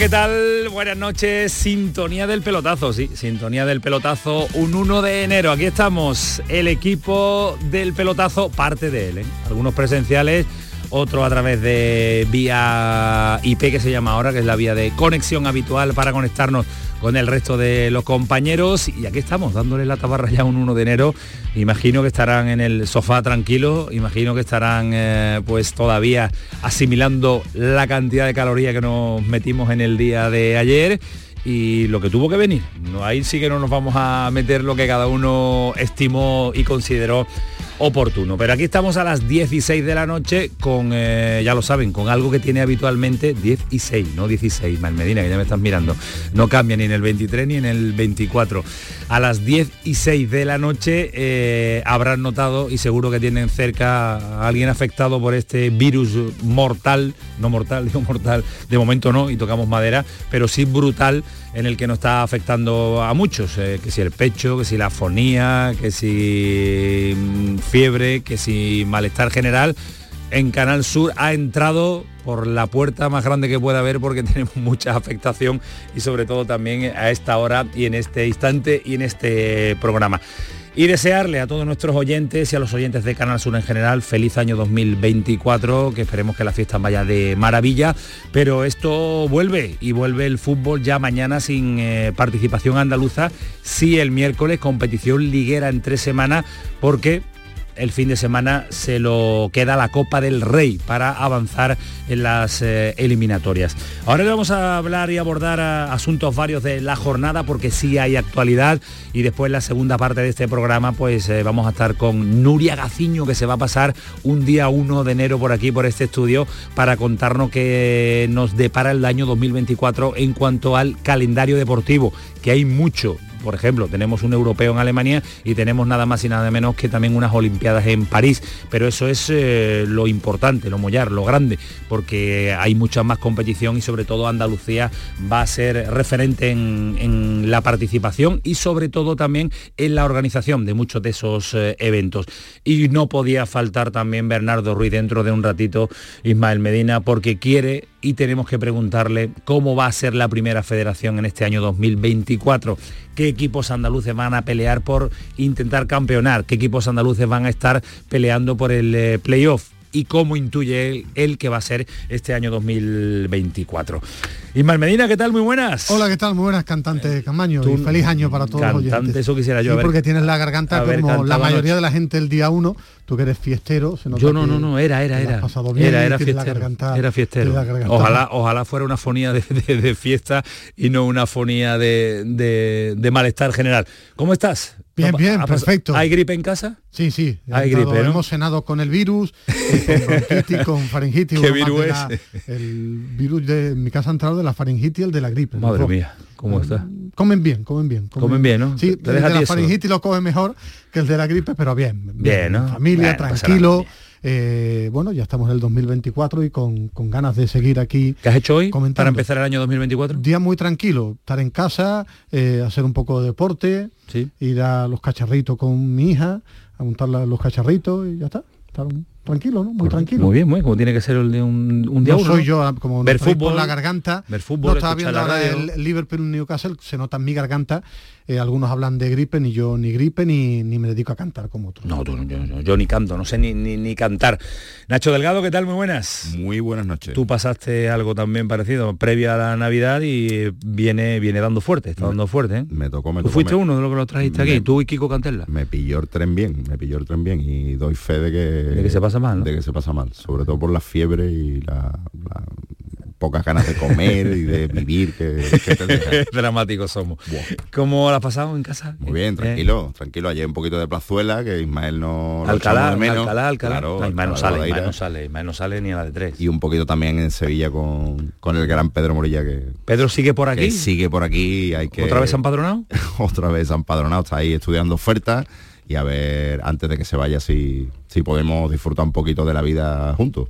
¿Qué tal? Buenas noches. Sintonía del pelotazo, sí, sintonía del pelotazo. Un 1 de enero. Aquí estamos, el equipo del pelotazo, parte de él, ¿eh? algunos presenciales, otro a través de vía IP que se llama ahora, que es la vía de conexión habitual para conectarnos con el resto de los compañeros. Y aquí estamos dándole la tabarra ya un 1 de enero. Imagino que estarán en el sofá tranquilo imagino que estarán eh, pues todavía asimilando la cantidad de calorías que nos metimos en el día de ayer. Y lo que tuvo que venir. Ahí sí que no nos vamos a meter lo que cada uno estimó y consideró oportuno. Pero aquí estamos a las 16 de la noche con, eh, ya lo saben, con algo que tiene habitualmente 10 y 6, no 16, Malmedina, que ya me están mirando. No cambia ni en el 23 ni en el 24. A las 10 y 6 de la noche eh, habrán notado y seguro que tienen cerca a alguien afectado por este virus mortal, no mortal, digo mortal, de momento no, y tocamos madera, pero sí brutal en el que nos está afectando a muchos, eh, que si el pecho, que si la afonía, que si mm, fiebre, que si malestar general. En Canal Sur ha entrado por la puerta más grande que pueda haber porque tenemos mucha afectación y sobre todo también a esta hora y en este instante y en este programa. Y desearle a todos nuestros oyentes y a los oyentes de Canal Sur en general feliz año 2024, que esperemos que la fiesta vaya de maravilla, pero esto vuelve y vuelve el fútbol ya mañana sin eh, participación andaluza, sí el miércoles competición liguera en tres semanas porque el fin de semana se lo queda la Copa del Rey para avanzar en las eh, eliminatorias. Ahora vamos a hablar y abordar a, asuntos varios de la jornada porque sí hay actualidad y después la segunda parte de este programa pues eh, vamos a estar con Nuria Gaciño que se va a pasar un día 1 de enero por aquí por este estudio para contarnos qué nos depara el año 2024 en cuanto al calendario deportivo, que hay mucho por ejemplo, tenemos un europeo en Alemania y tenemos nada más y nada menos que también unas Olimpiadas en París. Pero eso es eh, lo importante, lo mollar, lo grande, porque hay mucha más competición y sobre todo Andalucía va a ser referente en, la participación y sobre todo también en la organización de muchos de esos eh, eventos. Y no podía faltar también Bernardo Ruiz dentro de un ratito, Ismael Medina, porque quiere y tenemos que preguntarle cómo va a ser la primera federación en este año 2024, qué equipos andaluces van a pelear por intentar campeonar, qué equipos andaluces van a estar peleando por el eh, playoff y cómo intuye él, que va a ser este año 2024. Ismael Medina, ¿qué tal? Muy buenas. Hola, ¿qué tal? Muy buenas, cantante Camaño. Y feliz año para todos cantante, los oyentes. eso quisiera yo. Sí, porque tienes la garganta como la mayoría de la gente el día uno. Tú que eres fiestero. Se yo no, no, no, era, era, era. era, era fiestero. Era fiestero. Ojalá, ojalá fuera una fonía de, de, fiesta y no una fonía de, de malestar general. ¿Cómo estás? Bien, bien, perfecto. ¿Hay gripe en casa? Sí, sí. Hay gripe, Hemos cenado con el virus, eh, con bronquitis, con faringitis. ¿Qué virus es? el virus de mi casa ha entrado de la faringitis y el de la gripe. Madre mía, ¿cómo está? Comen bien, comen bien. Comen, bien, ¿no? Sí, el de la faringitis lo comen mejor que el de la gripe, pero bien. Bien, ¿no? Familia, tranquilo. Eh, bueno, ya estamos en el 2024 y con, ganas de seguir aquí. ¿Qué has hecho hoy para empezar el año 2024? Día muy tranquilo, estar en casa, eh, hacer un poco de deporte, ir a los cacharritos con mi hija, a montar los cacharritos y ya está. Estar un tranquilo, ¿no? Muy tranquilo. Muy bien, muy como tiene que ser el de un, un día no uno. soy yo, ah, como ver fútbol, por la garganta. ver fútbol, no estaba viendo la ahora el Liverpool Newcastle, se nota en mi garganta. eh, algunos hablan de gripe, ni yo ni gripe, ni, ni me dedico a cantar como otros. No, tú, no, yo, yo- yo ni canto, no sé ni, ni, ni cantar. Nacho Delgado, ¿qué tal? Muy buenas. Muy buenas noches. Tú pasaste algo también parecido previa a la Navidad y viene viene dando fuerte, está dando fuerte. ¿eh? Me tocó, me Tú tocó, fuiste me- uno de los que lo trajiste aquí, tú y Kiko Cantella. Me pilló el tren bien, me pilló el tren bien y doy fe de que... De que se pasa mal, ¿no? De que se pasa mal, sobre todo por la fiebre y la, la pocas ganas de comer y de vivir que, que te. Dramáticos somos. Buah. ¿Cómo la pasado en casa? Muy bien, Eh, tranquilo, tranquilo. Ayer un poquito de plazuela, que Ismael no... Alcalá, menos. Alcalá, Alcalá. Claro, No, Ismael no sale. Ismael no sale, Ismael no sale ni a la de tres. Y un poquito también en Sevilla con, con el gran Pedro Morilla, que, Pedro sigue por aquí. sigue por aquí. Hay que, ¿Otra vez empadronado? otra vez empadronado, está ahí estudiando ofertas y a ver antes de que se vaya si, si podemos disfrutar un poquito de la vida juntos.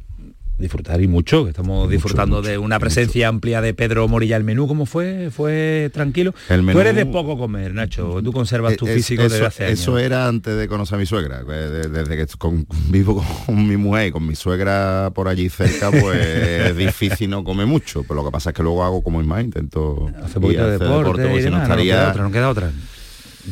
Disfrutar y mucho, que estamos Mucho, disfrutando mucho, de una presencia amplia de Pedro Morilla. ¿El menú cómo fue? ¿Fue tranquilo? El menú- Tú eres de poco comer, Nacho. Tú conservas tu Es- físico eso, desde hace años. eso era antes de conocer a mi suegra. de- Desde que con- vivo con mi mujer y con mi suegra por allí cerca, pues es difícil no comer mucho. Pero lo que pasa es que luego hago como Ismael, intento Hace poquito de deporte, si no estaría- queda otra, no queda otra.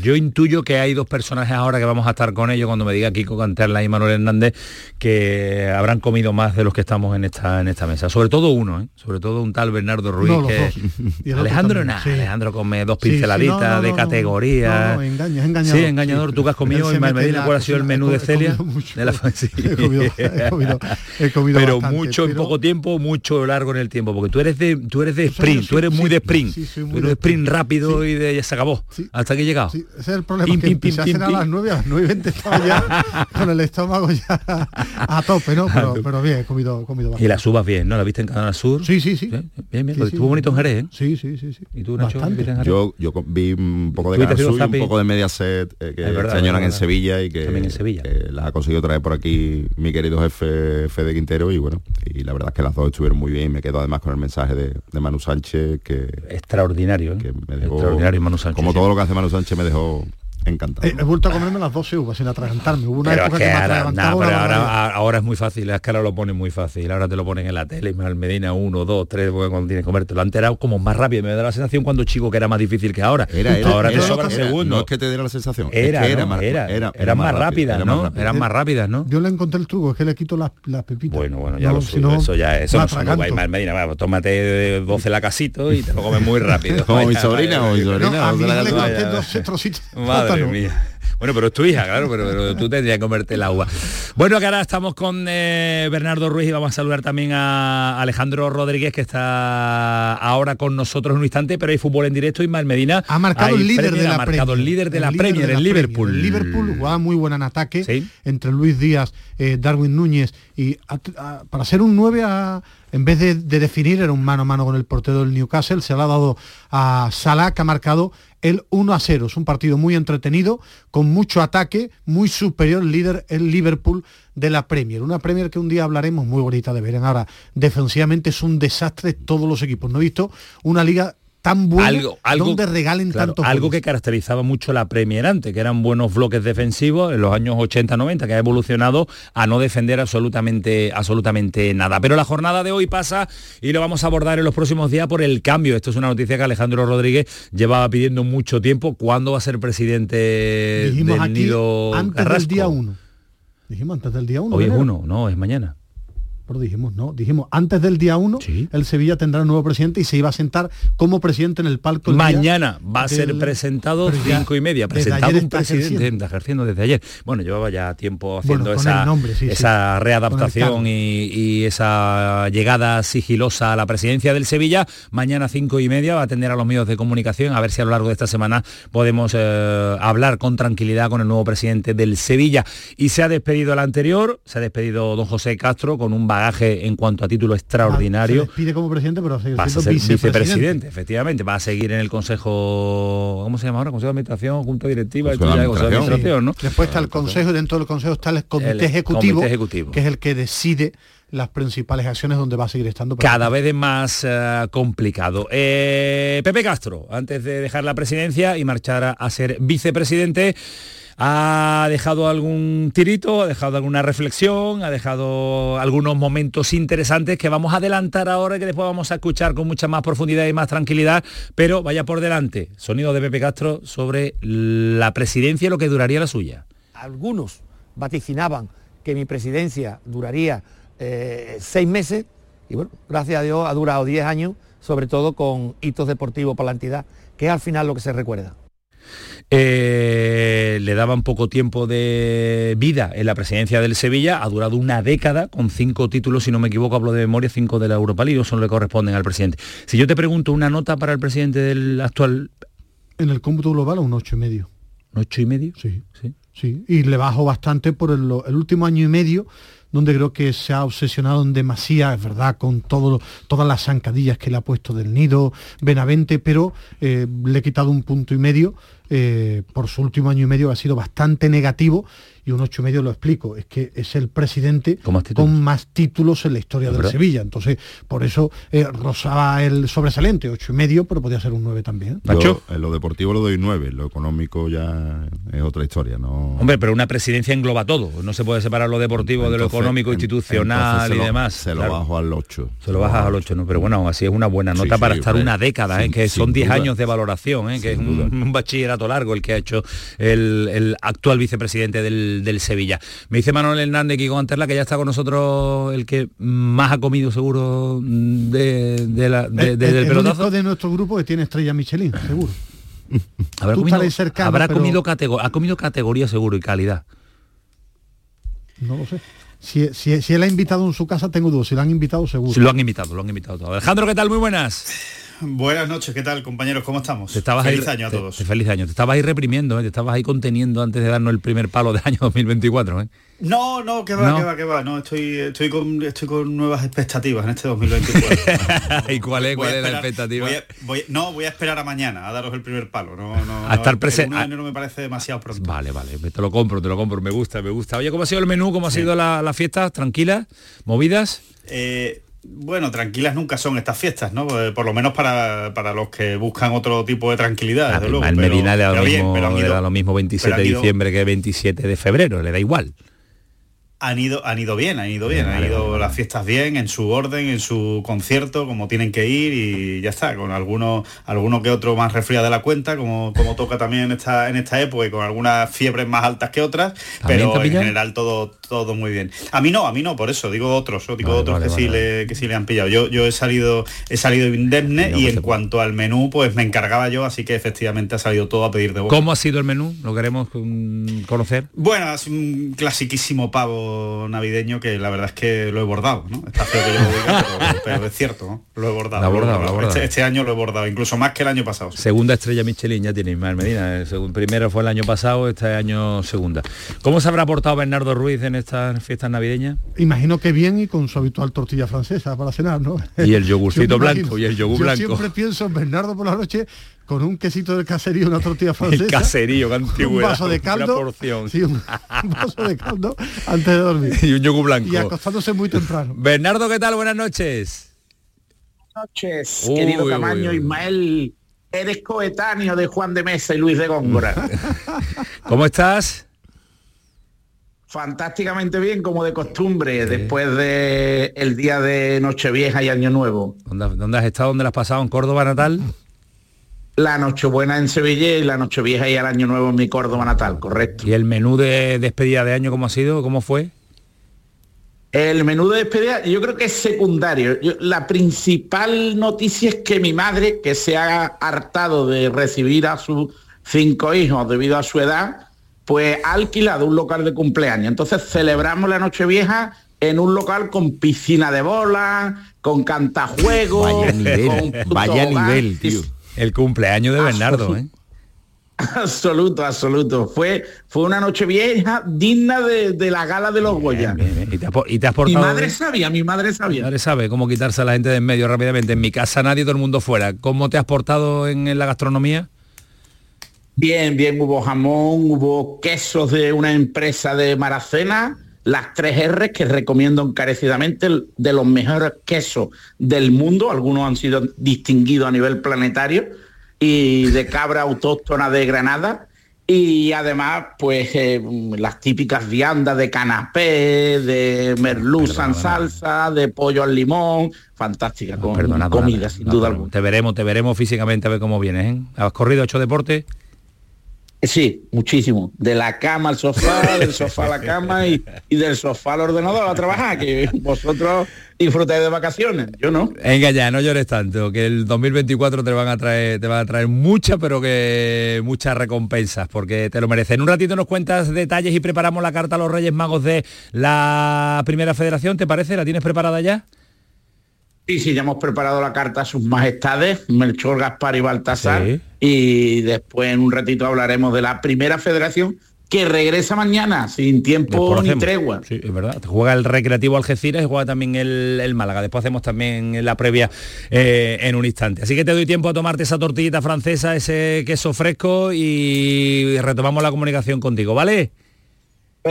Yo intuyo que hay dos personajes ahora que vamos a estar con ellos cuando me diga Kiko Canterla y Manuel Hernández que habrán comido más de los que estamos en esta en esta mesa. Sobre todo uno, ¿eh? sobre todo un tal Bernardo Ruiz No, que Alejandro nada, sí. Alejandro come dos Sí, sí, pinceladitas no, no, de categoría. engaña, engañador, Sí, engañador. Tú que has comido, en Medina, ¿cuál ha sido el menú de Celia? comido mucho. De la- sí. He comido, he comido, he comido pero bastante, mucho en poco tiempo, mucho largo en el tiempo, porque tú eres de tú eres de sprint, tú eres muy de sprint, tú eres de sprint rápido y de ya se acabó. Hasta que he llegado. Sí, ese es el problema, Pim, que pim, pim, empecé a pim, cenar a las pim. 9, a las 9 y 20 estaba ya con el estómago ya a tope, ¿no? Pero, pero bien, he comido, he comido Y las uvas bien, ¿no? ¿La viste en Canal Sur? Sí, sí, sí. Bien, bien. Sí, sí. Estuvo bonito en Jerez, ¿eh? Sí, sí, sí, sí. ¿Y tú, Nacho? Bastante. ¿viste en Jerez? Yo, yo vi un poco de Canal Sur y un poco de Mediaset eh, que verdad, se añoran en. Sevilla y que, También en Sevilla. que las ha conseguido traer por aquí mi querido jefe Fede Quintero y bueno, y la verdad es que las dos estuvieron muy bien y me quedo además con el mensaje de, de Manu Sánchez que, Extraordinario, ¿eh? que me dejó Extraordinario, Manu Sánchez. como todo lo que hace Manu Sánchez me dejó encantado. He, he vuelto a comerme las 12 uvas sin atragantarme. Hubo una Pero es época que que, me ahora, una pero ahora, ahora es muy fácil, es que ahora lo ponen muy fácil. Ahora te lo ponen en la tele, Ismael Medina, uno, dos, tres, porque cuando tienes que comerte. Lo han enterado como más rápido. Me da la sensación cuando chico que era más difícil que ahora. Era, era, ahora te era, sobran era, segundos. No es que te diera la sensación, es Era, que era ¿no? más, era, era- era eran más, era más ¿no? rápido. Eran más rápidas, ¿no? Yo le encontré el truco, es que le quito las, las pepitas. Bueno, bueno, ya No, lo no, eso ya, eso me no Medina, vamos, tómate 12 la casito y te lo comes muy rápido. Como mi sobrina, mi sobrina. Madre mía. Bueno, pero es tu hija, claro, pero, pero tú tendrías que comerte el agua. Bueno, que ahora estamos con eh, Bernardo Ruiz y vamos a saludar también a Alejandro Rodríguez, que está ahora con nosotros en un instante, pero hay fútbol en directo. Ismael Medina Ha marcado el líder Premier, de la ha marcado Premier. el líder de la líder Premier, la Liverpool. Liverpool jugaba muy buena en ataque Sí. entre Luis Díaz, eh, Darwin Núñez y a- a- para ser un 9 a- en vez de, de definir era un mano a mano con el portero del Newcastle, se le ha dado a Salah que ha marcado el 1 a 0. Es un partido muy entretenido, con mucho ataque, muy superior líder el Liverpool de la Premier. Una Premier que un día hablaremos muy bonita de ver. Ahora, defensivamente es un desastre todos los equipos. No he visto una liga tan algo, algo, donde regalen claro, tantos algo que caracterizaba mucho la Premier antes, que eran buenos bloques defensivos en los años 80-90, que ha evolucionado a no defender absolutamente, absolutamente nada. Pero la jornada de hoy pasa y lo vamos a abordar en los próximos días por el cambio. Esto es una noticia que Alejandro Rodríguez llevaba pidiendo mucho tiempo. ¿Cuándo va a ser presidente Dijimos del aquí Nido antes Carrasco? del día 1. Dijimos antes del día 1. Hoy es uno, no, es mañana. Pero dijimos, no, dijimos, antes del día 1, Sí. el Sevilla tendrá un nuevo presidente y se iba a sentar como presidente en el palco. el Mañana va a ser presentado cinco y media, presentado un presidente ejerciendo. ejerciendo desde ayer. Bueno, llevaba ya tiempo haciendo Bueno, esa, nombre, sí, esa readaptación y esa llegada sigilosa a la presidencia del Sevilla. Mañana cinco y media va a atender a los medios de comunicación, a ver si a lo largo de esta semana podemos eh, hablar con tranquilidad con el nuevo presidente del Sevilla. Y se ha despedido el anterior, se ha despedido don José Castro con un bagaje en cuanto a título Se extraordinario. despide como presidente, pero va a Va ser vicepresidente. vicepresidente, efectivamente. Va a seguir en el Consejo, ¿cómo se llama ahora? Consejo de Administración, Junta Directiva, Consejo de de Administración. ¿no? Después está el consejo y dentro del consejo está el comité, El ejecutivo, comité ejecutivo. que es el que decide las principales acciones donde va a seguir estando. Cada vez es más eh, complicado. Eh, Pepe Castro, antes de dejar la presidencia y marchar a, a ser vicepresidente, ha dejado algún tirito, ha dejado alguna reflexión, ha dejado algunos momentos interesantes que vamos a adelantar ahora y que después vamos a escuchar con mucha más profundidad y más tranquilidad, pero vaya por delante, sonido de Pepe Castro sobre la presidencia y lo que duraría la suya. Algunos vaticinaban que mi presidencia duraría eh, seis meses y bueno, gracias a Dios ha durado diez años, sobre todo con hitos deportivos para la entidad, que es al final lo que se recuerda. Eh, le daban poco tiempo de vida en la presidencia del Sevilla, ha durado una década con cinco títulos, si no me equivoco, hablo de memoria, cinco de la Europa League, son le corresponden al presidente. Si yo te pregunto una nota para el presidente del actual... En el cómputo global un ocho y medio. ¿Un ocho y medio? Sí, sí. sí. Y le bajo bastante por el, el último año y medio donde creo que se ha obsesionado en demasía, es verdad, con todas las zancadillas que le ha puesto del nido, Benavente, pero eh, le he quitado un punto y medio eh, por su último año y medio ha sido bastante negativo y un ocho y medio lo explico, es que es el presidente con más títulos en la historia del Sevilla. Entonces, por eso eh, rozaba el sobresaliente, ocho y medio, pero podía ser un nueve también. Yo, en lo deportivo lo doy nueve, lo económico ya es otra historia, ¿no? Hombre, pero una presidencia engloba todo, no se puede separar lo deportivo de lo económico, institucional y demás. Se lo bajo al ocho. Se lo bajas al ocho, ¿no? Pero bueno, así es una buena nota para estar una década, ¿eh? que son diez años de valoración, ¿eh? que es un, bachillerato largo el que ha hecho el actual vicepresidente del del, Sevilla. Me dice Manuel Hernández Kiko Anterla que ya está con nosotros el que más ha comido seguro de, la, del pelotazo. de nuestro grupo que tiene estrella Michelin, seguro. habrá comido, habrá comido ha comido categoría seguro y calidad. No lo sé. Si, si, él ha invitado en su casa, tengo dudas. Si lo han invitado, seguro. Si lo han invitado, lo han invitado todo. Alejandro, ¿qué tal? Muy buenas. Buenas noches, ¿qué tal compañeros? ¿Cómo estamos? feliz año a todos. feliz año. Te estabas ahí reprimiendo, ¿eh? te estabas ahí conteniendo antes de darnos el primer palo del año 2024. ¿eh? No, no, que va, que va, que va. No, estoy, estoy con, estoy con nuevas expectativas en este 2024. ¿Y cuál es, cuál es la expectativa? no, voy a esperar a mañana a daros el primer palo. No, no, a estar presente. El me parece demasiado pronto. Vale, vale, te lo compro, te lo compro. Me gusta, me gusta. Oye, ¿cómo ha sido el menú? ¿Cómo ha sido la, la fiesta? ¿Tranquila? ¿Movidas? Eh, bueno, tranquilas nunca son estas fiestas, ¿no? Eh, por lo menos para, los que buscan otro tipo de tranquilidad, desde luego. Medina le da, lo, mismo, 27 de diciembre que 27 de febrero, le da igual han ido, han ido bien, han ido bien, han ido las fiestas bien, en su orden, en su concierto, como tienen que ir y ya está, con algunos, alguno que otro más resfriado de la cuenta, como, como toca también en esta, en esta época y con algunas fiebres más altas que otras, pero en general todo, todo muy bien. A mí no, a mí no, por eso, digo otros, digo otros que sí le, que sí le han pillado. Yo, yo he salido, he salido indemne y en cuanto al menú, pues me encargaba yo, así que efectivamente ha salido todo a pedir de vos. ¿Cómo ha sido el menú? ¿Lo queremos mm, conocer? Bueno, es un clasiquísimo pavo navideño que la verdad es que lo he bordado, ¿no? Está feo que yo lo diga, pero, es cierto, Lo he bordado. Este, este, año lo he bordado, incluso más que el año pasado. Segunda estrella Michelin ya tiene Ismael Medina. El primero fue el año pasado, este año segunda. ¿Cómo se habrá portado Bernardo Ruiz en estas fiestas navideñas? Imagino que bien y con su habitual tortilla francesa para cenar, ¿no? Y el yogurcito blanco, y el yogur blanco. siempre pienso en Bernardo por la noche con un quesito del caserío, una tortilla francesa. El caserío, Un vaso de caldo. Sí, un, vaso de caldo antes de dormir. Y un yogur blanco. Y acostándose muy temprano. Bernardo, ¿qué tal? Buenas noches. Buenas noches, querido Camaño Ismael. Eres coetáneo de Juan de Mesa y Luis de Góngora. ¿Cómo estás? Fantásticamente bien, como de costumbre, después de el día de Nochevieja y Año Nuevo. ¿Dónde, ¿Dónde has estado? ¿Dónde has pasado? ¿En Córdoba natal? La Nochebuena en Sevilla y la Nochevieja y el Año Nuevo en mi Córdoba natal, correcto. ¿Y el menú de despedida de año cómo ha sido? ¿Cómo fue? El menú de despedida yo creo que es secundario. la principal noticia es que mi madre, que se ha hartado de recibir a sus cinco hijos debido a su edad, pues ha alquilado un local de cumpleaños. Entonces celebramos la Nochevieja en un local con piscina de bola, con cantajuegos. Vaya nivel, vaya nivel, tío. El cumpleaños de Bernardo, ¿eh? Absoluto, absoluto. Fue, fue una noche vieja digna de, la gala de los Goya. ¿Y, te has, Mi madre sabía, mi madre sabía. Mi madre sabe cómo quitarse a la gente de en medio rápidamente. En mi casa nadie, todo el mundo fuera. ¿Cómo te has portado en, la gastronomía? Bien, bien. Hubo jamón, hubo quesos de una empresa de Maracena, las tres R que recomiendo encarecidamente, de los mejores quesos del mundo. Algunos han sido distinguidos a nivel planetario y de cabra autóctona de Granada y además pues eh, las típicas viandas de canapé, de merluza en salsa, de pollo al limón, fantástica con Perdona, comida sin no, duda alguna. Te veremos, te veremos físicamente a ver cómo vienes, ¿eh? ¿Has corrido hecho deporte? Sí, muchísimo. De la cama al sofá, del sofá a la cama y, y del sofá al ordenador a trabajar, que vosotros disfrutáis de vacaciones, yo no. Venga ya, no llores tanto, que el 2024 te van a traer, te van a traer muchas, pero que muchas recompensas, porque te lo mereces. En un ratito nos cuentas detalles y preparamos la carta a los Reyes Magos de la Primera Federación, ¿te parece? ¿La tienes preparada ya? Sí, sí, ya hemos preparado la carta a sus majestades, Melchor, Gaspar y Baltasar, Sí. y después en un ratito hablaremos de la primera federación que regresa mañana sin tiempo Después ni hacemos. tregua. Sí, es verdad. Juega el Recreativo Algeciras y juega también el, el Málaga. Después hacemos también la previa eh, en un instante. Así que te doy tiempo a tomarte esa tortillita francesa, ese queso fresco y retomamos la comunicación contigo, ¿vale?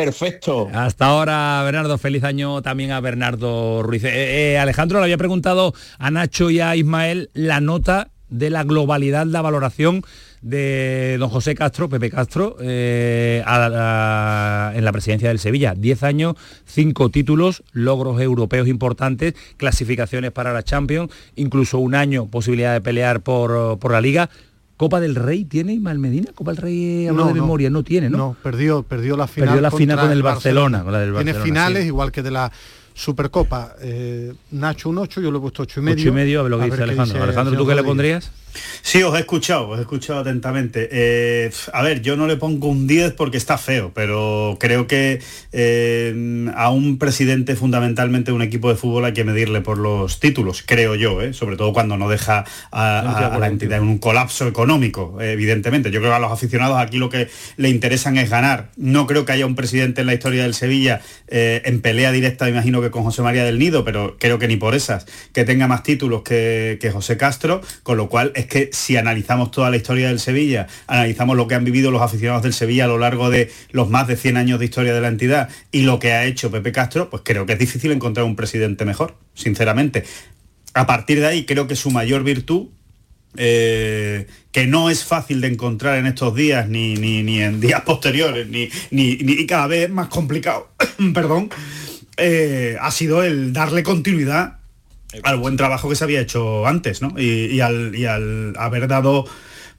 Perfecto. Hasta ahora, Bernardo, feliz año también a Bernardo Ruiz. Eh, eh, Alejandro le había preguntado a Nacho y a Ismael la nota de la globalidad, la valoración de don José Castro, Pepe Castro, eh, en la presidencia del Sevilla. Diez años, cinco títulos, logros europeos importantes, clasificaciones para la Champions, incluso un año posibilidad de pelear por, por la Liga. Copa del Rey tiene Ismael Medina, Copa del Rey hablo de memoria, no tiene, ¿no? No, perdió, perdió la final. Perdió la final con el Barcelona, con la del Tiene Barcelona, finales, sí. igual que de la Supercopa. Eh, Nacho un 8, yo le he puesto 8 y medio. Ocho y medio, a ver lo que dice Alejandro. Alejandro, ¿tú qué le pondrías? Sí, os he escuchado, os he escuchado atentamente. Eh, a ver, yo no le pongo un 10 porque está feo, pero creo que eh, a un presidente fundamentalmente de un equipo de fútbol hay que medirle por los títulos, creo yo, ¿eh? sobre todo cuando no deja a, a- a la entidad en un colapso económico, evidentemente. Yo creo que a los aficionados aquí lo que le interesan es ganar. No creo que haya un presidente en la historia del Sevilla en pelea directa, me imagino que con José María del Nido, pero creo que ni por esas, que tenga más títulos que, que José Castro, con lo cual es que si analizamos toda la historia del Sevilla, analizamos lo que han vivido los aficionados del Sevilla a lo largo de los más de 100 años de historia de la entidad y lo que ha hecho Pepe Castro, pues creo que es difícil encontrar un presidente mejor, sinceramente. A partir de ahí creo que su mayor virtud eh, que no es fácil de encontrar en estos días, ni, ni, ni en días posteriores, ni, ni, cada vez más complicado, perdón, eh, ha sido el darle continuidad al buen trabajo que se había hecho antes, ¿no? Y, al, y al haber dado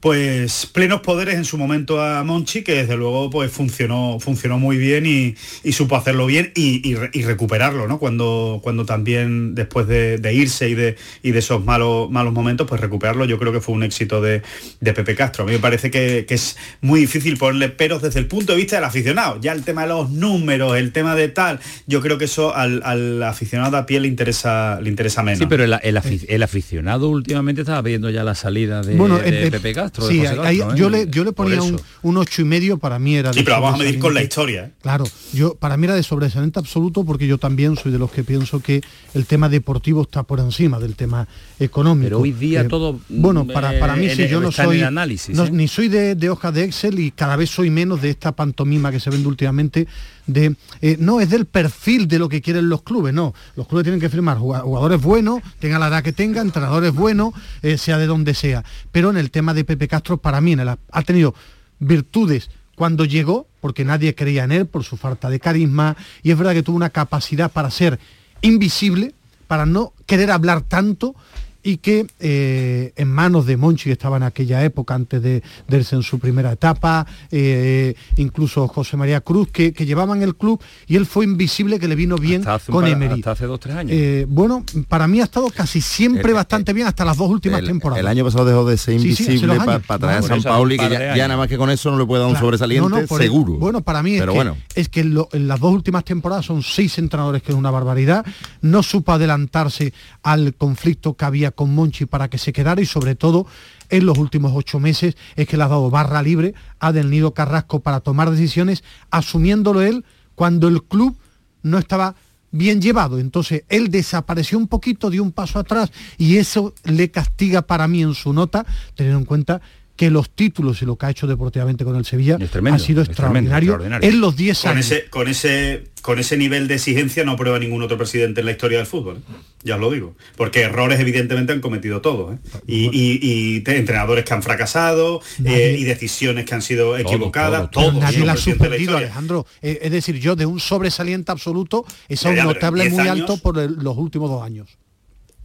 pues plenos poderes en su momento a Monchi, que desde luego pues funcionó, funcionó muy bien y, y supo hacerlo bien y, y re- y recuperarlo, ¿no? Cuando, cuando también después de, de irse y de, y de esos malos, malos momentos, pues recuperarlo yo creo que fue un éxito de, de Pepe Castro. A mí me parece que, que es muy difícil ponerle peros desde el punto de vista del aficionado. Ya el tema de los números, el tema de tal, yo creo que eso al, al aficionado a pie le interesa, le interesa menos. Sí, pero el, el afi- el aficionado últimamente estaba pidiendo ya la salida de, Bueno, de Pepe Castro. Sí, José ahí- Castro, ¿eh? yo, le, yo le ponía un, un ocho y medio, para mí era de Sí, pero vamos a medir con la historia. ¿eh? Claro, yo para mí era de sobresaliente absoluto porque yo también soy de los que pienso que el tema deportivo está por encima del tema económico. Pero hoy día Eh, todo, Bueno, mm, para, para mí eh, sí, yo no soy el análisis, no, ¿eh? ni soy de, de hojas de Excel y cada vez soy menos de esta pantomima que se vende últimamente eh, no es del perfil de lo que quieren los clubes, no. Los clubes tienen que firmar jugadores buenos, tenga la edad que tenga, entrenadores buenos, eh, sea de donde sea. Pero en el tema de Pepe Castro, para mí ha tenido virtudes cuando llegó, porque nadie creía en él por su falta de carisma, y es verdad que tuvo una capacidad para ser invisible, para no querer hablar tanto y que eh, en manos de Monchi, que estaba en aquella época, antes de, de irse en su primera etapa, eh, incluso José María Cruz, que, que llevaban el club y él fue invisible, que le vino bien hace con Emery. hasta hace dos, tres años. Eh, bueno, para mí ha estado casi siempre El- bastante bien hasta las dos últimas El, temporadas. el año pasado dejó de ser Sí, sí, hace invisible para años. traer a San Pauli, que ya, nada más que con eso no le puede dar un Claro. sobresaliente, No, no, por- seguro. Bueno, para mí es Pero que, bueno. es que lo- en las dos últimas temporadas son seis entrenadores, que es una barbaridad. No supo adelantarse al conflicto que había con Monchi para que se quedara y sobre todo en los últimos ocho meses es que le ha dado barra libre a Del Nido Carrasco para tomar decisiones, asumiéndolo él cuando el club no estaba bien llevado. Entonces él desapareció un poquito, dio un paso atrás y eso le castiga para mí en su nota, teniendo en cuenta que los títulos y lo que ha hecho deportivamente con el Sevilla tremendo, ha sido tremendo, extraordinario, extraordinario. en los 10 Con años. ese, con ese con ese nivel de exigencia no prueba ningún otro presidente en la historia del fútbol. ¿eh? Ya os lo digo. Porque errores evidentemente han cometido todos. ¿eh? Y, y- y te- entrenadores que han fracasado Nadie- eh, y decisiones que han sido equivocadas. Nadie la ha la suspendido. Alejandro. Eh, es decir, yo de un sobresaliente absoluto es Ya, un notable 10 muy años- alto por el- los últimos dos años.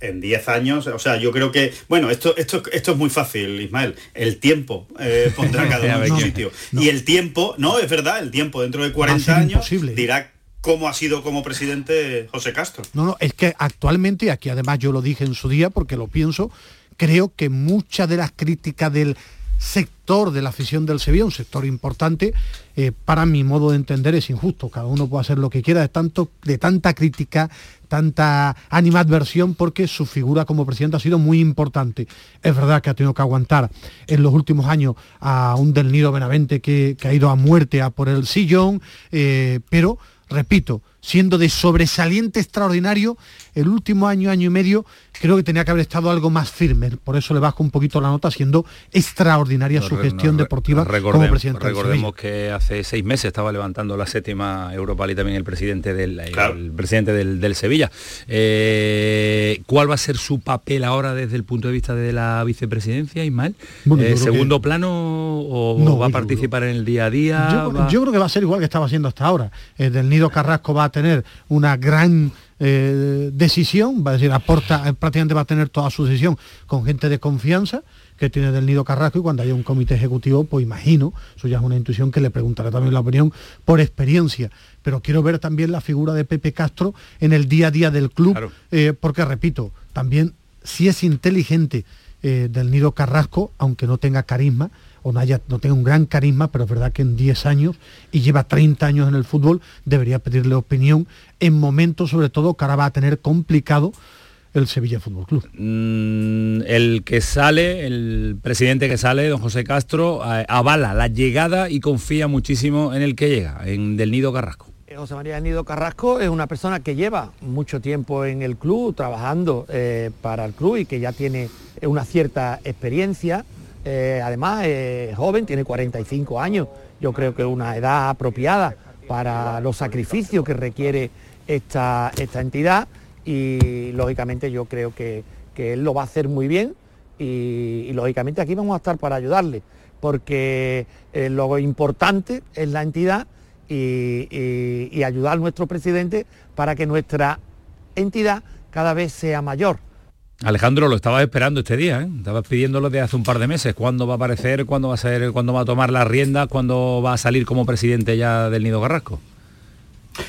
En 10 años, o sea, yo creo que, bueno, esto, esto, esto es muy fácil, Ismael. El tiempo eh, pondrá cada uno en su. Y el tiempo, no, es verdad, el tiempo dentro de 40 ser años imposible. dirá cómo ha sido como presidente José Castro. No, no, es que actualmente, y aquí además yo lo dije en su día porque lo pienso, creo que muchas de las críticas del sector de la afición del Sevilla, un sector importante, eh, para mi modo de entender es injusto. Cada uno puede hacer lo que quiera de tanto, de tanta crítica, tanta animadversión, porque su figura como presidente ha sido muy importante. Es verdad que ha tenido que aguantar en los últimos años a un del Nido Benavente que, que ha ido a muerte a por el sillón, eh, pero repito, siendo de sobresaliente extraordinario, el último año, año y medio, creo que tenía que haber estado algo más firme. Por eso le bajo un poquito la nota, siendo extraordinaria su gestión no, deportiva como presidente Recordemos que hace seis meses estaba levantando la séptima Europa League también el presidente del, el- Claro. el presidente del, del Sevilla. Eh, ¿Cuál va a ser su papel ahora desde el punto de vista de la vicepresidencia, Ismael? Bueno, Eh, que- ¿Segundo plano o No, va a participar en el día a día? Yo, Va- yo creo que va a ser igual que estaba haciendo hasta ahora. Eh, del Nido Carrasco va a tener una gran eh, decisión, va a decir, aporta, eh, prácticamente va a tener toda su decisión con gente de confianza que tiene del Nido Carrasco y cuando haya un comité ejecutivo, pues imagino, eso ya es una intuición que le preguntaré también la opinión por experiencia. Pero quiero ver también la figura de Pepe Castro en el día a día del club, Claro. eh, porque repito, también si es inteligente eh, del Nido Carrasco, aunque no tenga carisma, o no, haya, no tenga un gran carisma, pero es verdad que en 10 años y lleva 30 años en el fútbol, debería pedirle opinión en momentos, sobre todo, que ahora va a tener complicado el Sevilla Fútbol Club. Mm, el que sale, el presidente que sale, don José Castro, avala la llegada y confía muchísimo en el que llega, en Del Nido Carrasco. Eh, José María Nido Carrasco es una persona que lleva mucho tiempo en el club, trabajando eh, para el club y que ya tiene eh, una cierta experiencia. Eh, además, es joven, tiene 45 años. Yo creo que una edad apropiada para los sacrificios que requiere esta, esta entidad y lógicamente yo creo que, que él lo va a hacer muy bien y, lógicamente aquí vamos a estar para ayudarle porque eh, lo importante es la entidad y ayudar a nuestro presidente para que nuestra entidad cada vez sea mayor. Alejandro, lo estabas esperando este día, ¿eh? Estabas pidiéndolo de hace un par de meses. ¿Cuándo va a aparecer? ¿Cuándo va a ser? ¿Cuándo va a tomar las riendas? ¿Cuándo va a salir como presidente ya del Nido Carrasco?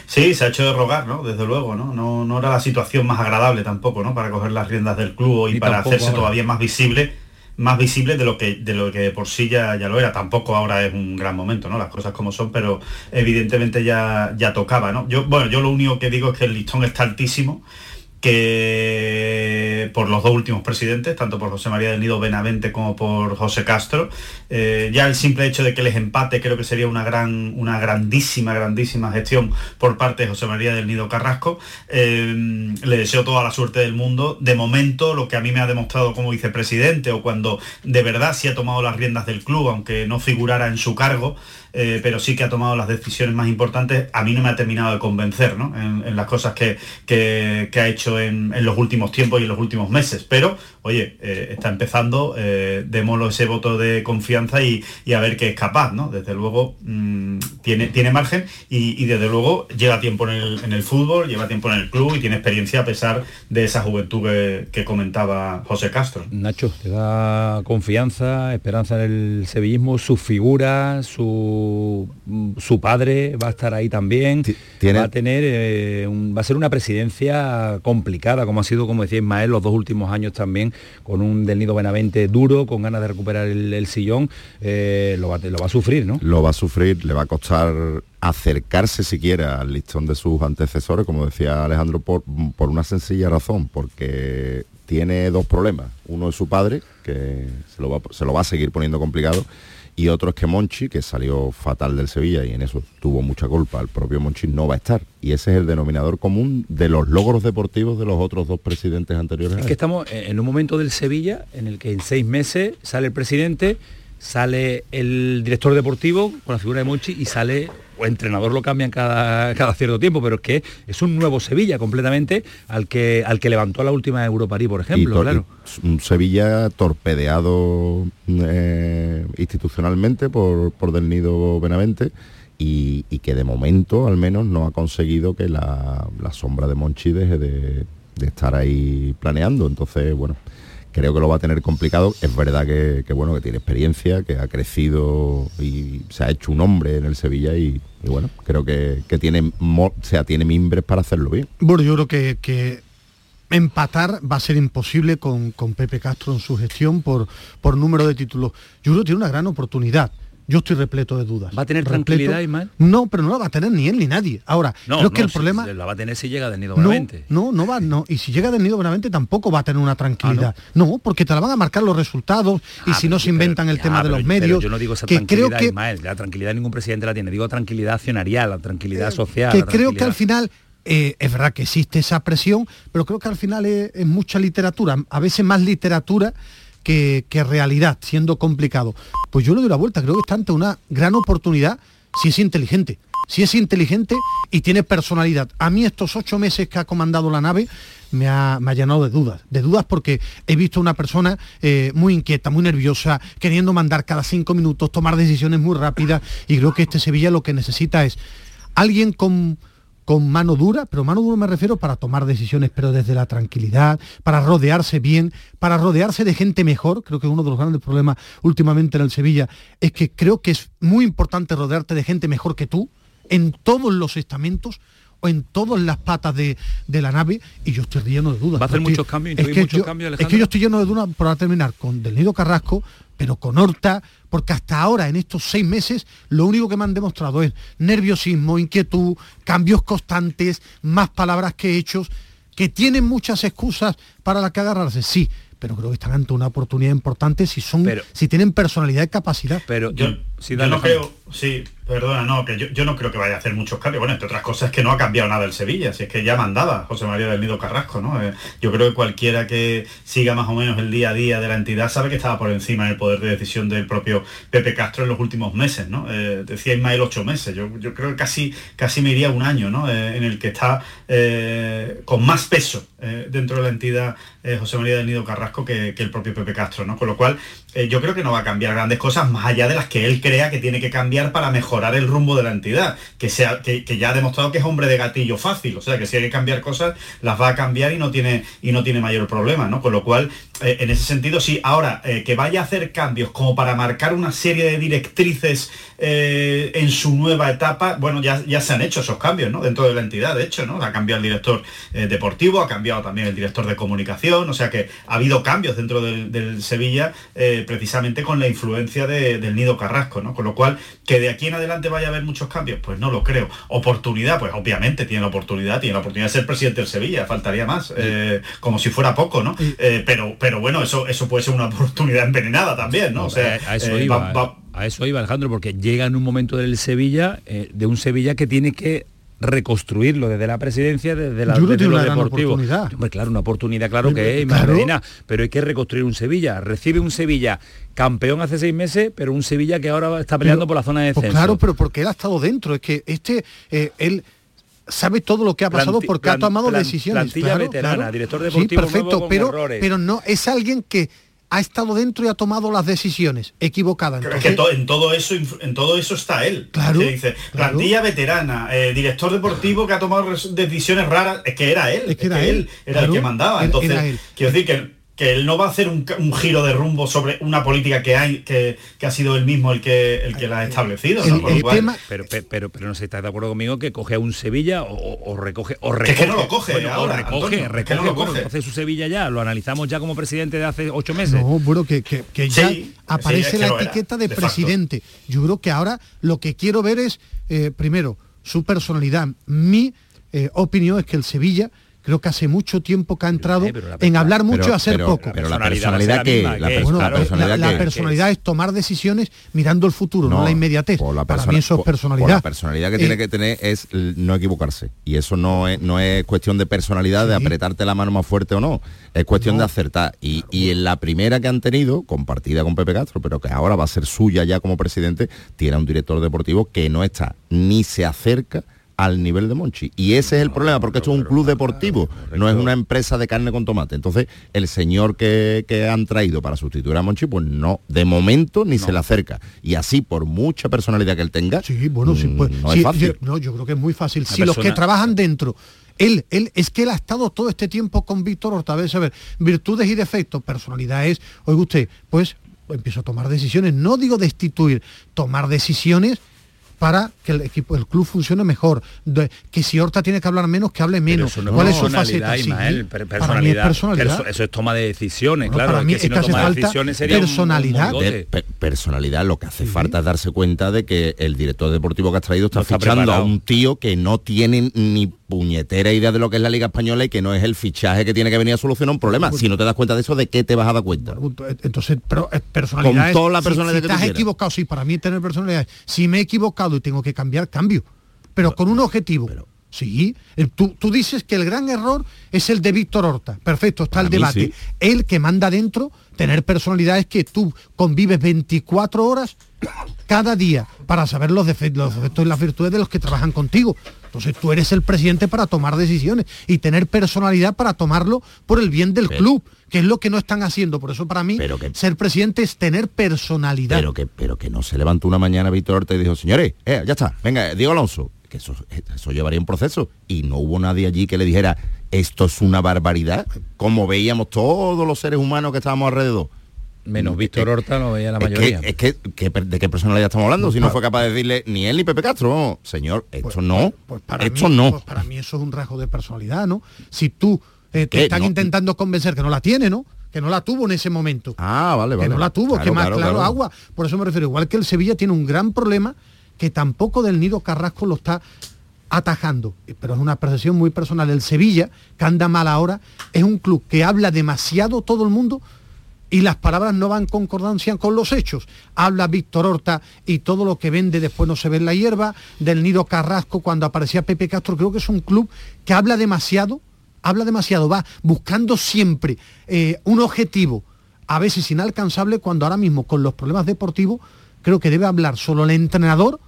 Sí, se ha hecho de rogar, ¿no? Desde luego, ¿no? No, no era la situación más agradable tampoco, ¿no? Para coger las riendas del club y para hacerse ahora. todavía más visible, más visible de lo que de lo que por sí ya, ya lo era. Tampoco ahora es un gran momento, ¿no? Las cosas como son, pero evidentemente ya, ya tocaba, ¿no? Yo, bueno, yo lo único que digo es que el listón está altísimo que por los dos últimos presidentes, tanto por José María del Nido Benavente como por José Castro, eh, ya el simple hecho de que les empate creo que sería una gran, una grandísima, grandísima gestión por parte de José María del Nido Carrasco. Eh, le deseo toda la suerte del mundo. De momento, lo que a mí me ha demostrado como vicepresidente o cuando de verdad sí ha tomado las riendas del club, aunque no figurara en su cargo, eh, pero sí que ha tomado las decisiones más importantes, a mí no me ha terminado de convencer ¿no? en, las cosas que, que- que ha hecho en, en los últimos tiempos y en los últimos meses. Pero, oye, eh, está empezando, eh, démoslo ese voto de confianza y, y a ver qué es capaz, ¿no? Desde luego mm, tiene, tiene margen y, y desde luego lleva tiempo en el, en el fútbol, lleva tiempo en el club y tiene experiencia a pesar de esa juventud que, que comentaba José Castro. Nacho, te da confianza, esperanza en el sevillismo, su figura, su, su padre va a estar ahí también. tiene- Va a tener, eh, un- va a ser una presidencia complicada, como ha sido, como decía Ismael, los dos últimos años también, con un del Nido Benavente duro, con ganas de recuperar el, sillón, eh, lo, va, lo va a sufrir, ¿no? lo va a sufrir, le va a costar acercarse siquiera al listón de sus antecesores, como decía Alejandro, por, por una sencilla razón, porque tiene dos problemas. Uno es su padre, que se lo va, se lo va a seguir poniendo complicado, y otro es que Monchi, que salió fatal del Sevilla y en eso tuvo mucha culpa, el propio Monchi no va a estar. Y ese es el denominador común de los logros deportivos de los otros dos presidentes anteriores. Es que estamos en un momento del Sevilla en el que en seis meses sale el presidente, sale el director deportivo con la figura de Monchi y sale o entrenador lo cambian cada, cada cierto tiempo, pero es que es un nuevo Sevilla completamente al que al que levantó la última Europa por ejemplo, claro. Un Sevilla torpedeado eh, institucionalmente por, por Del Nido Benavente y, que de momento al menos no ha conseguido que la, sombra de Monchi deje de, de estar ahí planeando. Entonces, bueno, creo que lo va a tener complicado. Es verdad que, bueno, que tiene experiencia, que ha crecido y se ha hecho un hombre en el Sevilla y, bueno, creo que, tiene, o sea, tiene mimbres para hacerlo bien. Bueno, yo creo que, que empatar va a ser imposible con, con, Pepe Castro en su gestión por, por número de títulos. Yo creo que tiene una gran oportunidad yo estoy repleto de dudas. ¿Va a tener tranquilidad, Ismael? No, pero no la va a tener ni él ni nadie. Ahora, creo que el problema... La va a tener si llega del Nido Benavente. No, no, va, no. Y si llega del Nido Benavente tampoco va a tener una tranquilidad. Ah, no? porque te la van a marcar los resultados y ah, si no se inventan el tema de los medios. yo no digo esa tranquilidad, Ismael. La tranquilidad ningún presidente la tiene. Digo tranquilidad accionarial, la tranquilidad eh, social. Que creo que al final eh, es verdad que existe esa presión, pero creo que al final es, mucha literatura, a veces más literatura que, realidad, siendo complicado. Pues yo le doy la vuelta, creo que está ante una gran oportunidad si es inteligente. Si es inteligente y tiene personalidad. A mí estos ocho meses que ha comandado la nave me ha, llenado de dudas. De dudas porque he visto una persona eh, muy inquieta, muy nerviosa, queriendo mandar cada cinco minutos, tomar decisiones muy rápidas. Y creo que este Sevilla lo que necesita es alguien con con mano dura, pero mano dura me refiero para tomar decisiones, pero desde la tranquilidad, para rodearse bien, para rodearse de gente mejor. Creo que uno de los grandes problemas últimamente en el Sevilla es que creo que es muy importante rodearte de gente mejor que tú en todos los estamentos o en todas las patas de, la nave y yo estoy lleno de dudas. Va a hacer muchos cambios, es que, yo, es que yo estoy lleno de dudas para terminar con Del Nido Carrasco, pero con Horta, porque hasta ahora, en estos seis meses, lo único que me han demostrado es nerviosismo, inquietud, cambios constantes, más palabras que hechos, que tienen muchas excusas para las que agarrarse, sí, pero creo que están ante una oportunidad importante si son si tienen personalidad y capacidad. Pero yo, yo no creo, sí, perdona, no, que yo, no creo que vaya a hacer muchos cambios. Bueno, entre otras cosas es que no ha cambiado nada el Sevilla, si es que ya mandaba José María del Nido Carrasco, ¿no? Eh, yo creo que cualquiera que siga más o menos el día a día de la entidad sabe que estaba por encima del poder de decisión del propio Pepe Castro en los últimos meses, ¿no? Eh, decía Ismael ocho meses, yo, yo, creo que casi, casi me iría un año, ¿no? Eh, en el que está con más peso dentro de la entidad José María del Nido Carrasco que, que, el propio Pepe Castro, ¿no? Con lo cual yo creo que no va a cambiar grandes cosas más allá de las que él cree que tiene que cambiar para mejorar el rumbo de la entidad, que, sea, que, ya ha demostrado que es hombre de gatillo fácil, o sea que si hay que cambiar cosas, las va a cambiar y no tiene, y no tiene mayor problema, ¿no? Con lo cual, eh, en ese sentido, sí, ahora, eh, que vaya a hacer cambios como para marcar una serie de directrices eh, en su nueva etapa, bueno, ya, ya se han hecho esos cambios, ¿no? Dentro de la entidad, de hecho, ¿no? Ha cambiado el director deportivo, ha cambiado también el director de comunicación, o sea que ha habido cambios dentro del, Sevilla precisamente con la influencia del Nido Carrasco, ¿no? Con lo cual, que de aquí en adelante vaya a haber muchos cambios, pues no lo creo. Oportunidad, pues obviamente tiene la oportunidad, tiene la oportunidad de ser presidente del Sevilla, faltaría más, eh, como si fuera poco, ¿no? Eh, pero, pero bueno, eso, eso puede ser una oportunidad envenenada también, ¿no? o sea, a eso eh, iba. A eso iba Alejandro, porque llega en un momento del Sevilla, de un Sevilla que tiene que reconstruirlo desde la presidencia, desde la desde lo deportivo. claro, una oportunidad, claro que es, pero hay que reconstruir un Sevilla. Recibe un Sevilla campeón hace seis meses, pero un Sevilla que ahora está peleando por la zona de pues descenso. claro, pero porque él ha estado dentro, es que este, eh, él sabe todo lo que ha pasado porque ha tomado decisiones. Plantilla veterana, director deportivo sí, perfecto, pero, pero no, es alguien que ha estado dentro y ha tomado las decisiones equivocadas. que en todo eso en todo eso está él. Claro. dice, plantilla veterana, eh, director deportivo que ha tomado decisiones raras, es que era él. Es que era él. Era el que mandaba. Entonces, quiero decir que que él no va a hacer un, giro de rumbo sobre una política que hay que, ha sido él mismo el que el que la ha establecido pero, pero, pero no sé está de acuerdo conmigo que coge a un Sevilla o, recoge o recoge es que no lo coge ahora, recoge, recoge, no lo coge. su Sevilla ya lo analizamos ya como presidente de hace ocho meses. No bueno que, ya aparece la etiqueta de, presidente. Yo creo que ahora lo que quiero ver es eh, primero su personalidad. Mi eh, opinión es que el Sevilla creo que hace mucho tiempo que ha entrado Eh, en hablar mucho y hacer pero- poco. Pero la Personalidad personalidad que la, eh, personalidad personalidad es tomar decisiones mirando el futuro, no, la inmediatez. por la Para mí eso es por- por personalidad. la personalidad que Eh, tiene que tener es no equivocarse. Y eso no es, no es cuestión de personalidad, de apretarte la mano más fuerte o no. Es cuestión No. de acertar. Y, y en la primera que han tenido, compartida con Pepe Castro, pero que ahora va a ser suya ya como presidente, tiene a un director deportivo que no está ni se acerca al nivel de Monchi. Y ese es el problema, porque esto es un club deportivo, no es una empresa de carne con tomate. Entonces, el señor que, que han traído para sustituir a Monchi, pues no, de momento ni se le acerca. Y así, por mucha personalidad que él tenga, Sí, bueno, sí, mm, pues, no sí, es fácil. yo, no, yo creo que es muy fácil. Si los que trabajan dentro, él, él, es que él ha estado todo este tiempo con Víctor Hortavés, a ver, virtudes y defectos, personalidad es, oiga usted, pues empiezo a tomar decisiones, no digo destituir, tomar decisiones para que el equipo, el club funcione mejor, de- que si Horta tiene que hablar menos, que hable Pero menos. eso no ¿Cuál es es su personalidad, faceta? Sí, Ismael, per- para mí es personalidad. personalidad. Perso- eso es toma de decisiones, Bueno, claro. para es mí que si es no toma falta decisiones sería un- un personalidad. monigote. De per- personalidad, lo que hace falta es darse cuenta de que el director deportivo que has traído está, No está fichando a un tío que no tiene ni puñetera idea de lo que es la Liga Española y que no es el fichaje que tiene que venir a solucionar un problema. Si no te das cuenta de eso, ¿de qué te vas a dar cuenta? Entonces, pero eh, personalidad Con es- toda la si- personalidad si, que tú estás quieras. equivocado, sí, para mí tener personalidad. es, Si me he equivocado y tengo que cambiar, cambio. Pero con un objetivo. Sí, eh, tú, tú dices que el gran error es el de Víctor Horta. Perfecto, está Para el debate. sí. El que manda dentro, tener personalidad es que tú convives 24 horas cada día para saber los defectos, los defectos y las virtudes de los que trabajan contigo. Entonces tú eres el presidente para tomar decisiones y tener personalidad para tomarlo por el bien del Pero- club, que es lo que no están haciendo. Por eso para mí Pero que- ser presidente es tener personalidad. Pero que, pero que no se levantó una mañana Víctor Horta y dijo, señores, eh, ya está, venga, Diego Alonso, que eso, eso llevaría un proceso. Y no hubo nadie allí que le dijera, esto es una barbaridad, como veíamos todos los seres humanos que estábamos alrededor. Menos Víctor Horta lo veía la Es mayoría. que, es que, ¿de qué personalidad estamos hablando? Si no fue capaz de decirle ni él ni Pepe Castro, señor, esto no, Pues para esto mí, no. pues para mí eso es un rasgo de personalidad, ¿no? Si tú eh, te están No. intentando convencer que no la tiene, ¿no? Que no la tuvo en ese momento. Ah, vale, vale. que no la tuvo, Claro, que más claro, claro, claro. agua. Por eso me refiero, igual que el Sevilla tiene un gran problema que tampoco del Nido Carrasco lo está atajando, pero es una percepción muy personal. El Sevilla, que anda mal ahora, es un club que habla demasiado todo el mundo y las palabras no van en concordancia con los hechos. Habla Víctor Horta y todo lo que vende después no se ve en la hierba, del Nido Carrasco cuando aparecía Pepe Castro, creo que es un club que habla demasiado, habla demasiado, va buscando siempre eh, un objetivo, a veces inalcanzable, cuando ahora mismo con los problemas deportivos, creo que debe hablar solo el entrenador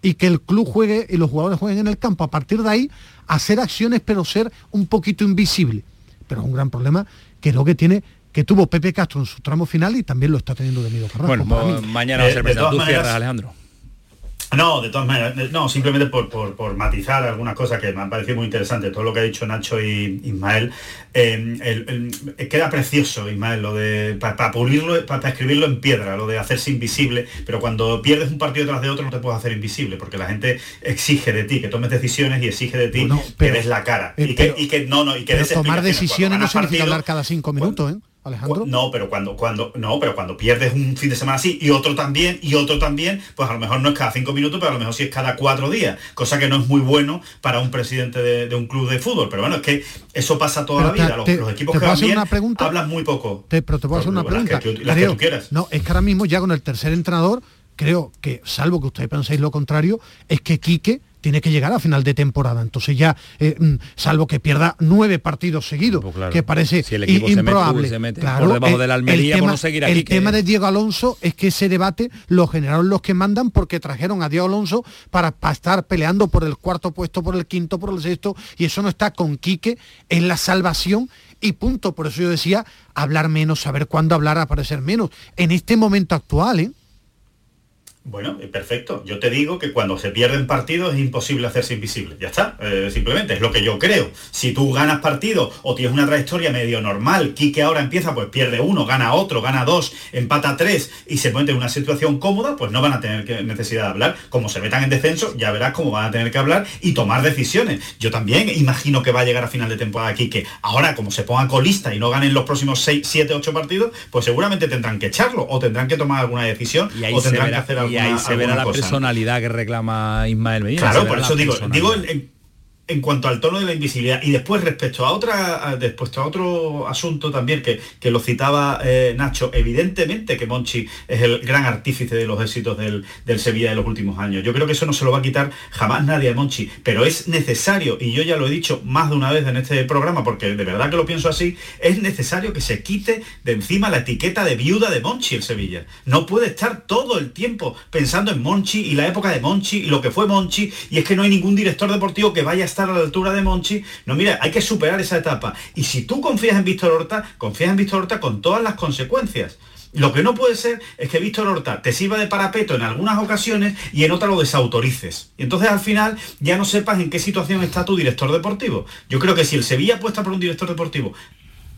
y que el club juegue y los jugadores jueguen en el campo. A partir de ahí, hacer acciones, pero ser un poquito invisible. Pero es un gran problema que es lo que tiene que tuvo Pepe Castro en su tramo final y también lo está teniendo de Nido Carrasco. Bueno, mañana va a Eh, ser de presidente. todas Tú cierras, maneras- Alejandro. No, de todas maneras, eh, no, simplemente por, por- por matizar algunas cosas que me han parecido muy interesantes, todo lo que ha dicho Nacho y Ismael. eh, el- el- eh, queda precioso, Ismael, lo de, para pulirlo, para escribirlo en piedra, lo de hacerse invisible, pero cuando pierdes un partido tras de otro no te puedes hacer invisible, porque la gente exige de ti que tomes decisiones y exige de ti que pero- des la cara. eh, y, que, y que no, no, y que des tomar decisiones no significa partido- hablar cada cinco minutos, ¿eh? Alejandro. no, pero cuando, cuando, no, pero cuando pierdes un fin de semana así y otro también y otro también, pues a lo mejor no es cada cinco minutos, pero a lo mejor sí es cada cuatro días, cosa que no es muy bueno para un presidente de, de un club de fútbol. Pero bueno, es que eso pasa toda Pero la vida. Los, te- los equipos ¿te que van bien una pregunta? hablan muy poco. Te- pero te puedo hacer una Las pregunta. que tú- las que tú quieras. No, es que ahora mismo ya con el tercer entrenador, creo que, salvo que ustedes penséis lo contrario, es que Quique tiene que llegar a final de temporada. Entonces ya, eh, mm, salvo que pierda nueve partidos seguidos, Pues claro. que parece Si el equipo i- se mete- improbable. se mete Claro, por debajo eh, de la Almería, el pues tema, no seguirá el tema de Diego Alonso es que ese debate lo generaron los que mandan porque trajeron a Diego Alonso para, para estar peleando por el cuarto puesto, por el quinto, por el sexto, y eso no está con Quique, es la salvación y punto. Por eso yo decía, hablar menos, saber cuándo hablar, aparecer menos. En este momento actual, ¿eh? Bueno, eh, perfecto. Yo te digo que cuando se pierden partidos es imposible hacerse invisible. Ya está. Eh, simplemente es lo que yo creo. Si tú ganas partidos o tienes una trayectoria medio normal, Quique ahora empieza, pues pierde uno, gana otro, gana dos, empata tres y se mete en una situación cómoda, pues no van a tener que- necesidad de hablar. Como se metan en descenso, ya verás cómo van a tener que hablar y tomar decisiones. Yo también imagino que va a llegar a final de temporada Quique. Ahora, como se ponga colista y no ganen los próximos 6, 7, 8 partidos, pues seguramente tendrán que echarlo o tendrán que tomar alguna decisión Y ahí o tendrán que hacer y ahí se verá la cosa. personalidad que reclama Ismael Medina. Claro, por eso digo, digo en, en- en cuanto al tono de la invisibilidad. Y después, respecto a otra, después a otro asunto también que, que lo citaba eh, Nacho, evidentemente que Monchi es el gran artífice de los éxitos del, del, Sevilla de los últimos años. Yo creo que eso no se lo va a quitar jamás nadie a Monchi, pero es necesario, y yo ya lo he dicho más de una vez en este programa, porque de verdad que lo pienso así, es necesario que se quite de encima la etiqueta de viuda de Monchi el Sevilla. No puede estar todo el tiempo pensando en Monchi y la época de Monchi y lo que fue Monchi, y es que no hay ningún director deportivo que vaya a a la altura de Monchi. No, mira, hay que superar esa etapa. Y si tú confías en Víctor Horta, confías en Víctor Horta con todas las consecuencias. Lo que no puede ser es que Víctor Horta te sirva de parapeto en algunas ocasiones y en otras lo desautorices. Y entonces al final ya no sepas en qué situación está tu director deportivo. Yo creo que si el Sevilla apuesta por un director deportivo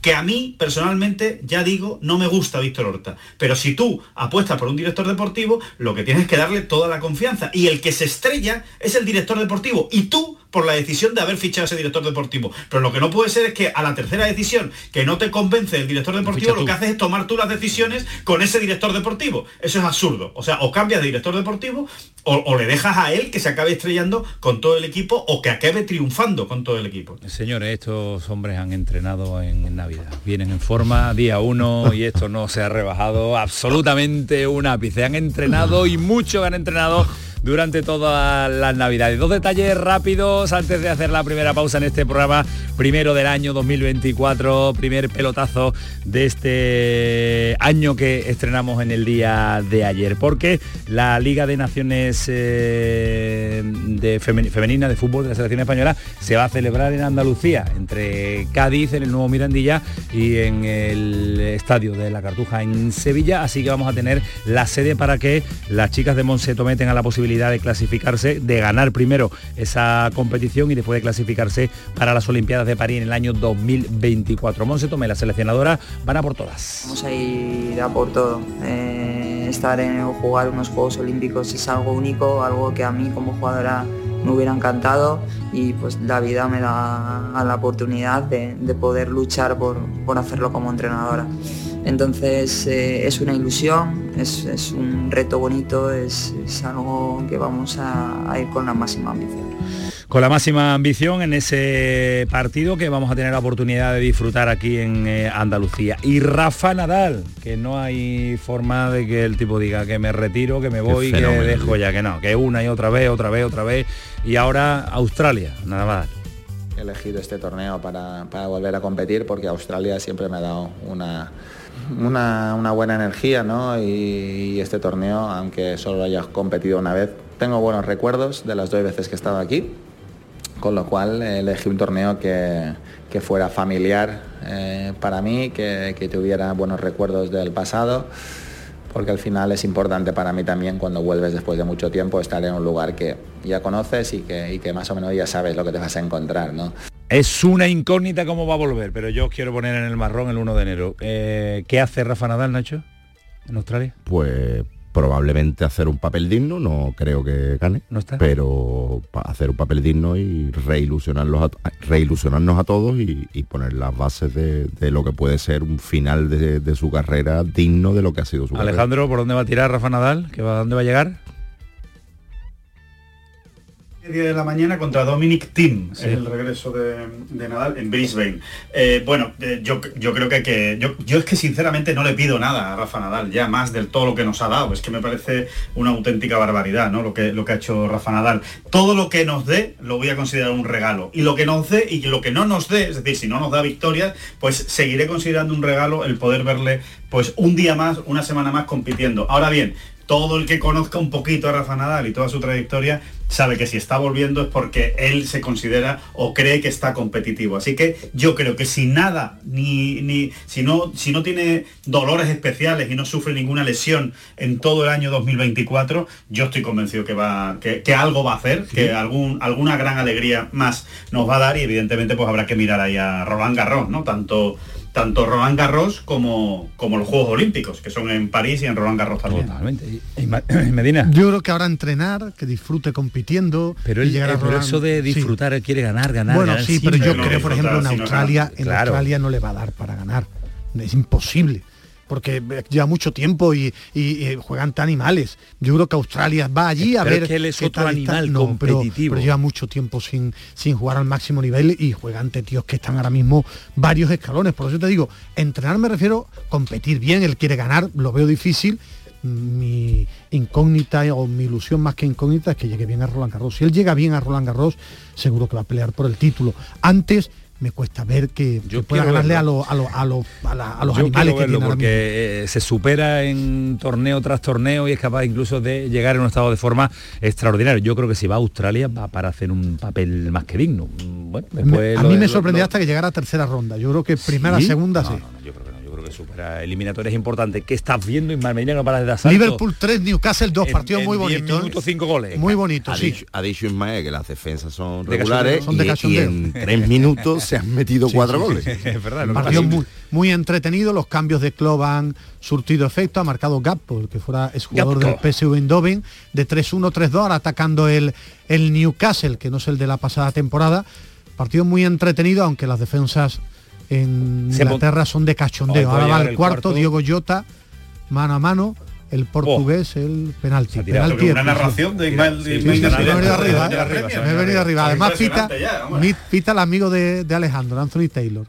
que a mí personalmente, ya digo, no me gusta Víctor Horta. Pero si tú apuestas por un director deportivo, lo que tienes que darle toda la confianza. Y el que se estrella es el director deportivo. Y tú por la decisión de haber fichado a ese director deportivo. Pero lo que no puede ser es que a la tercera decisión que no te convence el director deportivo, lo que haces es tomar tú las decisiones con ese director deportivo. Eso es absurdo. O sea, o cambias de director deportivo o, le dejas a él que se acabe estrellando con todo el equipo o que acabe triunfando con todo el equipo. Señores, estos hombres han entrenado en Navidad. Vienen en forma día uno y esto no se ha rebajado absolutamente un ápice. Han entrenado y mucho han entrenado durante todas las navidades. Dos detalles rápidos antes de hacer la primera pausa en este programa, primero del año 2024, primer pelotazo de este año que estrenamos en el día de ayer, porque la Liga de Naciones eh, de Femenina de Fútbol de la Selección Española se va a celebrar en Andalucía, entre Cádiz, en el nuevo Mirandilla y en el estadio de la Cartuja en Sevilla, así que vamos a tener la sede para que las chicas de Monse tometen a la posibilidad de clasificarse, de ganar primero esa competición y después de clasificarse para las Olimpiadas de París en el año 2024. Monse Tomé, la seleccionadora, van a por todas. Vamos a ir a por todo. Eh, estar en o jugar unos Juegos Olímpicos es algo único, algo que a mí como jugadora me hubiera encantado y pues la vida me da la oportunidad de, poder luchar por, por hacerlo como entrenadora. Entonces eh, es una ilusión, es, un reto bonito, es, algo que vamos a, ir con la máxima ambición. Con la máxima ambición en ese partido que vamos a tener la oportunidad de disfrutar aquí en eh, Andalucía. Y Rafa Nadal, que no hay forma de que el tipo diga que me retiro, que me voy, que dejo ya, que no, que una y otra vez, otra vez, otra vez. Y ahora Australia, nada más. He elegido este torneo para, para volver a competir porque Australia siempre me ha dado una una, buena energía, ¿no? Y, este torneo, aunque solo haya competido una vez, tengo buenos recuerdos de las dos veces que he estado aquí, con lo cual elegí un torneo que, fuera familiar eh, para mí, que, que tuviera buenos recuerdos del pasado porque al final es importante para mí también cuando vuelves después de mucho tiempo estar en un lugar que ya conoces y que, y que más o menos ya sabes lo que te vas a encontrar. ¿no? Es una incógnita cómo va a volver, pero yo os quiero poner en el marrón el 1 de enero. Eh, ¿Qué hace Rafa Nadal, Nacho, en Australia? Pues probablemente hacer un papel digno, no creo que gane, ¿No está? pero hacer un papel digno y reilusionarnos a, reilusionarnos a todos y, poner las bases de, lo que puede ser un final de, su carrera digno de lo que ha sido su Alejandro, ¿por dónde va a tirar Rafa Nadal? ¿Qué va, ¿Dónde va a llegar? Día de la mañana contra Dominic Thiem, el regreso de, Nadal en Brisbane. Eh, bueno, eh, yo, yo, creo que, que yo, yo, es que sinceramente no le pido nada a Rafa Nadal, ya más del todo lo que nos ha dado. Es que me parece una auténtica barbaridad, ¿no? Lo que, lo que ha hecho Rafa Nadal. Todo lo que nos dé lo voy a considerar un regalo. Y lo que nos dé y lo que no nos dé, es decir, si no nos da victorias, pues seguiré considerando un regalo el poder verle pues un día más, una semana más compitiendo. Ahora bien, todo el que conozca un poquito a Rafa Nadal y toda su trayectoria sabe que si está volviendo es porque él se considera o cree que está competitivo. Así que yo creo que si nada, ni, ni si, no, si no tiene dolores especiales y no sufre ninguna lesión en todo el año 2024, yo estoy convencido que, va, que, algo va a hacer, que algún, alguna gran alegría más nos va a dar y evidentemente pues habrá que mirar ahí a Roland Garros, ¿no? Tanto tanto Roland Garros como, como los Juegos Olímpicos, que son en París y en Roland Garros también. Totalmente. ¿Y, Medina? Yo creo que ahora entrenar, que disfrute compitiendo. Pero, él, llegar a eso de disfrutar, él quiere ganar, ganar. Bueno, sí, pero yo creo, por ejemplo, en Australia, en Australia no le va a dar para ganar. Es imposible porque lleva mucho tiempo y, y- y juegan tan animales. Yo creo que Australia va allí a Pero ver es que él es otro tal animal No, competitivo. pero lleva mucho tiempo sin, sin jugar al máximo nivel y juega ante tíos que están ahora mismo varios escalones. Por eso te digo, entrenar me refiero competir bien, él quiere ganar, lo veo difícil. Mi incógnita o mi ilusión más que incógnita es que llegue bien a Roland Garros. Si él llega bien a Roland Garros, seguro que va a pelear por el título. Antes me cuesta ver que, que pueda ganarle a, verlo. los a, los- a, los- a la- a los Yo animales que tiene porque eh, se supera en torneo tras torneo y es capaz incluso de llegar en un estado de forma extraordinario. Yo creo que si va a Australia va para hacer un papel más que digno. Mm, Bueno, Me- a mí me sorprendió lo- hasta que llegara a tercera ronda. Yo creo que primera, ¿Sí? segunda, No, sí. no, no, yo creo que supera eliminatorias importantes. ¿Qué estás viendo Ismael Medina no paras de dar? Liverpool 3, Newcastle 2, En- partidos en muy 10 bonitos. ¿eh? minutos, cinco goles. Muy bonito, ha, sí. dicho, ha dicho Ismael que las defensas son De regulares. Son de y- y, en tres minutos se han metido Sí, cuatro sí, goles. sí, sí. Es verdad, partido muy, muy entretenido, los cambios de club han surtido efecto, ha marcado Gappo, que fuera exjugador del Gappo. PSV Eindhoven, de 3-1, 3-2, ahora atacando el, el Newcastle, que no es el de la pasada temporada. Partido muy entretenido, aunque las defensas en Se Inglaterra son de cachondeo. Ahora va el cuarto, cuarto. Diego Jota, mano a mano, el portugués, el penalti. ha tirado. penalti Una narración de Ismael Sí, sí, sí, me he venido arriba, ¿eh? Premier, me he venido arriba. Además pita, ya, pita el amigo de, de Alejandro, Anthony Taylor.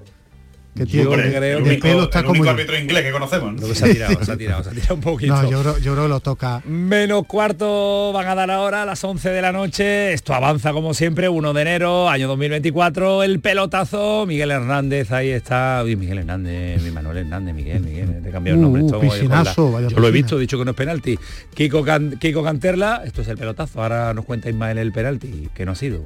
Que tiene Hombre, creo el único, pelo está el como único yo. árbitro inglés que conocemos. ¿no? Lo que se ha tirado, se ha tirado, se ha tirado un poquito. No, yo creo, yo creo que lo toca. Menos cuarto van a dar ahora a las 11 de la noche. Esto avanza como siempre, 1 de enero, año 2024. El pelotazo, Miguel Hernández, ahí está. Uy, Miguel Hernández, mi Manuel Hernández, Miguel, Miguel, te he cambiado el nombre. uh, esto piscinazo, vaya Yo lo he visto, he dicho que no es penalti. Kiko, Can- Kiko Canterla, esto es el pelotazo. Ahora nos cuenta Ismael el penalti, que no ha sido.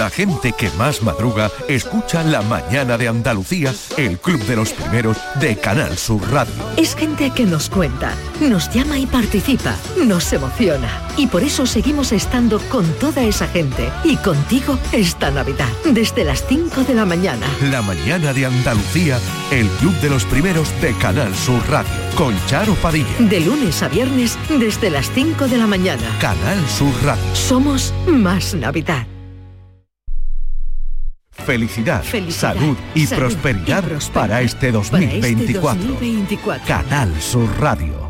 La gente que más madruga escucha La Mañana de Andalucía, el club de los primeros de Canal Sur Radio. Es gente que nos cuenta, nos llama y participa, nos emociona. Y por eso seguimos estando con toda esa gente y contigo esta Navidad, desde las 5 de la mañana. La Mañana de Andalucía, el club de los primeros de Canal Sur Radio, con Charo Padilla. De lunes a viernes, desde las 5 de la mañana. Canal Sur Radio. Somos más Navidad. Felicidad, Felicidad, salud y salud prosperidad, y prosperidad para este Para este 2024. 2024. Canal Sur Radio.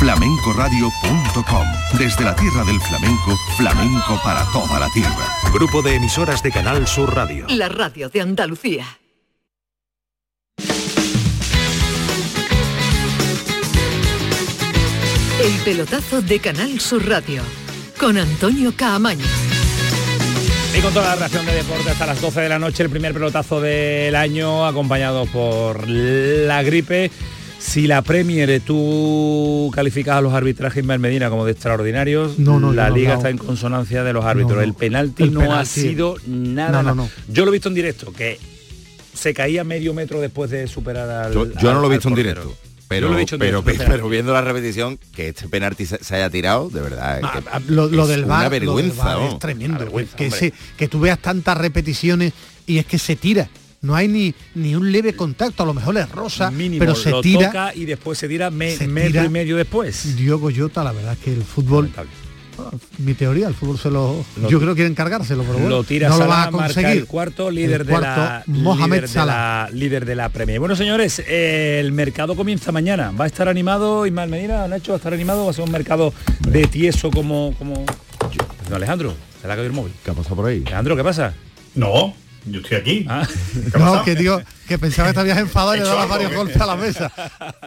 flamencoradio.com. Desde la tierra del flamenco, flamenco para toda la tierra. Grupo de emisoras de Canal Sur Radio. La radio de Andalucía. El pelotazo de Canal Sur Radio con Antonio Caamaño. Y con toda la reacción de deporte hasta las 12 de la noche, el primer pelotazo del año, acompañado por la gripe. Si la Premier tú calificas a los arbitrajes Ismael Medina como de extraordinarios, No, no, la no liga está en consonancia de los árbitros. El penalti El no ha sido nada. No, no, nada. no. Yo lo he visto en directo, que se caía medio metro después de superar al. Yo, yo al- no lo he visto en directo. Pero, lo he visto en pero, directo, pero, viendo la repetición, que este penalti se, se haya tirado, de verdad. es Ah, que ah, lo, lo es del una lo del vergüenza. VAR ¿no? es tremendo. Una vergüenza, que, hombre. se, que tú veas tantas repeticiones y es que se tira. No hay ni, ni un leve contacto, a lo mejor es rosa, Mínimo, pero se lo tira. toca y después se tira me- se metro tira. y medio después. Diogo Jota, la verdad es que el fútbol, bueno, mi teoría, el fútbol se lo, Lo- yo creo que quieren cargárselo, pero bueno, lo tira no lo Salah, va a marca conseguir. el cuarto líder El de la cuarto, Mohamed líder de Salah. la líder de la Premier. Bueno, señores, eh, el mercado comienza mañana. Va a estar animado Ismael Medina, Nacho, va a estar animado, va a ser un mercado de tieso como como No, Alejandro, se le ha caído el móvil. ¿Qué ha pasado por ahí? Alejandro, ¿qué pasa? No, yo estoy aquí. Ah, ¿Qué ha No, pasado? que digo, que pensaba que te habías enfadado y le dabas varios golpes a la mesa.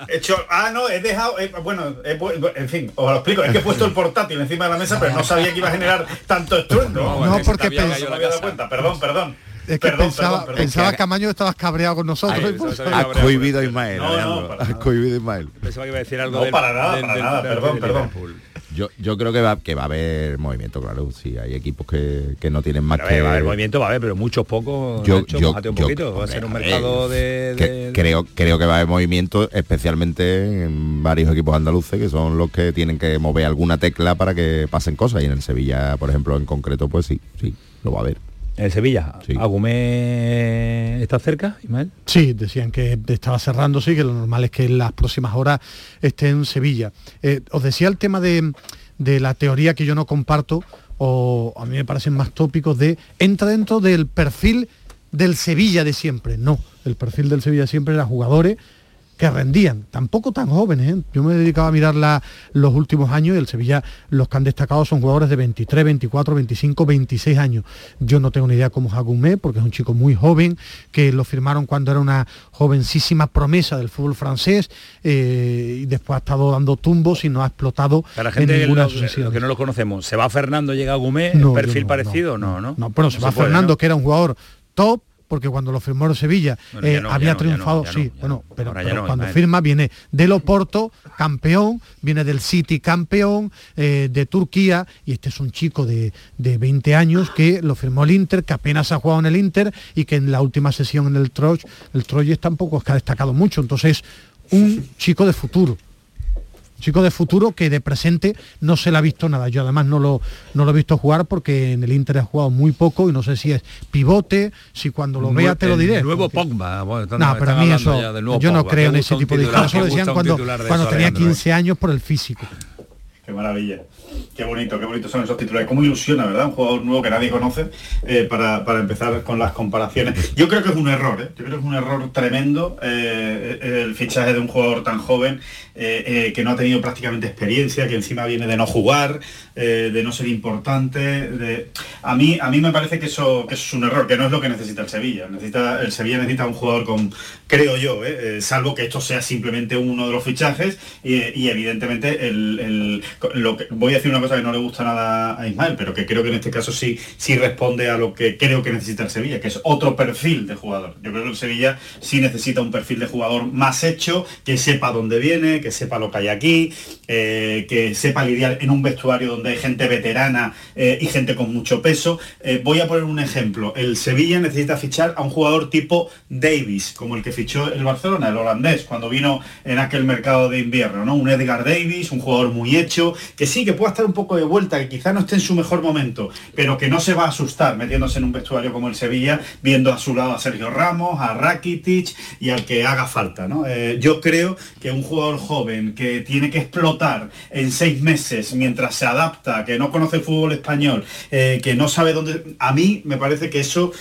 He hecho, ah, no, he dejado, eh, bueno, he en fin, os lo explico, es que he puesto el portátil encima de la mesa, pero no sabía que iba a generar tanto estruendo. No, Vamos, porque no me había dado cuenta, perdón, perdón. es que pensaba, pensaba que Camaño estabas cabreado con nosotros. y por eso- Has cohibido a Ismael, No, no, Has cohibido a Ismael. Pensaba que iba a decir algo No, del- para nada, del- para del- nada, del perdón, perdón. Yo, yo creo que va, que va a haber movimiento, claro. Sí, hay equipos que, que no tienen más Pero, que... va a haber movimiento, va a haber, pero muchos pocos. Yo- Nacho, yo- mójate un yo- poquito. Va a ser un mercado a de, que- de- creo, creo que va a haber movimiento, especialmente en varios equipos andaluces, que son los que tienen que mover alguna tecla para que pasen cosas. Y en el Sevilla, por ejemplo, en concreto, pues sí, sí, lo va a haber. En Sevilla. Sí. ¿Agumé está cerca, Ismael? Sí, decían que estaba cerrándose y que lo normal es que en las próximas horas esté en Sevilla. Eh, os decía el tema de, de la teoría que yo no comparto, o a mí me parecen más tópicos de entra dentro del perfil del Sevilla de siempre. No, el perfil del Sevilla de siempre era jugadores que rendían, tampoco tan jóvenes. ¿eh? Yo me he dedicado a mirar la- los últimos años y el Sevilla los que han destacado son jugadores de 23, 24, 25, 26 años. Yo no tengo ni idea cómo es Agumé, porque es un chico muy joven, que lo firmaron cuando era una jovencísima promesa del fútbol francés eh, y después ha estado dando tumbos y no ha explotado Para en gente que, ninguna sesiones. que no lo conocemos, ¿se va Fernando, llega Agumé, No, perfil no, parecido? No, no. No, pero se va puede, Fernando, ¿no? que era un jugador top, porque cuando lo firmó el Sevilla Bueno, eh, no, había triunfado, no, sí, bueno, pero, cuando Ismael. firma viene del Oporto, campeón, viene del City campeón, eh, de Turquía, y este es un chico de, de 20 años que lo firmó el Inter, que apenas ha jugado en el Inter y que en la última sesión en el Troyes, el Troyes tampoco es que ha destacado mucho, entonces un chico de futuro chico de futuro que de presente no se le ha visto nada. Yo además no lo, no lo he visto jugar porque en el Inter ha jugado muy poco y no sé si es pivote, si cuando lo vea te lo El diré. nuevo porque- Pogba. bueno, están- No, pero a mí eso, yo no Pogba. creo en ese tipo de discursos. Eso lo decían cuando, titular de cuando eso, tenía Alejandro, ¿eh? 15 años por el físico. Qué maravilla. Qué bonito, qué bonito son esos titulares. Cómo ilusiona, ¿verdad? Un jugador nuevo que nadie conoce eh, para, para empezar con las comparaciones. Yo creo que es un error, ¿eh? Yo creo que es un error tremendo eh, el fichaje de un jugador tan joven eh, eh, que no ha tenido prácticamente experiencia, que encima viene de no jugar, eh, de no ser importante. De... A, mí, a mí me parece que eso, que es un error, que no es lo que necesita el Sevilla. Necesita, el Sevilla necesita un jugador con, creo yo, ¿eh? Eh, salvo que esto sea simplemente uno de los fichajes y, evidentemente el, el- lo que, voy a decir una cosa que no le gusta nada a Ismael, pero que creo que en este caso sí, sí responde a lo que creo que necesita el Sevilla, que es otro perfil de jugador. Yo creo que el Sevilla sí necesita un perfil de jugador más hecho, que sepa dónde viene, que sepa lo que hay aquí, eh, que sepa lidiar en un vestuario donde hay gente veterana eh, y gente con mucho peso. Voy a poner un ejemplo. El Sevilla necesita fichar a un jugador tipo Davis, como el que fichó el Barcelona, el holandés, cuando vino en aquel mercado de invierno, ¿no? Un Edgar Davis, un jugador muy hecho, que sí, que pueda estar un poco de vuelta, que quizá no esté en su mejor momento, pero que no se va a asustar metiéndose en un vestuario como el Sevilla, viendo a su lado a Sergio Ramos, a Rakitic y al que haga falta, ¿no? Eh, yo creo que un jugador joven que tiene que explotar en seis meses mientras se adapta, que no conoce el fútbol español, eh, que no sabe dónde... A mí me parece que eso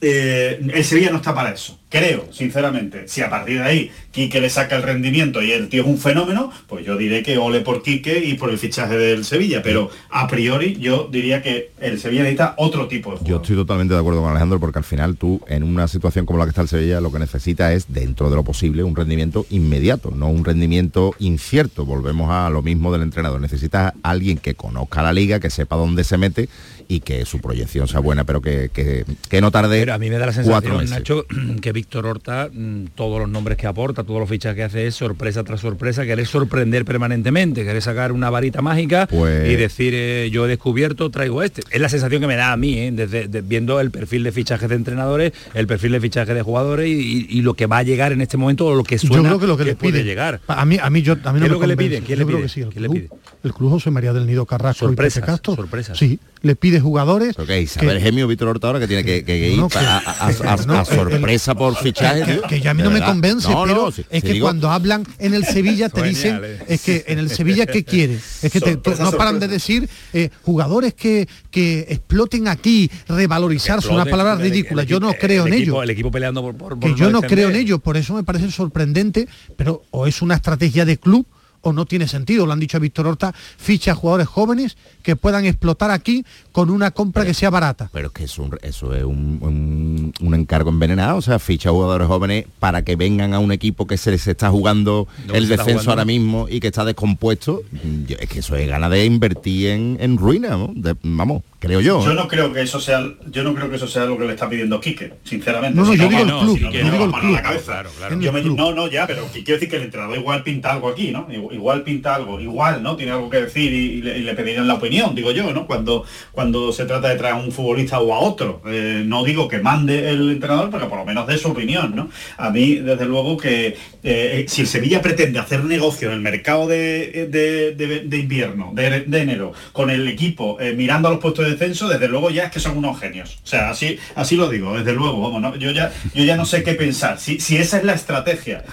eh, el Sevilla no está para eso. Creo, sinceramente, si a partir de ahí Quique le saca el rendimiento y el tío es un fenómeno, pues yo diré que ole por Quique y por el fichaje del Sevilla. Pero a priori yo diría que el Sevilla necesita otro tipo de jugador. Yo estoy totalmente de acuerdo con Alejandro porque al final tú en una situación como la que está el Sevilla lo que necesita es dentro de lo posible un rendimiento inmediato, no un rendimiento incierto. Volvemos a lo mismo del entrenador. Necesita alguien que conozca la liga, que sepa dónde se mete y que su proyección sea buena, pero que, que- que no tarde Pero a mí me da la sensación. Nacho, que Víctor Horta, mm, todos los nombres que aporta, todos los fichajes que hace es sorpresa tras sorpresa, querer sorprender permanentemente, querer sacar una varita mágica Pues- y decir eh, yo he descubierto, traigo este. Es la sensación que me da a mí, ¿eh? desde de- viendo el perfil de fichajes de entrenadores, el perfil de fichaje de jugadores y, y- y lo que va a llegar en este momento o lo que suena yo creo que lo que, le puede llegar. a mí a mí yo a mí ¿Qué no me lo que le convence. pide? ¿Quién Yo le creo pide? que sí, el ¿Quién le club, pide? el club José María del Nido Carrasco y Pepe Castro sorpresas. sí le pide jugadores Ok, Isabel que- Gemio, Víctor Horta ahora que tiene que, que- que ir No, que- a, a- a- a- no, a sorpresa por fichaje. que, ya a mí no me convence, No, no, pero sí, es que digo- cuando hablan en el Sevilla te dicen, es que en el Sevilla ¿qué quiere? Es que te- Sorpresa, no paran de decir eh, jugadores que, que exploten aquí, revalorizarse, una Exploten, palabra ridícula. Yo no creo el en ello. El equipo peleando por, por- que yo no creo en ello, por eso me parece sorprendente, pero o es una estrategia de club o no tiene sentido. Lo han dicho a Víctor Horta, ficha jugadores jóvenes que puedan explotar aquí con una compra que sea barata. Pero es que es un- eso es un, un- un encargo envenenado, o sea, ficha jugadores jóvenes para que vengan a un equipo que se les está jugando el descenso jugando. ahora mismo y que está descompuesto. Yo- Es que eso es gana de invertir en, en ruina, ¿no? De- vamos, creo yo. Yo ¿eh? no creo que eso sea, yo no creo que eso sea lo que le está pidiendo Quique, sinceramente. No, no, Si yo digo el club, yo digo el a club. Claro, claro. Yo me- no, no, ya, pero quiero decir que el entrenador igual pinta algo aquí, ¿no? Igual, igual pinta algo, igual, ¿no? Tiene algo que decir y, y le, y le pedirían la opinión, digo yo, ¿no? Cuando, cuando se trata de traer a un futbolista o a otro. Eh, no digo que mande el entrenador, pero por lo menos dé su opinión, ¿no? A mí, desde luego, que eh, si el Sevilla pretende hacer negocio en el mercado de, de- de- de invierno, de, de enero, con el equipo eh, mirando a los puestos de descenso, desde luego ya es que son unos genios. O sea, así, así lo digo, desde luego, vamos, ¿no? yo, ya, yo ya no sé qué pensar. Si, si esa es la estrategia,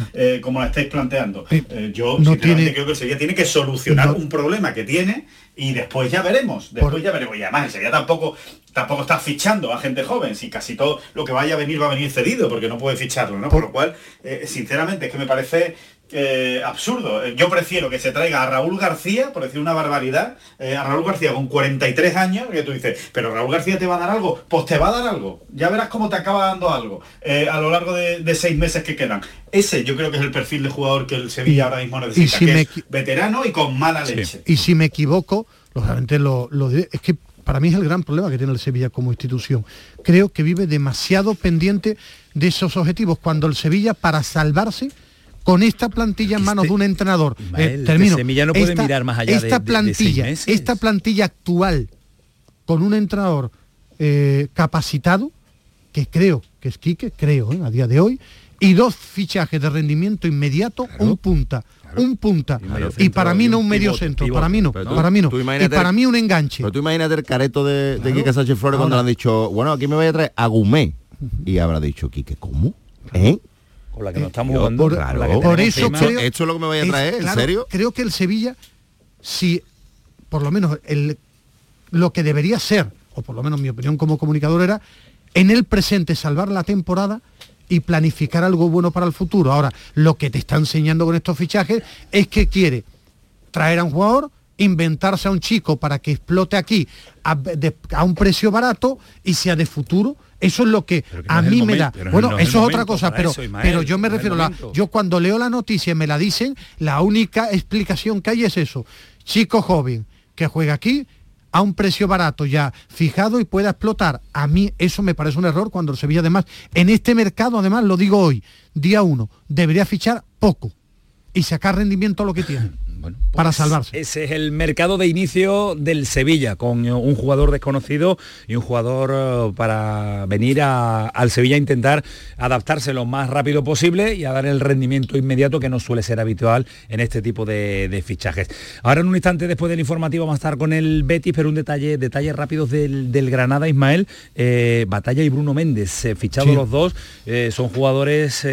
como la estáis planteando, yo no sinceramente tiene- creo que el Sevilla tiene que solucionar No. un problema que tiene y después ya veremos. Después ya veremos. Y además el Sevilla tampoco, tampoco está fichando a gente joven. Si casi todo lo que vaya a venir va a venir cedido, porque no puede ficharlo, ¿no? Por lo cual, eh, sinceramente, es que me parece eh, absurdo. Eh, Yo prefiero que se traiga a Raúl García, por decir una barbaridad, eh, a Raúl García con 43 años, que tú dices, pero Raúl García te va a dar algo, pues te va a dar algo. Ya verás cómo te acaba dando algo eh, a lo largo de, de seis meses que quedan. Ese yo creo que es el perfil de jugador que el Sevilla ahora mismo necesita, si que me es veterano y con mala leche. Y si me equivoco, lógicamente lo, lo diré, es que para mí es el gran problema que tiene el Sevilla como institución. Creo que vive demasiado pendiente de esos objetivos, cuando el Sevilla, para salvarse, con esta plantilla en manos de un entrenador, eh, termino, Sevilla no puede mirar más allá de- esta de- de plantilla, seis esta plantilla actual, con un entrenador eh, capacitado, que creo que es Quique, creo, eh, a día de hoy, y dos fichajes de rendimiento inmediato, un punta, un punta, y para mí no un medio pivote, centro, pivote. para mí no, tú- para mí no, y para mí un enganche. Pero tú imagínate el careto de. Quique Sánchez Flores cuando le han dicho, bueno, aquí me voy a traer a Gumé. Y habrá dicho, Quique, ¿cómo? ¿Eh? Con la que nos estamos jugando. por- claro, Por eso creo, ¿Esto es lo que me vaya a es- traer? ¿En claro, serio? Creo que el Sevilla, si por lo menos el, lo que debería ser, o por lo menos mi opinión como comunicador era, en el presente salvar la temporada y planificar algo bueno para el futuro. Ahora, lo que te está enseñando con estos fichajes es que quiere traer a un jugador, inventarse a un chico para que explote aquí a, de- a un precio barato y sea de futuro. Eso es lo que, a mí me da. Bueno, no eso es otra cosa, pero, eso, Ismael, pero yo me refiero, la, momento. yo cuando leo la noticia y me la dicen, la única explicación que hay es eso. Chico joven que juega aquí a un precio barato ya fijado y pueda explotar. A mí eso me parece un error cuando el Sevilla además, en este mercado además, lo digo hoy, día uno, debería fichar poco y sacar rendimiento a lo que tiene. para salvarse. Ese es el mercado de inicio del Sevilla, con eh, un jugador desconocido y un jugador eh, para venir a- al Sevilla a intentar adaptarse lo más rápido posible y a dar el rendimiento inmediato que no suele ser habitual en este tipo de, de fichajes. Ahora en un instante después del informativo vamos a estar con el Betis, pero un detalle, detalles rápidos del, del Granada, Ismael, eh, Batalla y Bruno Méndez, eh, fichados Sí. los dos, eh, son jugadores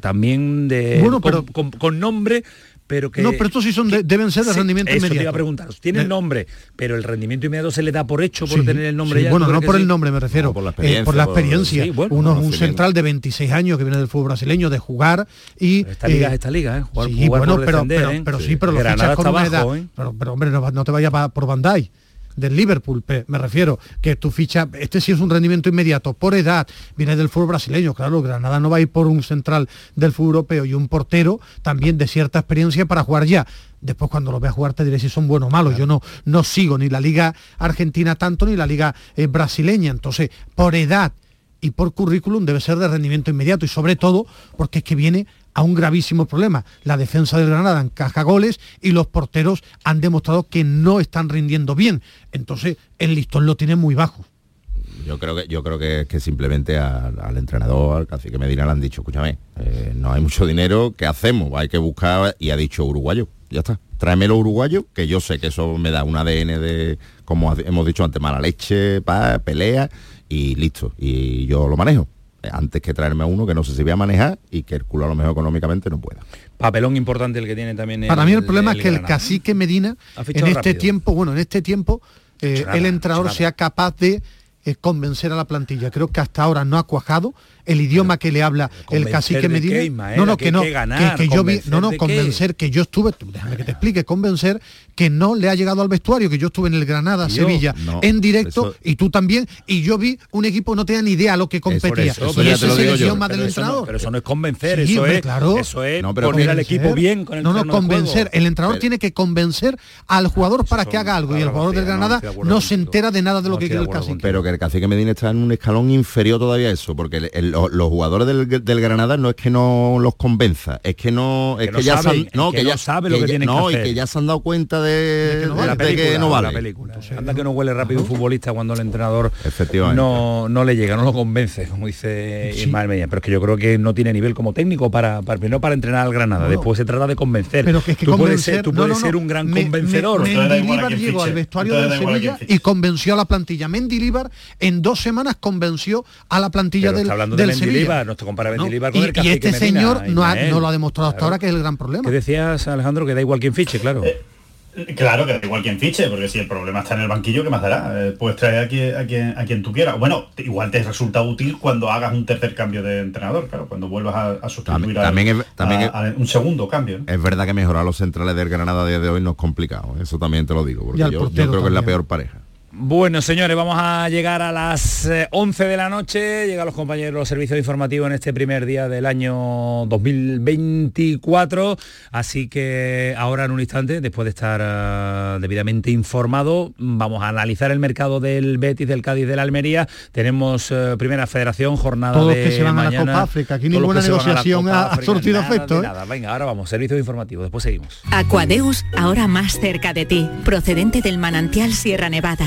también de Bueno, con- pero- con- con nombre pero que no, pero estos sí son de- deben ser de Sí, rendimiento eso te inmediato. iba a preguntar. Tiene el De- nombre, pero el rendimiento inmediato se le da por hecho por Sí, tener el nombre sí, ya. Bueno, ¿tú no por el nombre me refiero, por la eh, experiencia, por la por- experiencia. sí, bueno, Uno es un central de 26 años que viene del fútbol brasileño, de jugar y... Esta liga es esta liga, ¿eh? Jugar- sí, jugar bueno, por pero, defender, pero, ¿eh? pero Sí. sí, pero lo fichas con una edad. ¿eh? Pero, pero, hombre, no, te vayas por Bandai del Liverpool, me refiero, que tu ficha, este sí es un rendimiento inmediato, por edad, viene del fútbol brasileño, claro, Granada no va a ir por un central del fútbol europeo y un portero también de cierta experiencia para jugar ya. Después cuando lo veas jugar te diré si son buenos o malos. Yo no, no sigo ni la liga argentina tanto ni la liga eh, brasileña. Entonces, por edad y por currículum debe ser de rendimiento inmediato y sobre todo porque es que viene a un gravísimo problema. La defensa del Granada encaja goles y los porteros han demostrado que no están rindiendo bien. Entonces, el listón lo tiene muy bajo. Yo creo que yo creo que, que simplemente al, entrenador, al cacique Medina le han dicho, escúchame, eh, no hay mucho dinero, ¿qué hacemos? Hay que buscar y ha dicho uruguayo, ya está. Tráemelo uruguayo, que yo sé que eso me da un ADN de, como hemos dicho antes, mala leche, pa, pelea y listo. Y yo lo manejo. Antes que traerme a uno que no sé si voy a manejar y que el culo a lo mejor económicamente no pueda. Papelón importante el que tiene también Para mí el problema es que el cacique Medina en este rápido. tiempo, bueno, en este tiempo eh, el nada. sea capaz de eh, convencer a la plantilla. Creo que hasta ahora no ha cuajado el idioma que le habla el cacique Medina. no, no, que, no, que, yo vi, no, no, convencer que yo estuve, déjame que te explique, convencer que no le ha llegado al vestuario, que yo estuve en el Granada, Sevilla, en directo, y tú también, y yo vi un equipo no tenía ni idea a lo que competía. y ese es el idioma del entrenador. pero eso no es convencer, eso, es, claro. eso es poner al equipo bien con el No, no, convencer. El entrenador tiene que convencer al jugador para que haga algo, y el jugador del Granada no, se entera de nada de lo que quiere el cacique. Pero que el cacique Medina está en un escalón inferior todavía a eso, porque el, los jugadores del, Granada no es que no los convenza, es que no es que, ya no, que, ya sabe lo que, tiene que hacer. y que ya se han dado cuenta de, que no vale, la película, Anda que no huele rápido un futbolista cuando el entrenador no, no le llega, no lo convence, como dice Ismael Medina, pero es que yo creo que no tiene nivel como técnico para, para no para entrenar al Granada, después se trata de convencer. Pero que es que tú puedes ser, tú puedes ser un gran convencedor. Mendilibar llegó al vestuario de Sevilla y convenció a la plantilla. Mendilibar en dos semanas convenció a la plantilla del, del Sevilla compara no, y, y, este señor no, no, lo ha demostrado hasta ahora que es el gran problema. ¿Qué decías, Alejandro? Que da igual quien fiche, claro. Eh, claro, que da igual quien fiche, porque si el problema está en el banquillo, ¿qué más dará? Eh, puedes traer a quien, a, quien, a quien tú quieras. Bueno, igual te resulta útil cuando hagas un tercer cambio de entrenador, claro, cuando vuelvas a, sustituir también, también un segundo cambio. Es verdad que mejorar los centrales del Granada a día de hoy no es complicado, eso también te lo digo, porque yo, yo creo que es la peor pareja. Bueno, señores, vamos a llegar a las 11 eh, de la noche. Llegan los compañeros los servicios informativos en este primer día del año 2024. Así que ahora en un instante, después de estar eh, debidamente informado, vamos a analizar el mercado del Betis, del Cádiz, de la Almería. Tenemos eh, primera federación, jornada Todos de que se van a la Copa África. Aquí ninguna negociación ha, sortido efecto. Nada, venga, ahora vamos, servicios informativos. Después seguimos. Aquadeus, ahora más cerca de ti, procedente del manantial Sierra Nevada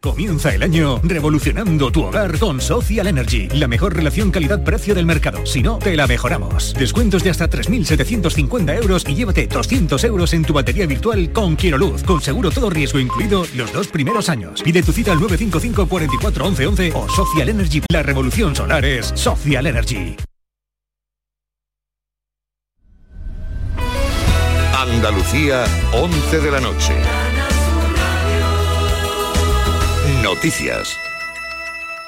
Comienza el año revolucionando tu hogar con Social Energy, la mejor relación calidad-precio del mercado. Si no, te la mejoramos. Descuentos de hasta 3.750 euros y llévate 200 euros en tu batería virtual con Quiero Luz, con seguro todo riesgo incluido los dos primeros años. Pide tu cita al 955 44 11 11 o Social Energy. La revolución solar es Social Energy. Andalucía, 11 de la noche. Noticias.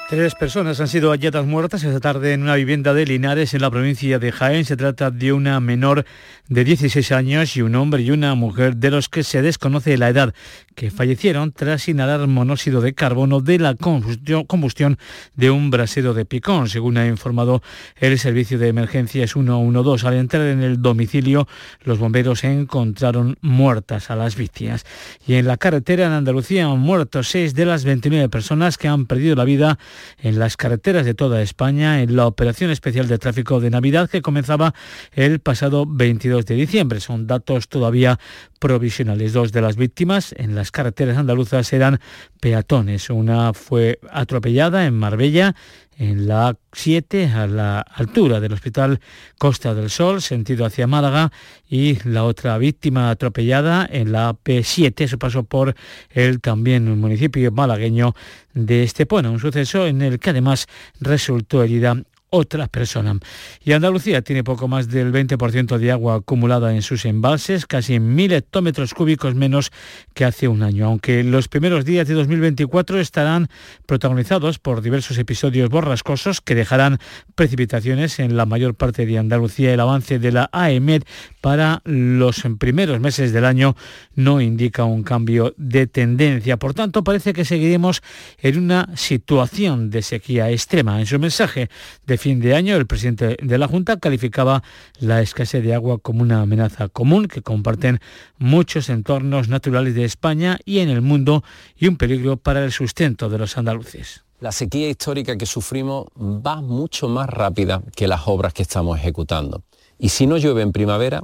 Tres personas han sido halladas muertas esta tarde en una vivienda de Linares en la provincia de Jaén. Se trata de una menor de 16 años y un hombre y una mujer de los que se desconoce la edad, que fallecieron tras inhalar monóxido de carbono de la combustión de un brasero de picón, según ha informado el servicio de emergencias 112. Al entrar en el domicilio, los bomberos encontraron muertas a las víctimas. Y en la carretera en Andalucía han muerto seis de las 29 personas que han perdido la vida en las carreteras de toda España en la operación especial de tráfico de Navidad que comenzaba el pasado 22 de diciembre. Son datos todavía provisionales. Dos de las víctimas en las carreteras andaluzas eran peatones. Una fue atropellada en Marbella en la 7 a la altura del Hospital Costa del Sol, sentido hacia Málaga, y la otra víctima atropellada en la P7, su paso por el también municipio malagueño de Estepona, un suceso en el que además resultó herida otra persona. Y Andalucía tiene poco más del 20% de agua acumulada en sus embalses, casi mil hectómetros cúbicos menos que hace un año, aunque los primeros días de 2024 estarán protagonizados por diversos episodios borrascosos que dejarán precipitaciones en la mayor parte de Andalucía. El avance de la AEMED para los primeros meses del año no indica un cambio de tendencia. Por tanto, parece que seguiremos en una situación de sequía extrema. En su mensaje de fin de año, el presidente de la Junta calificaba la escasez de agua como una amenaza común que comparten muchos entornos naturales de España y en el mundo y un peligro para el sustento de los andaluces. La sequía histórica que sufrimos va mucho más rápida que las obras que estamos ejecutando. Y si no llueve en primavera,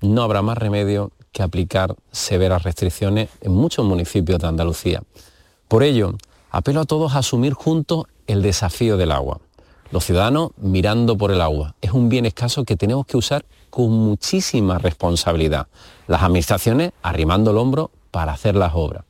no habrá más remedio que aplicar severas restricciones en muchos municipios de Andalucía. Por ello, apelo a todos a asumir juntos el desafío del agua. Los ciudadanos mirando por el agua. Es un bien escaso que tenemos que usar con muchísima responsabilidad. Las administraciones arrimando el hombro para hacer las obras.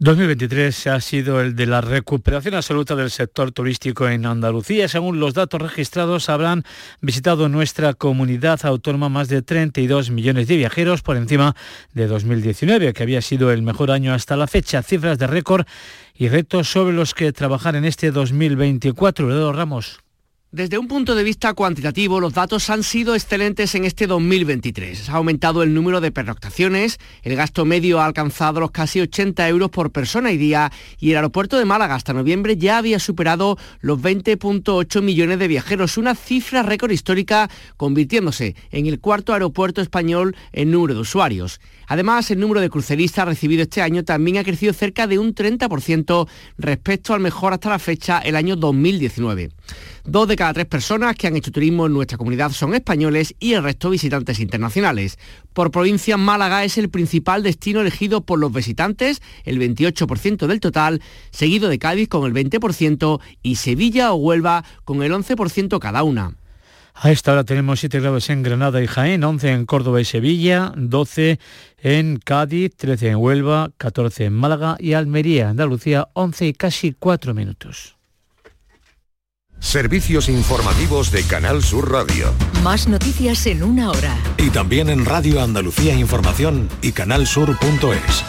2023 ha sido el de la recuperación absoluta del sector turístico en Andalucía. Según los datos registrados, habrán visitado nuestra comunidad autónoma más de 32 millones de viajeros por encima de 2019, que había sido el mejor año hasta la fecha. Cifras de récord y retos sobre los que trabajar en este 2024. Eduardo Ramos. Desde un punto de vista cuantitativo, los datos han sido excelentes en este 2023. Ha aumentado el número de pernoctaciones, el gasto medio ha alcanzado los casi 80 euros por persona y día y el aeropuerto de Málaga hasta noviembre ya había superado los 20.8 millones de viajeros, una cifra récord histórica convirtiéndose en el cuarto aeropuerto español en número de usuarios. Además, el número de cruceristas recibido este año también ha crecido cerca de un 30% respecto al mejor hasta la fecha el año 2019. Dos de cada tres personas que han hecho turismo en nuestra comunidad son españoles y el resto visitantes internacionales. Por provincia, Málaga es el principal destino elegido por los visitantes, el 28% del total, seguido de Cádiz con el 20% y Sevilla o Huelva con el 11% cada una. A esta hora tenemos 7 grados en Granada y Jaén, 11 en Córdoba y Sevilla, 12 en Cádiz, 13 en Huelva, 14 en Málaga y Almería, Andalucía, 11 y casi 4 minutos. Servicios informativos de Canal Sur Radio. Más noticias en una hora. Y también en Radio Andalucía Información y canalsur.es.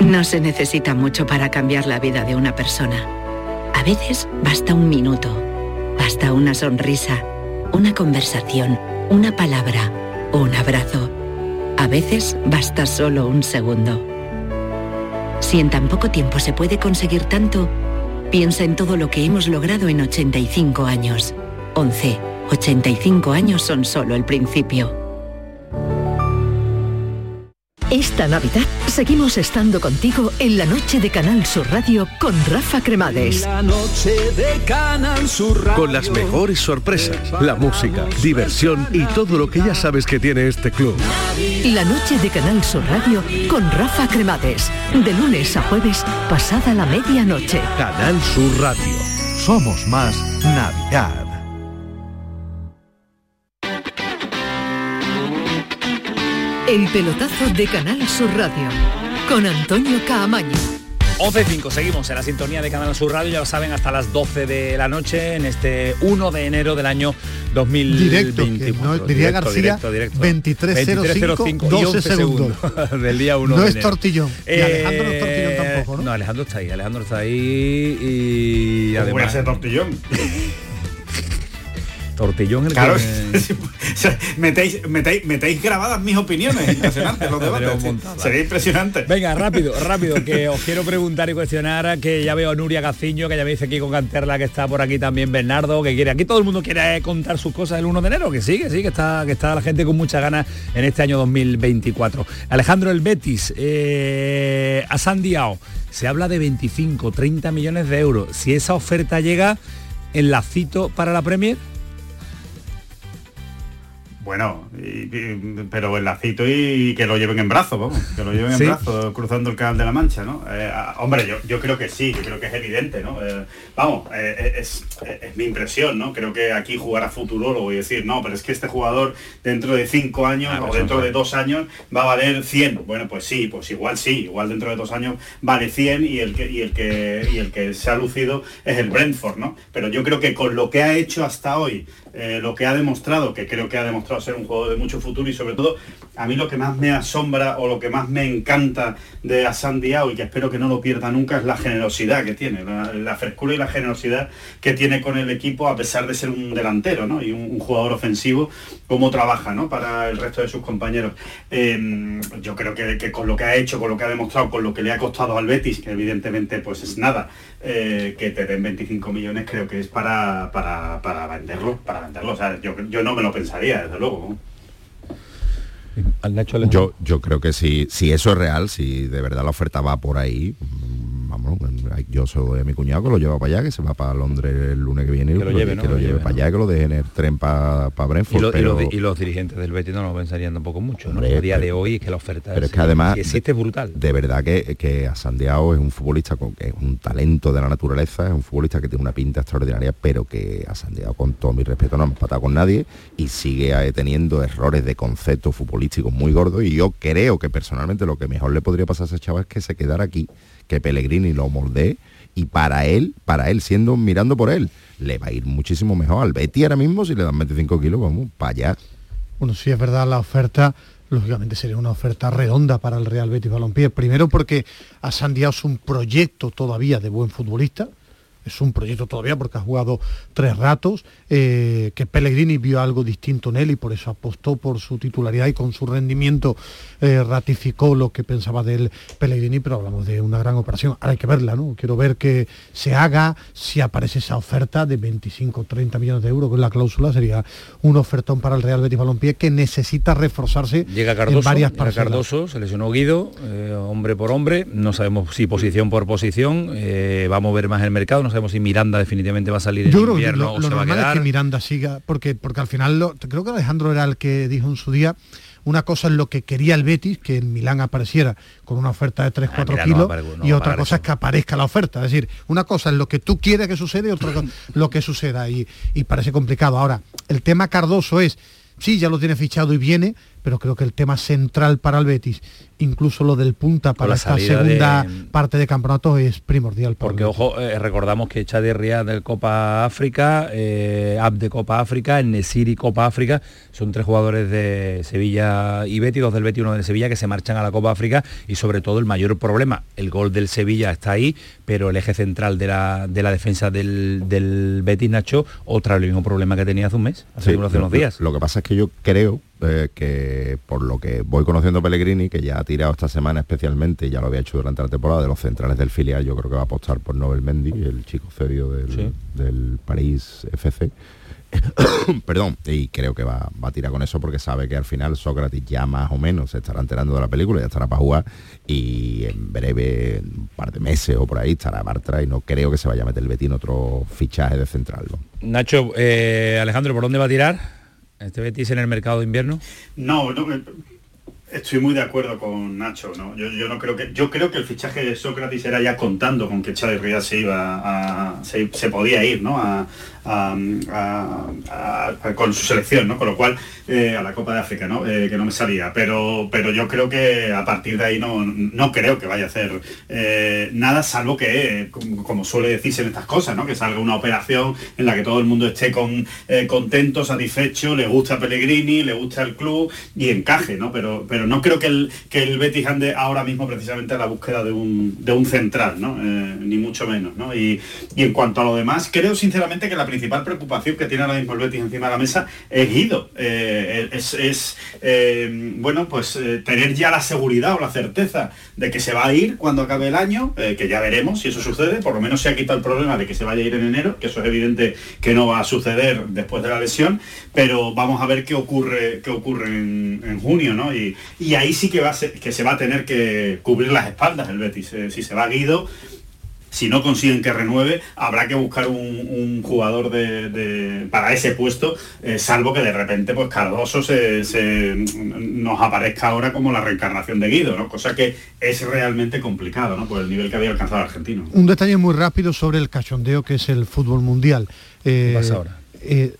No se necesita mucho para cambiar la vida de una persona. A veces basta un minuto, basta una sonrisa, una conversación, una palabra o un abrazo. A veces basta solo un segundo. Si en tan poco tiempo se puede conseguir tanto, piensa en todo lo que hemos logrado en 85 años. 11. 85 años son solo el principio. Esta Navidad seguimos estando contigo en la noche de Canal Sur Radio con Rafa Cremades. La noche de Canal Sur Radio. Con las mejores sorpresas, la música, diversión y todo lo que ya sabes que tiene este club. La noche de Canal Sur Radio con Rafa Cremades. De lunes a jueves, pasada la medianoche. Canal Sur Radio. Somos más Navidad. El pelotazo de Canal Sur Radio con Antonio Caamaño. 11.05, seguimos en la sintonía de Canal Sur Radio, ya lo saben, hasta las 12 de la noche en este 1 de enero del año 2024. Directo, que no, diría García, 23.05, 12 segundos. del día 1 No de es enero. tortillón. Y Eh, Alejandro no es tortillón tampoco, ¿no? No, Alejandro está ahí, Alejandro está ahí y ¿Cómo voy a además... ser tortillón? Tortillón el Claro, que... metéis, metéis, metéis grabadas mis opiniones, impresionante los debates. Sería impresionante. Venga, rápido, rápido, que os quiero preguntar y cuestionar, que ya veo a Nuria Gaciño, que ya me dice Kiko Canterla, que está por aquí también Bernardo, que quiere, aquí todo el mundo quiere contar sus cosas el 1 de enero, que sí, que sí, que está, que está la gente con muchas ganas en este año 2024. Alejandro El Betis, eh, a San Diao, se habla de 25, 30 millones de euros. Si esa oferta llega, enlacito para la Premier. Bueno, y- y- pero el lacito y que lo lleven en brazos, vamos, que lo lleven Sí. en brazos cruzando el canal de la Mancha, ¿no? Eh, ah, hombre, yo, yo creo que sí, yo creo que es evidente, ¿no? Eh, vamos, eh, es, es mi impresión, ¿no? Creo que aquí jugar a futurólogo y decir, no, pero es que este jugador dentro de cinco años Ah, o pues dentro eso de dos años va a valer 100. Bueno, pues sí, pues igual sí, igual dentro de dos años vale 100 y el que, y el que, y el que se ha lucido es el Brentford, ¿no? Pero yo creo que con lo que ha hecho hasta hoy, eh, lo que ha demostrado, que creo que ha demostrado ser un juego de mucho futuro y sobre todo a mí lo que más me asombra o lo que más me encanta de Asan Diao y que espero que no lo pierda nunca es la generosidad que tiene, la, frescura y la generosidad que tiene con el equipo a pesar de ser un delantero ¿no? y un, jugador ofensivo, cómo trabaja ¿no? para el resto de sus compañeros. Eh, yo creo que, que con lo que ha hecho, con lo que ha demostrado, con lo que le ha costado al Betis, que evidentemente pues es nada, eh, que te den 25 millones creo que es para, para, para venderlo, para venderlo. O sea, yo, yo no me lo pensaría, desde luego. Yo, yo creo que si, si eso es real, si de verdad la oferta va por ahí, vamos, yo soy a mi cuñado que lo lleva para allá, que se va para Londres el lunes que viene, que lo, lleve, que lo, lleve, para allá, que lo deje en el tren para Brentford. Y, los, dirigentes del Betis no lo pensarían tampoco mucho, ¿no? a día de hoy es que la oferta pero es, que además existe brutal. De verdad que, que Asandeao es un futbolista con que es un talento de la naturaleza, es un futbolista que tiene una pinta extraordinaria, pero que Asandeao con todo mi respeto no ha empatado con nadie y sigue teniendo errores de concepto futbolístico muy gordos y yo creo que personalmente lo que mejor le podría pasar a ese chaval es que se quedara aquí, que Pellegrini lo moldee y para él, para él, siendo mirando por él, le va a ir muchísimo mejor al Betty ahora mismo si le dan 25 kilos, vamos, para allá. Bueno, sí es verdad, la oferta lógicamente sería una oferta redonda para el Real Betis Balompié. Primero porque a Sandiao es un proyecto todavía de buen futbolista, es un proyecto todavía porque ha jugado tres ratos, eh, que Pellegrini vio algo distinto en él y por eso apostó por su titularidad y con su rendimiento eh, ratificó lo que pensaba de él Pellegrini, pero hablamos de una gran operación. Ahora hay que verla, ¿no? Quiero ver que se haga, si aparece esa oferta de 25 30 millones de euros con la cláusula, sería un ofertón para el Real Betis Balompié que necesita reforzarse llega Cardoso, en varias partes. Cardoso, se lesionó Guido, eh, hombre por hombre, no sabemos si posición por posición, va a mover más el mercado, no sabemos si Miranda definitivamente va a salir Yo en creo invierno que lo, o se va a quedar. es que Miranda siga, porque, porque al final lo, creo que Alejandro era el que dijo en su día, una cosa es lo que quería el Betis, que en Milán apareciera con una oferta de 3-4 Ah, kilos, no, no y otra cosa eso. es que aparezca la oferta. Es decir, una cosa es lo que tú quieres que suceda y otra cosa lo que suceda. Y, y parece complicado. Ahora, el tema Cardoso es, sí, ya lo tiene fichado y viene, pero creo que el tema central para el Betis, incluso lo del punta para esta segunda de- parte de campeonato es primordial. para el Porque, ojo, eh, recordamos que Chadi Riad del Copa África, eh, Ab de Copa África, Nesiri Copa África, son tres jugadores de Sevilla y Betis, dos del Betis y uno de Sevilla, que se marchan a la Copa África y sobre todo el mayor problema, el gol del Sevilla está ahí, pero el eje central de la, de la defensa del, del Betis, Nacho, otra el mismo problema que tenía hace un mes, hace, Sí, unos, hace unos días. Lo que pasa es que yo creo eh, que por lo que voy conociendo Pellegrini, que ya ha tirado esta semana especialmente, ya lo había hecho durante la temporada, de los centrales del filial, yo creo que va a apostar por Nobel Mendy, el chico cedido del, Sí. del París FC. Perdón, y creo que va, va a tirar con eso porque sabe que al final Sócrates ya más o menos se estará enterando de la película, ya estará para jugar y en breve, un par de meses o por ahí, estará Bartra y no creo que se vaya a meter el Betín otro fichaje de central. ¿no? Nacho, eh, Alejandro, ¿por dónde va a tirar este Betis en el mercado de invierno? No, eh, estoy muy de acuerdo con Nacho, ¿no? Yo, no creo que. Yo creo que el fichaje de Sócrates era ya contando con que Xavi Rivas se iba a. se, se podía ir, ¿no? A, con su selección, ¿no? Con lo cual, eh, a la Copa de África, ¿no? Eh, que no me salía. Pero, pero yo creo que a partir de ahí no, no creo que vaya a hacer eh, nada, salvo que, como, suele decirse en estas cosas, ¿no? Que salga una operación en la que todo el mundo esté con, contento, satisfecho, le gusta Pellegrini, le gusta el club y encaje, ¿no? Pero, pero no creo que el, que el Betis ande ahora mismo precisamente a la búsqueda de un, de un central, ¿no? Ni mucho menos, ¿no? Y, y en cuanto a lo demás, creo sinceramente que la principal preocupación que tiene ahora mismo el Betis encima de la mesa es Guido. Eh, es, es, eh, bueno, pues eh, tener ya la seguridad o la certeza de que se va a ir cuando acabe el año, eh, que ya veremos si eso sucede, por lo menos se ha quitado el problema de que se vaya a ir en enero, que eso es evidente que no va a suceder después de la lesión, pero vamos a ver qué ocurre, qué ocurre en, junio, ¿no? Y, y ahí sí que va a ser- que se va a tener que cubrir las espaldas el Betis. Eh, si se va Guido, si no consiguen que renueve, habrá que buscar un, un jugador de, de- para ese puesto, eh, salvo que de repente pues Cardoso se, se- nos aparezca ahora como la reencarnación de Guido, ¿no? Cosa que es realmente complicado, ¿no? Por el nivel que había alcanzado el argentino. Un detalle muy rápido sobre el cachondeo que es el fútbol mundial. Eh, pasa ahora? eh,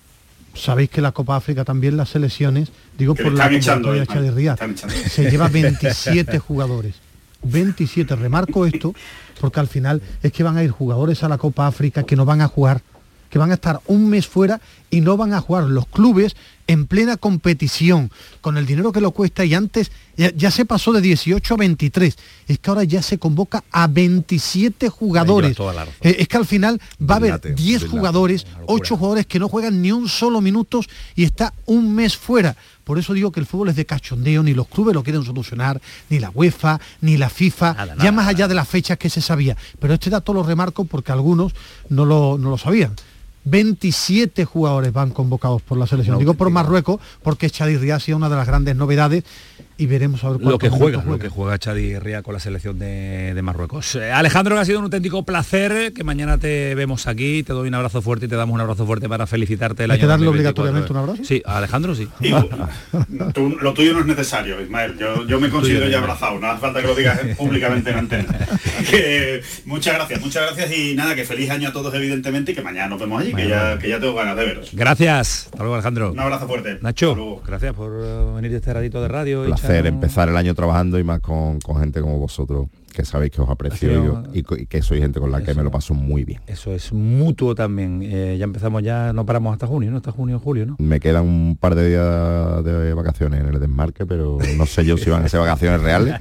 Sabéis que la Copa África también las selecciones, digo Que por la echando, de eh, echando. se lleva 27 jugadores. 27. Remarco esto porque al final es que van a ir jugadores a la Copa África que no van a jugar, que van a estar un mes fuera y no van a jugar los clubes en plena competición, con el dinero que lo cuesta y antes ya, ya se pasó de 18 a 23. Es que ahora ya se convoca a 27 jugadores. Eh, es que al final va a haber Dilate, 10 dilate, jugadores, 8 jugadores que no juegan ni un solo minuto y está un mes fuera. Por eso digo que el fútbol es de cachondeo, ni los clubes lo quieren solucionar, ni la UEFA, ni la FIFA, ya más allá de las fechas que se sabía. Pero este dato lo remarco porque algunos no lo, no lo sabían. 27 jugadores van convocados por la selección. Digo por Marruecos porque Chadi Riaz ha sido una de las grandes novedades y veremos a ver lo que juega, lo que juega Chadi Ría con la selección de, de Marruecos. Eh, Alejandro, que ha sido un auténtico placer, que mañana te vemos aquí, te doy un abrazo fuerte y te damos un abrazo fuerte para felicitarte el ¿Hay año que darle 2024. obligatoriamente un abrazo? Sí, a Alejandro sí. Tú- lo tuyo no es necesario, Ismael. Yo, yo me considero ya abrazado, no hace falta que lo digas públicamente en antena. Que, muchas gracias, muchas gracias y nada, que feliz año a todos evidentemente y que mañana nos vemos allí, que ya, que ya tengo ganas de veros. Gracias. Hasta luego, Alejandro. Un abrazo fuerte. Nacho, gracias por eh, venir de este ratito de radio. y empezar el año trabajando y más con, con gente como vosotros, que sabéis que os aprecio y, y que sois gente con la que me lo paso muy bien. Eso es mutuo también. Eh, ya empezamos ya, no paramos hasta junio, ¿no? Hasta junio, julio, ¿no? Me quedan un par de días de vacaciones en el desmarque, pero no sé yo si van a ser vacaciones reales.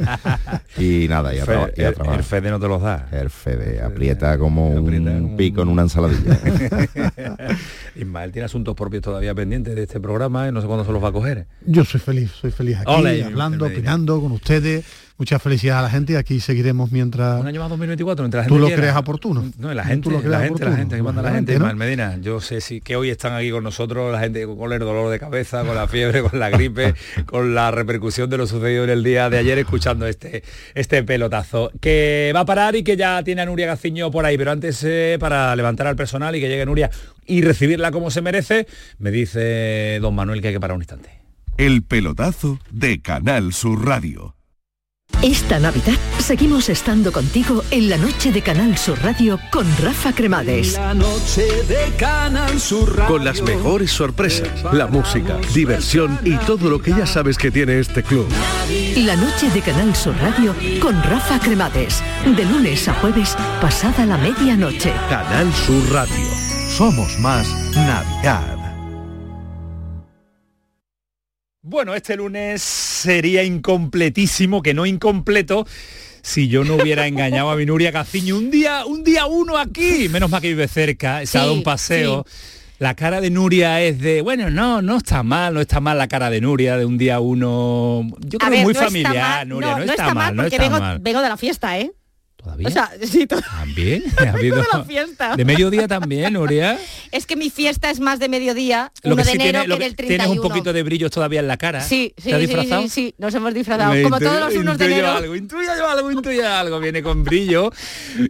Y nada, y a, Fe- traba- y a el- trabajar. el Fede no te los da. El Fede aprieta como un pico en una ensaladilla. Ismael tiene asuntos propios todavía pendientes de este programa y no sé cuándo se los va a coger. Yo soy feliz, soy feliz aquí, hablando, opinando con ustedes. Mucha felicidad a la gente y aquí seguiremos mientras Un año más 2024, mientras la tú lo quiera. creas oportuno. No, la gente, lo la gente, la gente que manda la gente, ¿no? Medina. Yo sé si que hoy están aquí con nosotros, la gente con el dolor de cabeza, con la fiebre, con la gripe, con la repercusión de lo sucedido en el día de ayer, escuchando este, este pelotazo. Que va a parar y que ya tiene a Nuria Gaciño por ahí, pero antes eh, para levantar al personal y que llegue Nuria y recibirla como se merece, me dice don Manuel que hay que parar un instante. El pelotazo de Canal Sur Radio. Esta Navidad seguimos estando contigo en la noche de Canal Sur Radio con Rafa Cremades. La noche de Canal Sur Radio. Con las mejores sorpresas, la música, diversión y todo lo que ya sabes que tiene este club. La noche de Canal Sur Radio con Rafa Cremades. De lunes a jueves, pasada la medianoche. Canal Sur Radio. Somos más Navidad. Bueno, este lunes sería incompletísimo, que no incompleto, si yo no hubiera engañado a mi Nuria Gaciño. Un día, un día uno aquí, menos mal que vive cerca, se ha dado un paseo. La cara de Nuria es de, bueno, no, no está mal, no está mal la cara de Nuria de un día uno. Yo creo que muy no familiar, Nuria, no, no está, mal, no está vengo, mal. vengo de la fiesta, ¿eh? ¿Todavía? O sea, sí, to- También, ha habido... de la fiesta. De mediodía también, Nuria. es que mi fiesta es más de mediodía, Lo 1 que de sí enero tiene- lo que del 31. tienes un poquito de brillos todavía en la cara. Sí, sí, ¿Te has sí, sí, sí, nos hemos disfrazado. Me Como intu- todos los unos de intuyo enero. algo, intuyo yo algo, intuyo algo, viene con brillo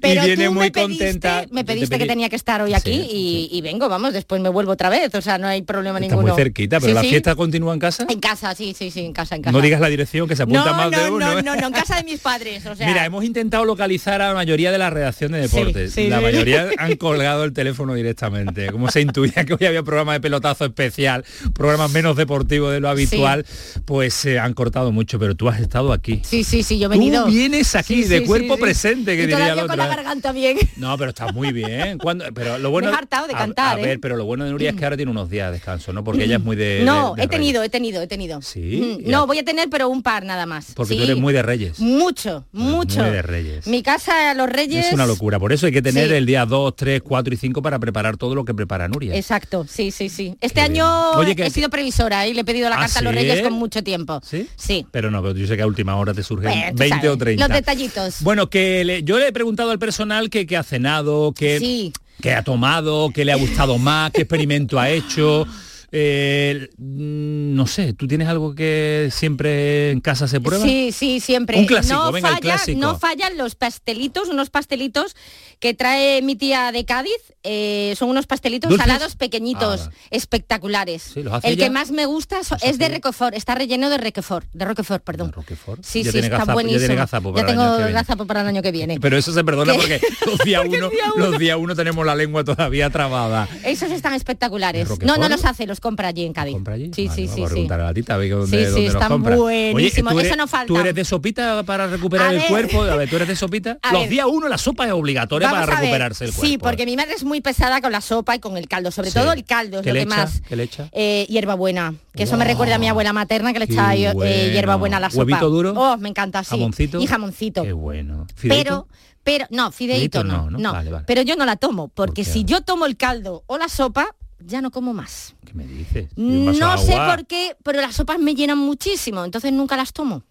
Pero y viene tú muy me pediste, contenta. me te pediste que tenía que estar hoy aquí y, y vengo, vamos, después me vuelvo otra vez, o sea, no hay problema Está ninguno. muy cerquita, pero Sí, la sí. fiesta continúa en casa. En casa, sí, sí, sí, en casa, en casa. No digas la dirección que se apunta no, más no, de uno. No, ¿eh? no, no, en casa de mis padres, o sea. Mira, hemos intentado localizar a la mayoría de la redacción de deportes. sí, la sí. mayoría han colgado el teléfono directamente. Como se intuía que hoy había programa de pelotazo especial, programa menos deportivo de lo habitual, pues se han cortado mucho, pero tú has estado aquí. Sí, sí, sí, yo he Tú venido. vienes aquí de cuerpo presente, que y diría el con la garganta bien. No, pero está muy bien. ¿Cuándo? Pero lo bueno. Me he hartado de cantar, A, ¿eh? ver, pero lo bueno de Nuria es que ahora tiene unos días de descanso, ¿no? Porque ella es muy de. no, de- de he tenido, he tenido, he tenido. Sí, Mm. No, voy a tener, pero un par nada más. Porque tú eres muy de Reyes. Mucho, mucho. Muy de Reyes. Mi casa, los Reyes. Es una locura. Por eso hay que tener Sí. el día 2, 3, 4 y 5 para preparar todo lo que prepara Nuria. Exacto, sí, sí, sí. Este año Oye, que- he sido previsora y le he pedido la ¿Ah, carta a los? Reyes con mucho tiempo. ¿Sí? Sí. Pero no, pero yo sé que a última hora te surgen Bueno, tú 20 o sabes, 30. Los detallitos. Bueno, que le- yo le he preguntado al personal que, que ha cenado, que, Sí. que ha tomado, que le ha gustado más, qué experimento ha hecho. Eh, no sé, ¿tú tienes algo que siempre en casa se prueba? Sí, sí, siempre. Un clásico, no venga, el falla, clásico. no fallan los pastelitos, unos pastelitos que trae mi tía de Cádiz. eh, son unos pastelitos ¿Dulces? salados pequeñitos, Ah. espectaculares. Sí, ¿los hace El ella? que más me gusta es de Roquefort, está relleno de Roquefort, de Roquefort, perdón. Sí, Ya sí, tiene está gazapo- ya buenísimo. tiene gazapo para Ya el tengo viene. gazapo para el año que viene. Pero eso se perdona ¿Qué? porque los días uno, los días uno tenemos la lengua todavía trabada. Esos están espectaculares. ¿De No, no Roquefort? los hace, los compra allí en Cádiz. Sí, sí, sí, Vamos a sí. preguntar a la tita a ver dónde, Sí, sí, dónde los están compra. buenísimos, ¿tú eres, eso no falta. ¿Tú eres de sopita para recuperar A el cuerpo? A ver, ¿tú eres de sopita? A los días uno la sopa es obligatoria Vamos para a recuperarse el cuerpo. Sí, porque mi madre es muy pesada con la sopa y con el caldo, sobre Sí. todo el caldo es ¿Qué lo que más. ¿Qué le echa? Eh, hierbabuena, que eso me recuerda a mi abuela materna que le echaba eh, bueno. hierbabuena a la sopa. ¿Huevito duro? Oh, me encanta, sí. ¿Jamoncito? Y jamoncito. Qué bueno. ¿Fideito? Pero, pero, no, fideito Fideito no, no, ¿no? Vale, vale. Pero yo no la tomo, porque qué? si yo tomo el caldo o la sopa, ya no como más. ¿Qué me dices? ¿Y un vaso No sé por qué, pero las sopas me llenan muchísimo, entonces nunca las tomo.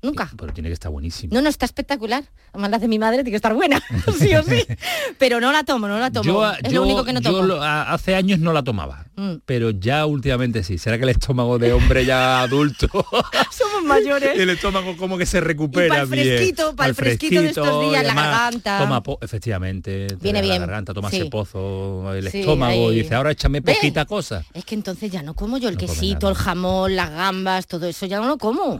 Nunca. Pero tiene que estar buenísimo. No, no, está espectacular. Además las de mi madre tiene que estar buena, sí o sí. Pero no la tomo, no la tomo. Yo, es yo- lo único que no yo tomo. lo- a- hace años no la tomaba. Mm. pero ya últimamente sí. ¿Será que el estómago de hombre ya adulto, Somos mayores. el estómago como que se recupera Y pa'l bien? fresquito, pa'l Al fresquito de estos días, la además garganta. Toma efectivamente. te Viene bien, La garganta, toma sí. ese pozo, el Sí, estómago, ahí. y dice, ahora échame ¿Ves? poquita cosa. Es que entonces ya no como yo el quesito, el jamón, las gambas, todo eso ya no lo como.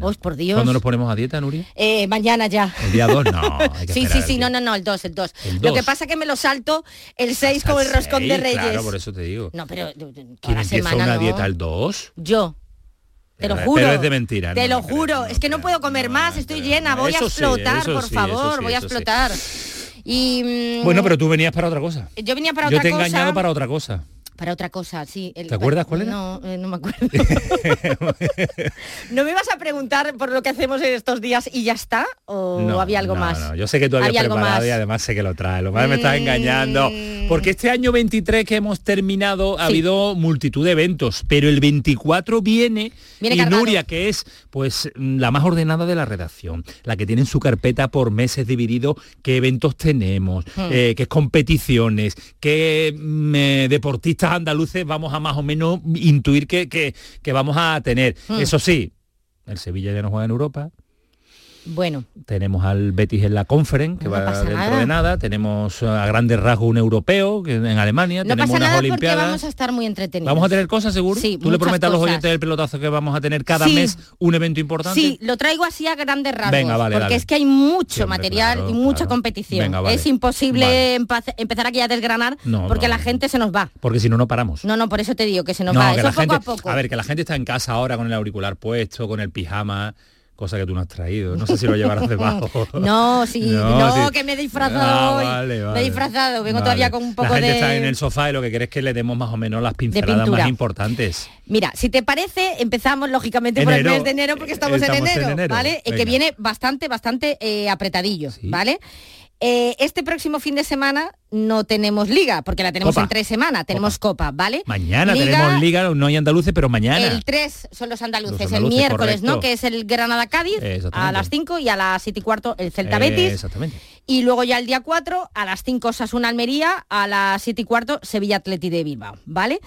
Oh, por Dios. ¿Cuándo nos ponemos a dieta, Nuria? Eh, mañana ya. El día 2, no. hay que Sí, sí, sí, el no, no, no, el 2, el 2. El Lo que pasa que me lo salto el 6 con el roscón de Reyes. Claro, por eso te digo. No, pero eh, toda ¿Quién la empieza semana una no. dieta al 2? Yo. Te lo Pero- juro. pero es de mentira, Te no, lo juro. es que no puedo comer más, estoy llena, voy a sí, explotar, por sí, favor, sí, voy a explotar. Y Bueno, pero tú venías para otra cosa. yo venía para Yo otra te he cosa. engañado para otra cosa. Para otra cosa, sí. el- ¿Te acuerdas cuál era? No, eh, no me acuerdo. ¿No me vas a preguntar por lo que hacemos en estos días y ya está? ¿O No, había algo no, más? no, yo sé que tú habías preparado más. y además sé que lo traes. Lo más me estás engañando. Porque este año 23 que hemos terminado ha Sí. habido multitud de eventos, pero el 24 viene, Viene y cargado. Nuria, que es pues mm, la más ordenada de la redacción, la que tiene en su carpeta por meses dividido qué eventos tenemos, Hmm. eh, qué competiciones, qué mm, eh, deportistas andaluces vamos a más o menos intuir que, que- que vamos a tener. Hmm. Eso sí, el Sevilla ya no juega en Europa. Bueno, Tenemos al Betis en la Conference, que No va dentro nada. de nada. Tenemos eh, a grandes rasgos un europeo que en Alemania. no tenemos pasa unas nada porque Olimpiadas. vamos a estar muy entretenidos. ¿Vamos a tener cosas seguro? Sí, ¿Tú le prometes a los cosas. oyentes del pelotazo que vamos a tener cada Sí. mes un evento importante? Sí, lo traigo así a grandes rasgos. Venga, vale, porque dale. es que hay mucho material claro, y mucha claro. competición. Venga, vale. Es imposible Vale. empezar aquí a desgranar No, porque la gente se nos va. Porque si no, no paramos. No, no, por eso te digo que se nos No, va. que Eso la poco gente, a poco. ver, que la gente está en casa ahora con el auricular puesto, con el pijama, cosa que tú no has traído. No sé si lo llevarás debajo. No, sí, no, sí. que me he disfrazado Ah, hoy. vale, Me he disfrazado, vengo Vale. todavía con un poco La gente de... está en el sofá y lo que quiere es que le demos más o menos las pinceladas más importantes. Mira, si te parece, empezamos lógicamente por el Enero. mes de enero porque estamos, Estamos en, en enero, enero. ¿vale? Eh, que Venga. viene bastante, bastante eh, apretadillo, ¿vale? Eh, este próximo fin de semana no tenemos liga, porque la tenemos Copa. en tres semanas, tenemos copa, ¿vale? Mañana Liga, tenemos liga, no hay andaluces, pero mañana. El 3 son los andaluces, Los el miércoles, ¿no? Que es el Granada-Cádiz a las 5 y a las 7 y cuarto el Celta-Betis. exactamente. Y luego ya el día 4, a las 5 Sasuna Almería, a las 7 y cuarto Sevilla Atleti de Bilbao, ¿vale?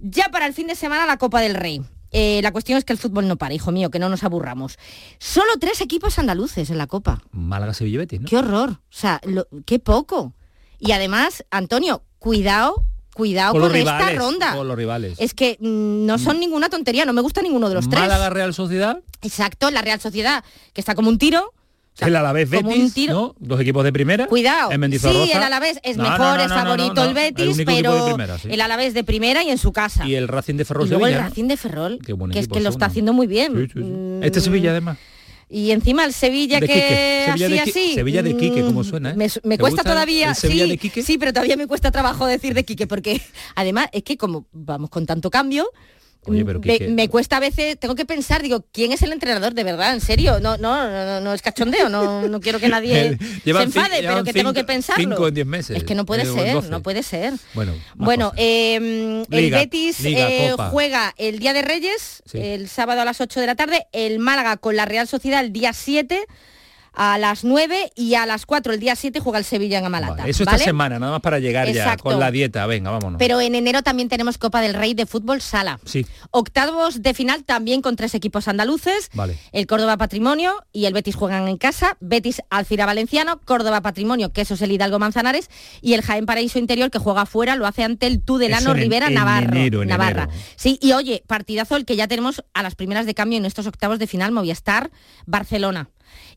Ya para el fin de semana la Copa del Rey. Eh, la cuestión es que el fútbol no para, hijo mío, que no nos aburramos. Solo tres equipos andaluces en la Copa. Málaga, Sevilla Betis, ¿no? Qué horror. O sea, lo- qué poco. Y además, Antonio, cuidado, cuidado Con esta rivales, ronda. con los rivales. Es que mm, no son ninguna tontería, no me gusta ninguno de los tres. Málaga, Real Sociedad, Exacto, la Real Sociedad, que está como un tiro. El Alavés como un Betis, tiro. ¿no? Dos equipos de primera. Cuidado. En. Sí, el Alavés es No, mejor, no, no, es favorito el el Betis, pero primera, sí. el Alavés de primera y en su casa. Y el Racing de Ferrol Y luego el Sevilla. Racing de Ferrol, que es que lo está haciendo muy bien. Mm, Este Sevilla, además. Y encima el Sevilla De que. Sevilla así de así. Sevilla de Quique, mm, ¿cómo suena, eh? Me, me ¿Te cuesta todavía. el Sevilla sí, de Quique? sí, pero todavía me cuesta trabajo decir de Quique porque además es que como vamos con tanto cambio. Oye, pero me, cuesta a veces, tengo que pensar, digo, ¿quién es el entrenador de verdad? ¿En serio? No, no, no, no, es cachondeo, no, no quiero que nadie se Llevan enfade, pero que tengo que pensarlo. Cinco en diez meses. Es que no puede Eh, ser, 12. no puede ser. Bueno, Bueno, eh, el Liga, Betis Liga, eh, juega el Día de Reyes, Sí. el sábado a las 8 de la tarde, el Málaga con la Real Sociedad el día 7 a las 9 y a las 4 el día 7 juega el Sevilla en Amalata. Vale, Eso esta semana, nada más para llegar ya con la dieta. Venga, vámonos. Pero en enero también tenemos Copa del Rey de Fútbol Sala. Sí, Octavos de final también con tres equipos andaluces. vale. El Córdoba Patrimonio y el Betis juegan en casa, Betis Alcira Valenciano, Córdoba Patrimonio, que eso es el Hidalgo Manzanares, y el Jaén Paraíso Interior que juega afuera, lo hace ante el Tudelano en- Rivera en Navarro, enero, en Navarra. enero. Sí, y oye, partidazo el que ya tenemos a las primeras de cambio en estos octavos de final, Movistar, Barcelona.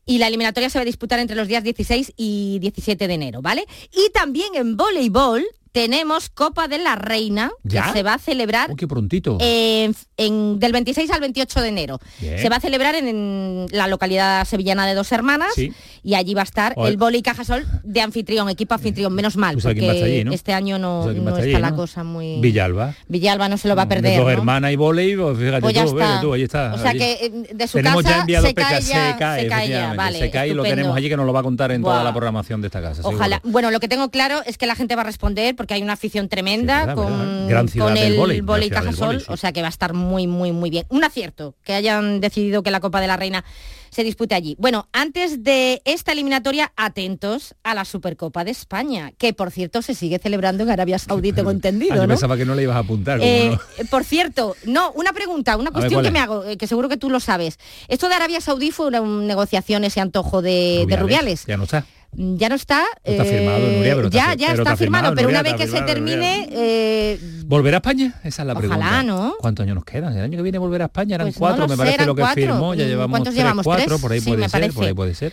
Y la eliminatoria se va a disputar entre los días 16 y 17 de enero, ¿vale? Y también en voleibol tenemos Copa de la Reina, ¿Ya? que se va a celebrar Oh, qué prontito. en- en- del 26 al 28 de enero. Bien. Se va a celebrar en, en la localidad sevillana de Dos Hermanas Sí. y allí va a estar Oye. el Boli Cajasol de anfitrión, equipo anfitrión, menos mal, sabes porque este año no, está allí, la ¿no? cosa muy... Villalba. Villalba no se lo va a De perder, Dos hermanas y volei, pues fíjate Pues ya tú, está. tú, ahí está. O sea allí. que eh, de su tenemos casa ya enviado se cae ya, se cae, se cae ya, efectivamente, vale, se cae y lo tenemos allí que nos lo va a contar en toda la programación de esta casa. seguro. Ojalá. Bueno, lo que tengo claro es que la gente va a responder porque hay una afición tremenda Sí, verdad, con, verdad. El vóley, vóley Cajasol, vóley, sí. o sea que va a estar muy, muy, muy bien. Un acierto que hayan decidido que la Copa de la Reina se dispute allí. Bueno, antes de esta eliminatoria, atentos a la Supercopa de España, que por cierto se sigue celebrando en Arabia Saudí, tengo entendido, Ah, yo ¿no? pensaba que no le ibas a apuntar. Eh, no. Por cierto, no, una pregunta, una cuestión ¿cuál que me hago, eh, que seguro que tú lo sabes. Esto de Arabia Saudí fue una un negociación, ese antojo de de Rubiales. Ya no está. Mm, Ya no está. No está firmado, Nuria, pero ya, ya pero está, firmado, pero Nuria, una vez que se termine, eh, ¿Volverá a España? Esa es la Ojalá, pregunta. ¿no? ¿Cuántos años nos quedan? El año que viene volverá a España, eran Pues cuatro, me sé, parece lo que cuatro. firmó, ya llevamos ¿cuántos tres, llevamos? cuatro, ¿Tres? por ahí Sí, puede ser, por ahí puede ser.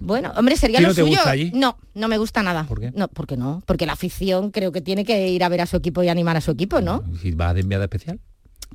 bueno, hombre, sería ¿Y lo no suyo. allí? No, no me gusta nada. ¿Por qué? No, porque no, porque la afición creo que tiene que ir a ver a su equipo y animar a su equipo, ¿no? Si vas de enviada especial.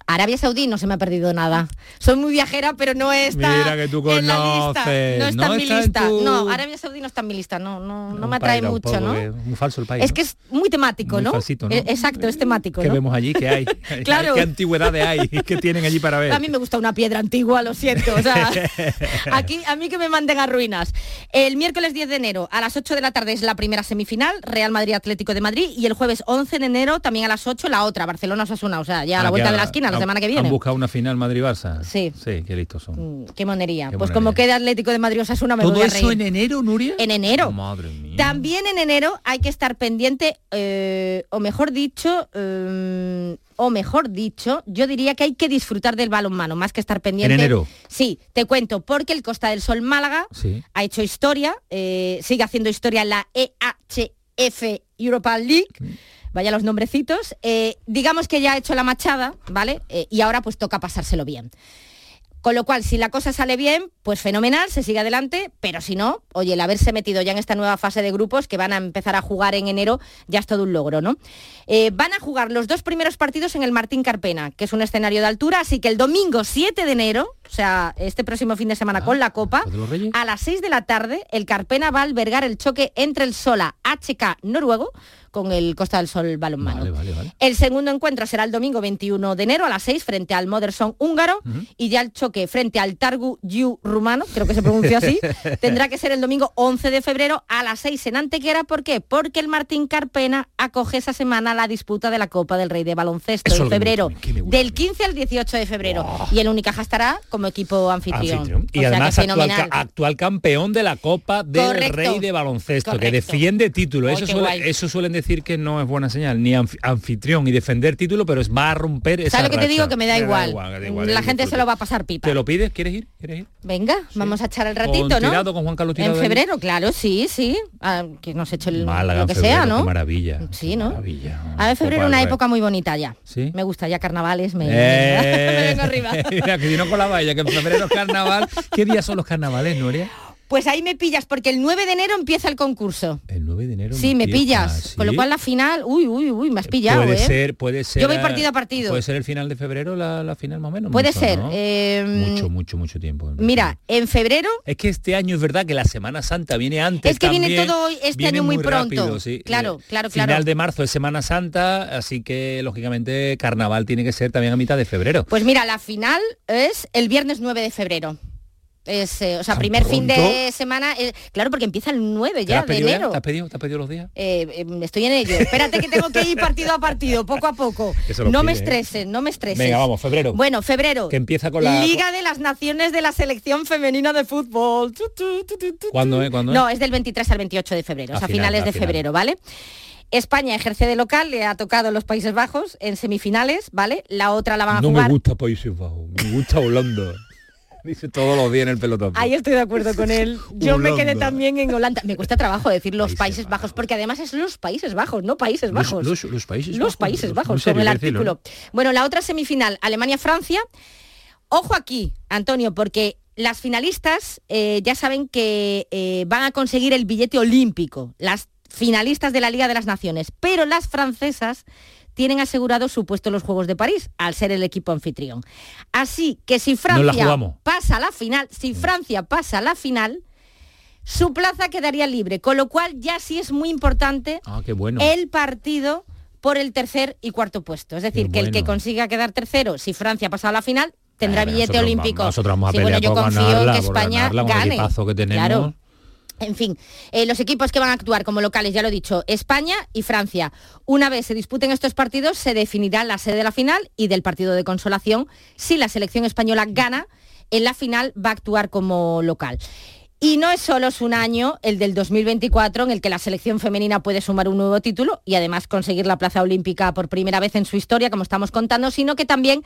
Arabia Saudí no se me ha perdido nada. Soy muy viajera, pero no está Mira que tú en la lista. No está no en mi está en lista. tu- No, Arabia Saudí no está en mi lista. No, no, me atrae mucho, ¿no? Muy falso el país. Es que es muy temático, Muy ¿no? falsito, ¿no? Eh, Exacto, es temático, ¿Qué vemos allí? ¿Qué hay? Claro. ¿Qué antigüedades hay? ¿Qué tienen allí para ver? A mí me gusta una piedra antigua, lo siento. O sea, aquí a mí que me manden a ruinas. El miércoles 10 de enero a las 8 de la tarde es la primera semifinal, Real Madrid Atlético de Madrid, y el jueves 11 de enero también a las 8 la otra, Barcelona Osasuna, o sea, ya a la Ah, vuelta de la ha- la han- semana que Han viene. buscado una final Madrid-Barça. Sí. Sí, qué listos son. Qué monería. Qué pues monería. como quede Atlético de Madrid Osasuna me ¿Todo voy a eso en enero, Nuria? En enero. Madre mía. También en enero hay que estar pendiente, eh, o mejor dicho, eh, o mejor dicho, yo diría que hay que disfrutar del balonmano, más que estar pendiente. ¿En enero? Sí, te cuento, porque el Costa del Sol Málaga Sí. ha hecho historia, eh, sigue haciendo historia en la EHF Europa League. Vaya los nombrecitos. Eh, digamos que ya ha hecho la machada, ¿vale? Eh, y ahora pues toca pasárselo bien. Con lo cual, si la cosa sale bien, pues fenomenal, se sigue adelante, pero si no, oye, el haberse metido ya en esta nueva fase de grupos que van a empezar a jugar en enero, ya es todo un logro, ¿no? Eh, van a jugar los dos primeros partidos en el Martín Carpena, que es un escenario de altura, así que el domingo 7 de enero, o sea, este próximo fin de semana con la Copa, a las 6 de la tarde, el Carpena va a albergar el choque entre el Sola HK noruego con el Costa del Sol balonmano. Vale, vale, vale. El segundo encuentro será el domingo 21 de enero a las 6 frente al Moderson húngaro y ya el choque frente al Targu Yu rumano, creo que se pronuncia así, tendrá que ser el domingo 11 de febrero a las 6 en Antequera. ¿Por qué? Porque el Martín Carpena acoge esa semana la disputa de la Copa del Rey de Baloncesto Eso es en febrero, del 15 al 18 de febrero. Y el Unicaja estará como equipo anfitrión. Anfitrión. Y O sea que además actual, campeón de la Copa del Correcto. Rey de Baloncesto, que defiende título. Eso, suele- eso suelen decir que no es buena señal, ni anfi- anfitrión y defender título, pero es va a romper esa ¿Sabes lo que te digo? Que me da igual. que da igual, la es gente se lo va a pasar pipa. ¿Te lo pides? ¿Quieres ir? ¿Quieres ir? Venga, vamos a echar el Con ratito, ¿no? Tirado, con Juan Carlos Tirado En febrero, claro, sí, sí. Ah, que nos hecho el, Málaga, lo que febrero, sea, qué ¿no? maravilla. Sí, ¿no? Maravilla. A ver, febrero es una época muy bonita ya. ¿Sí? Me gusta ya carnavales, me, Eh, me vengo arriba. Mira, que vino con la valla, que en febrero es carnaval. ¿Qué días son los carnavales, Nuria? Pues ahí me pillas, porque el 9 de enero empieza el concurso. El 9 de enero. Sí, me empieza, pillas. Con lo cual la final, uy, uy, uy, me has pillado, puede ¿eh? ser, puede ser. Yo voy eh, partido a partido. Puede ser el final de febrero la, la final más o menos. Puede mucho, ser. ¿no? eh, Mucho, mucho, mucho tiempo. Mira, en febrero Es que este año es verdad que la Semana Santa viene antes. Es que viene todo este viene año muy pronto. rápido, sí. Claro, Eh, claro, Final claro. de marzo es Semana Santa, así que lógicamente Carnaval tiene que ser también a mitad de febrero. Pues mira, la final es el viernes 9 de febrero. Es, eh, o sea, ¿Tan primer fin de semana. eh, claro, porque empieza el 9 ¿Te ya de ya? enero. ¿Te has pedido, te has pedido los días? Eh, eh, estoy en ello. Espérate que tengo que ir partido a partido, poco a poco. No me pide, estreses, no me estreses. Venga, vamos, febrero. Bueno, febrero. Que empieza con la... Liga de las Naciones de la Selección Femenina de Fútbol. ¿Cuándo? ¿Cuándo? No, es del 23 al 28 de febrero, A o sea, final, finales de final. febrero, ¿vale? España ejerce de local, le ha tocado los Países Bajos en semifinales, ¿vale? La otra la van a No jugar. me gusta Países Bajos, me gusta Holanda. Dice todos los días en el pelotón. Ahí estoy de acuerdo con él. Yo me quedé también en Holanda. Me cuesta trabajo decir los Países, Bajos, porque además es los Países Bajos, no Países Los- Bajos. Los, los Países Los Bajos. Países Bajos, con el decirlo, artículo. Bueno, la otra semifinal, Alemania-Francia. Ojo aquí, Antonio, porque las finalistas eh, ya saben que eh, van a conseguir el billete olímpico, las finalistas de la Liga de las Naciones, pero las francesas tienen asegurado su puesto en los Juegos de París, al ser el equipo anfitrión. Así que si Francia pasa a la final, si Francia pasa a la final, su plaza quedaría libre, con lo cual ya sí es muy importante Ah, qué bueno. el partido por el tercer y cuarto puesto. Es decir, que el que consiga quedar tercero, si Francia pasa a la final, tendrá Eh, billete nosotros olímpico. vamos- nosotros vamos a Sí, bueno, yo confío en que España ganarla, gane. equipazo que tenemos. Claro. En fin, eh, los equipos que van a actuar como locales, ya lo he dicho, España y Francia. Una vez se disputen estos partidos, se definirá la sede de la final y del partido de consolación si la selección española gana en la final va a actuar como local. Y no es solo es un año, el del 2024, en el que la selección femenina puede sumar un nuevo título y además conseguir la plaza olímpica por primera vez en su historia, como estamos contando, sino que también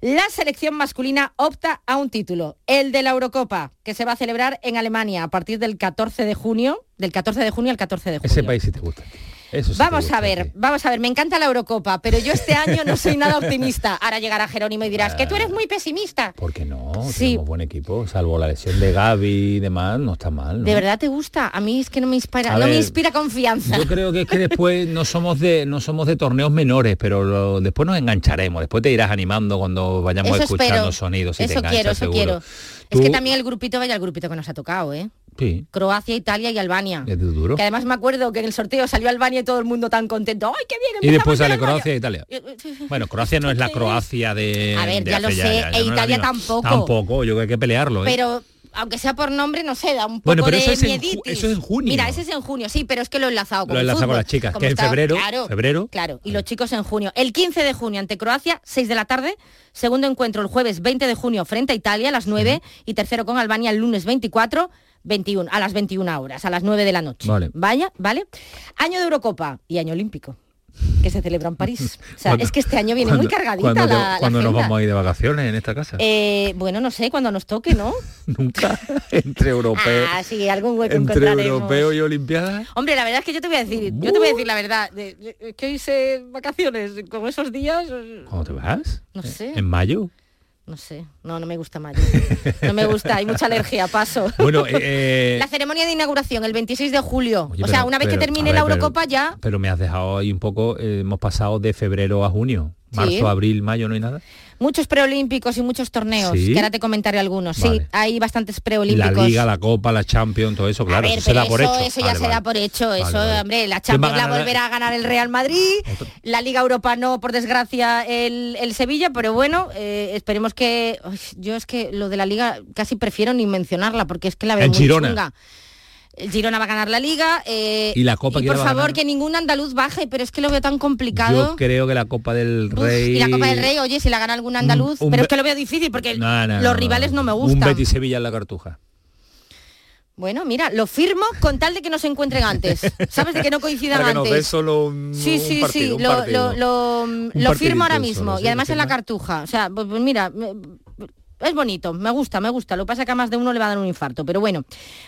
la selección masculina opta a un título, el de la Eurocopa, que se va a celebrar en Alemania a partir del 14 de junio, del 14 de junio al 14 de junio. Ese país sí te gusta. Eso sí vamos a ver, vamos a ver, me encanta la Eurocopa, pero yo este año no soy nada optimista. Ahora llegará Jerónimo y dirás que tú eres muy pesimista. ¿Por qué no? Sí. Tenemos buen equipo, salvo la lesión de Gaby y demás, no está mal. ¿no? ¿De verdad te gusta? A mí es que no me inspira, A no me inspira confianza. Yo creo que es que después no somos de no somos de torneos menores, pero lo- después nos engancharemos. Después te irás animando cuando vayamos Eso escuchando espero. sonidos. y te eso enganchas, quiero, eso seguro. quiero. Tú- Es que también el grupito vaya el grupito que nos ha tocado, ¿eh? Sí, Croacia, Italia y Albania. es duro. Que además me acuerdo que en el sorteo salió Albania y todo el mundo tan contento. ¡Ay, qué bien! Y después sale! Croacia e Italia. Bueno, Croacia no es la Croacia de. A ver, de ya hace lo sé, ya e Italia tampoco. Tampoco, yo creo que hay que pelearlo. ¿eh? Pero aunque sea por nombre, no sé, da un poco Bueno, pero de eso es en eso es en junio. Mira, ese es en junio, sí, pero es que lo he enlazado con Lo he enlazado con las chicas, que en está- febrero- Claro, febrero. Claro, y los chicos en junio. El 15 de junio ante Croacia, 6 de la tarde. Segundo encuentro el jueves 20 de junio frente a Italia a las 9. Y tercero con Albania el lunes 24. 21, a las 21 horas, a las 9 de la noche. Vale. Vaya, ¿vale? Año de Eurocopa y año olímpico, que se celebra en París. O sea, ¿Cuándo- es que este año viene muy cargadita cuándo te- la, la cuándo nos vamos a ir de vacaciones en esta casa? Eh, bueno, no sé, cuando nos toque, ¿no? Nunca. Entre europeo. Ah, sí, algún hueco entre europeo y olimpiada. Hombre, la verdad es que yo te voy a decir, yo te voy a decir la verdad, es que hice vacaciones con esos días, ¿Cómo te vas? no sé, ¿En mayo? No sé, no, no me gusta mayo, no me gusta, hay mucha alergia, paso. Bueno, eh, eh, La ceremonia de inauguración, el 26 de julio, Oye, o sea, pero- una vez que termine la pero- Eurocopa ya, pero me has dejado ahí un poco, eh, hemos pasado de febrero a junio. Marzo, Sí. abril, mayo, no hay nada. Muchos preolímpicos y muchos torneos, ¿Sí? que ahora te comentaré algunos, sí, Vale. hay bastantes La preolímpicos. Liga, la Copa, la Champions, todo eso, claro, a ver, eso se da por eso, hecho. eso ya Vale, se vale. da por hecho, eso, hombre, la ¿Quién va a Champions la volverá a ganar el Real Madrid, la Liga Europa no, por desgracia, el, el Sevilla, pero bueno, eh, esperemos que... Uy, yo es que lo de la Liga casi prefiero ni mencionarla, porque es que la veo El muy Girona. chunga. El Girona va a ganar la Liga. eh, ¿Y la Copa y por favor, que ningún andaluz baje, pero es que lo veo tan complicado. Yo creo que la Copa del Uf, Rey... y la Copa del Rey, oye, si la gana algún andaluz, un pero es que lo veo difícil porque No, no, los no, rivales no me Un gustan. Betis Sevilla en la Cartuja. Bueno, mira, lo firmo con tal de que no se encuentren antes. ¿Sabes? De que no coincidan Para que nos antes. dé solo un, Sí, un sí, partido, sí, un lo, partido. lo, lo, lo partidito firmo ahora mismo. y además en la cartuja. O sea, pues, pues mira, es bonito, me gusta, me gusta. Lo que pasa es que a más de uno le va a dar un infarto, pero bueno.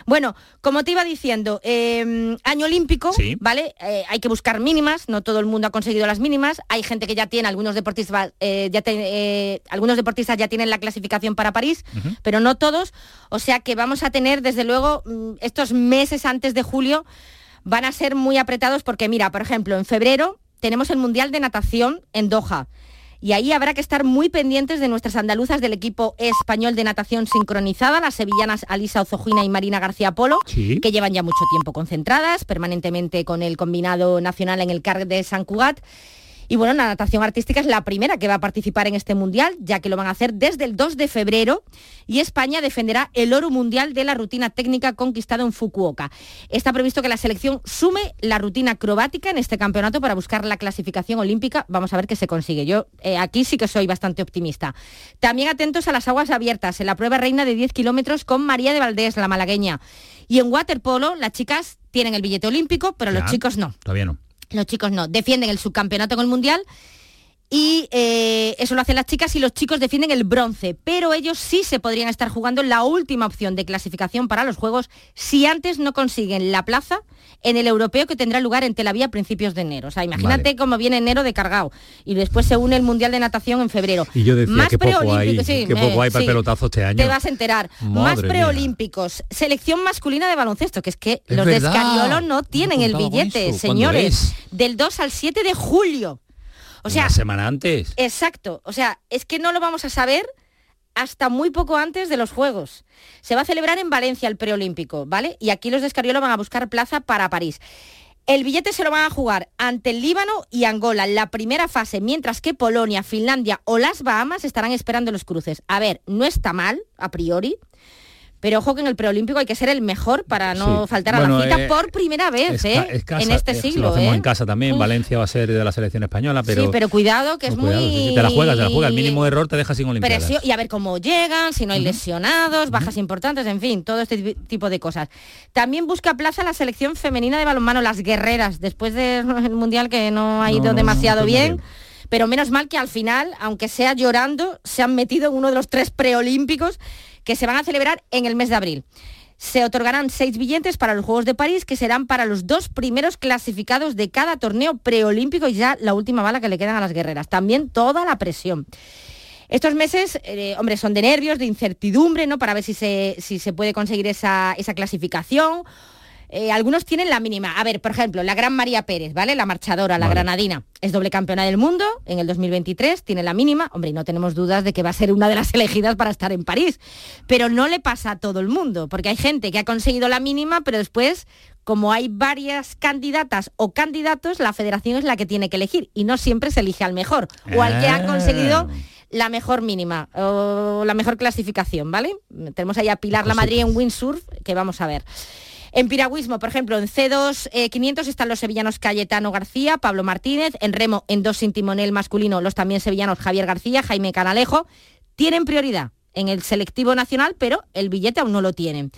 Bueno, como te iba diciendo, eh, año olímpico, Sí. ¿vale? Eh, hay que buscar mínimas, no todo el mundo ha conseguido las mínimas. Hay gente que ya tiene, algunos deportistas, eh, ya te- eh, algunos deportistas ya tienen la clasificación para París, pero no todos. O sea que vamos a tener, desde luego, mm, estos meses antes de julio van a ser muy apretados porque, mira, por ejemplo, en febrero tenemos el Mundial de Natación en Doha. Y ahí habrá que estar muy pendientes de nuestras andaluzas del equipo español de natación sincronizada, las sevillanas Alisa Ozojina y Marina García Polo, Sí. que llevan ya mucho tiempo concentradas, permanentemente con el combinado nacional en el CAR de San Cugat. Y bueno, la natación artística es la primera que va a participar en este mundial, ya que lo van a hacer desde el 2 de febrero y España defenderá el oro mundial de la rutina técnica conquistada en Fukuoka. Está previsto que la selección sume la rutina acrobática en este campeonato para buscar la clasificación olímpica. Vamos a ver qué se consigue. Yo eh, aquí sí que soy bastante optimista. También atentos a las aguas abiertas en la prueba reina de 10 kilómetros con María de Valdés, la malagueña. Y en waterpolo, las chicas tienen el billete olímpico, pero Ya, los chicos no. Todavía no. Los chicos no. Defienden el subcampeonato en el Mundial y eh, eso lo hacen las chicas y los chicos defienden el bronce. Pero ellos sí se podrían estar jugando la última opción de clasificación para los Juegos si antes no consiguen la plaza en el europeo que tendrá lugar en Tel Aviv a principios de enero. O sea, imagínate Vale. cómo viene enero de cargado. Y después se une el Mundial de Natación en febrero. Y yo decía, Más qué poco hay, preolímpicos, sí, qué poco hay para el sí. pelotazo este año. Te vas a enterar. Más Madre preolímpicos. Selección masculina de baloncesto, que es que Es los de verdad. Escariolo no tienen el billete, eso. ¿Cuándo señores. es? Del 2 al 7 de julio. O sea, Una semana antes. exacto. O sea, es que no lo vamos a saber hasta muy poco antes de los Juegos. Se va a celebrar en Valencia el preolímpico, ¿vale? Y aquí los de Escariolo van a buscar plaza para París. El billete se lo van a jugar ante el Líbano y Angola en la primera fase, mientras que Polonia, Finlandia o las Bahamas estarán esperando los cruces. A ver, no está mal, a priori, Pero ojo que en el preolímpico hay que ser el mejor para no Sí. faltar a Bueno, la cita eh, por primera vez, Es ¿eh? es en este eh, siglo, Lo hacemos en casa también. Uf. Valencia va a ser de la selección española, pero... sí, pero cuidado, que es Cuidado, muy... sí, sí, te la juegas, te la juegas. El mínimo error te deja sin Olimpiadas. Presión- y a ver cómo llegan, si no hay lesionados, bajas importantes, en fin, todo este ti- tipo de cosas. También busca plaza la selección femenina de balonmano, las guerreras, después del Mundial que no ha ido no, demasiado no bien. bien. Pero menos mal que al final, aunque sea llorando, se han metido en uno de los tres preolímpicos que se van a celebrar en el mes de abril. Se otorgarán seis billetes para los Juegos de París, que serán para los dos primeros clasificados de cada torneo preolímpico y ya la última bala que le quedan a las guerreras. También toda la presión. Estos meses, eh, hombre, son de nervios, de incertidumbre, ¿no? Para ver si se, si se puede conseguir esa, esa clasificación. Eh, algunos tienen la mínima. A ver, por ejemplo, la Gran María Pérez, ¿vale? La marchadora, la granadina. Es doble campeona del mundo en el 2023, tiene la mínima. Hombre, y no tenemos dudas de que va a ser una de las elegidas para estar en París. Pero no le pasa a todo el mundo, porque hay gente que ha conseguido la mínima, pero después, como hay varias candidatas o candidatos, la federación es la que tiene que elegir. Y no siempre se elige al mejor. O al que ha Ah. conseguido la mejor mínima o la mejor clasificación, ¿vale? Tenemos ahí a Pilar La Madrid en windsurf, que vamos a ver. En piragüismo, por ejemplo, en C2 eh, 500 están los sevillanos Cayetano García, Pablo Martínez, en remo en dos sin timonel masculino los también sevillanos Javier García, Jaime Canalejo, tienen prioridad en el selectivo nacional, pero el billete aún no lo tienen.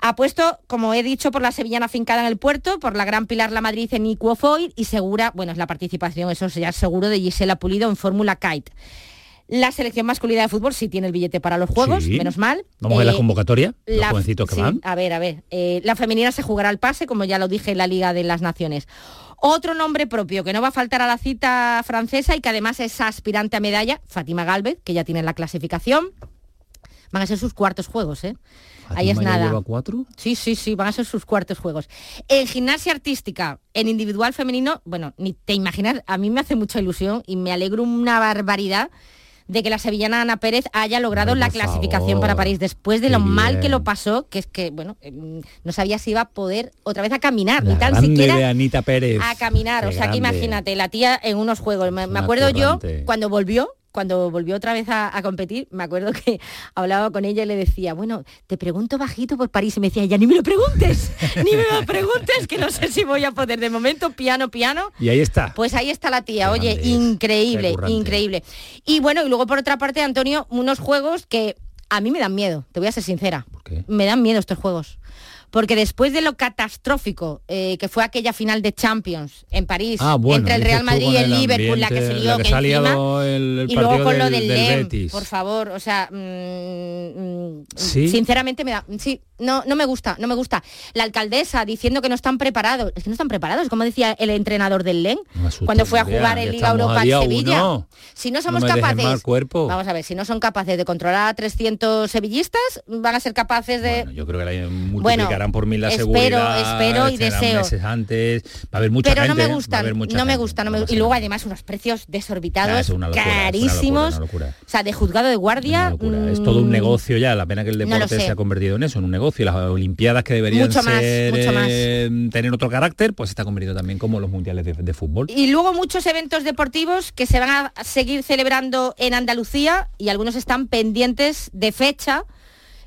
Apuesto, como he dicho, por la sevillana fincada en el puerto, por la gran Pilar La Madrid en Equofoil y segura, bueno, es la participación, eso ya seguro, de Gisela Pulido en Fórmula Kite. La selección masculina de fútbol sí tiene el billete para los Juegos, Sí. menos mal. Vamos a ver la Eh, convocatoria, los la- jovencitos que sí, van. A ver, a ver. eh, la femenina se jugará al pase, como ya lo dije en la Liga de las Naciones. Otro nombre propio que no va a faltar a la cita francesa y que además es aspirante a medalla, Fátima Galvez, que ya tiene la clasificación. Van a ser sus cuartos juegos, ¿eh? Ahí es nada. lleva cuatro? Sí, sí, sí, van a ser sus cuartos juegos. En gimnasia artística, en individual femenino, bueno, ni te imaginas, a mí me hace mucha ilusión y me alegro una barbaridad de que la sevillana Ana Pérez haya logrado la clasificación favor, para París después de lo mal que lo pasó, que es que, bueno, eh, no sabía si iba a poder otra vez a caminar, ni tan siquiera de Anita Pérez. a caminar. Qué o sea, que imagínate, la tía en unos juegos. Me, acuerdo yo cuando volvió, cuando volvió otra vez a, a competir, me acuerdo que hablaba con ella y le decía, bueno, te pregunto bajito por París y me decía, ya ni me lo preguntes, ni me lo preguntes, que no sé si voy a poder. De momento, piano, piano. Y ahí está. Pues ahí está la tía, oye, increíble, qué increíble. Y bueno, y luego por otra parte, Antonio, unos juegos que a mí me dan miedo, te voy a ser sincera. Me dan miedo estos juegos. Porque después de lo catastrófico eh, que fue aquella final de Champions en París, Ah, bueno, entre el Real Madrid y el el Liverpool, la que se lió que que se encima, el- el y luego con lo del- del, Betis. por favor, o sea, mm, ¿Sí? sinceramente me da, sí, no, no me gusta, no me gusta. La alcaldesa diciendo que no están preparados, es que no están preparados, como decía el entrenador del LEN, cuando fue a jugar en Liga Europa en Sevilla. uno. Si no somos capaces, vamos a ver, si no son capaces de controlar a 300 sevillistas, van a ser capaces de Yo creo que la multiplicarán por mil la espero, seguridad. espero y deseo. meses antes. Va a haber mucha pero gente. no me ¿eh? Gustan, no me gustan, no me- y luego además unos precios desorbitados, locura, locura, carísimos, locura. o sea, de juzgado de guardia. Es todo un mm, negocio ya, la pena que el deporte se ha convertido en eso, en un negocio. Las Olimpiadas que deberían Mucho más, ser, mucho más. eh, tener otro carácter, pues está convertido también como los mundiales de, de fútbol. Y luego muchos eventos deportivos que se van a seguir celebrando en Andalucía y algunos están pendientes de fecha.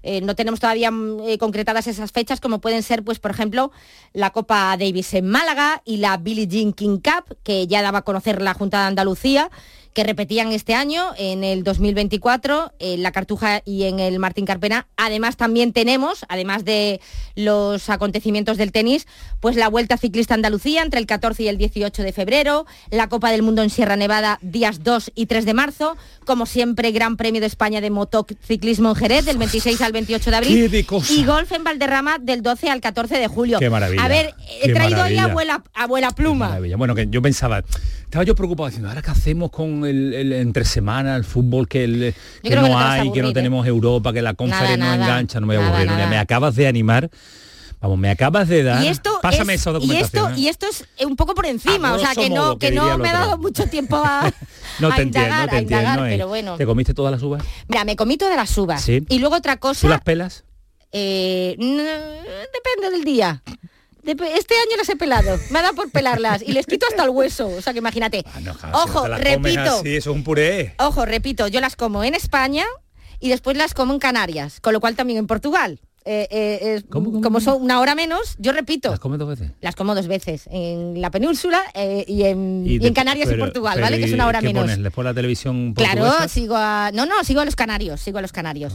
Eh, no tenemos todavía mm, eh, concretadas esas fechas, como pueden ser, pues, por ejemplo, la Copa Davis en Málaga y la Billie Jean King Cup, que ya daba a conocer la Junta de Andalucía, que repetían este año en el 2024 en la Cartuja y en el Martín Carpena. Además también tenemos, además de los acontecimientos del tenis, pues la Vuelta Ciclista Andalucía entre el 14 y el 18 de febrero, la Copa del Mundo en Sierra Nevada días 2 y 3 de marzo, como siempre Gran Premio de España de motociclismo en Jerez del 26 al 28 de abril y golf en Valderrama del 12 al 14 de julio. Qué maravilla, A ver, he traído ahí abuela, abuela pluma. Bueno, que yo pensaba, estaba yo preocupado diciendo, ¿ahora qué hacemos con el, el entre semana, el fútbol que, el- que creo que no hay, que no ¿eh? tenemos Europa, que la conferencia no engancha, no me voy a aburrir, me acabas de animar. Vamos, me acabas de dar. Y esto Pásame es, esa y documentación. esto ¿eh? y esto es un poco por encima, o sea que no modo, que que no me ha dado mucho tiempo a, no a te indagar, no te a entiendo. indagar, ¿eh? pero bueno. ¿Te comiste todas las uvas? Mira, me comí todas las uvas. Sí. Y luego otra cosa. ¿Tú las pelas? eh, depende del día. Este año las he pelado, me ha dado por pelarlas y les quito hasta el hueso, o sea que imagínate. Ah, Ojo, no repito, así, eso es un puré. ojo, repito, yo las como en España y después las como en Canarias, con lo cual también en Portugal. Eh, eh, como son una hora menos, yo repito. ¿Las comes dos veces? Las como dos veces, en la península eh, y, en, y en de- Canarias y Portugal, pero ¿vale? Que es ¿y una hora qué menos. pones? ¿Después la televisión Claro, portuguesa? sigo a... No, no, sigo a los canarios, sigo a los canarios.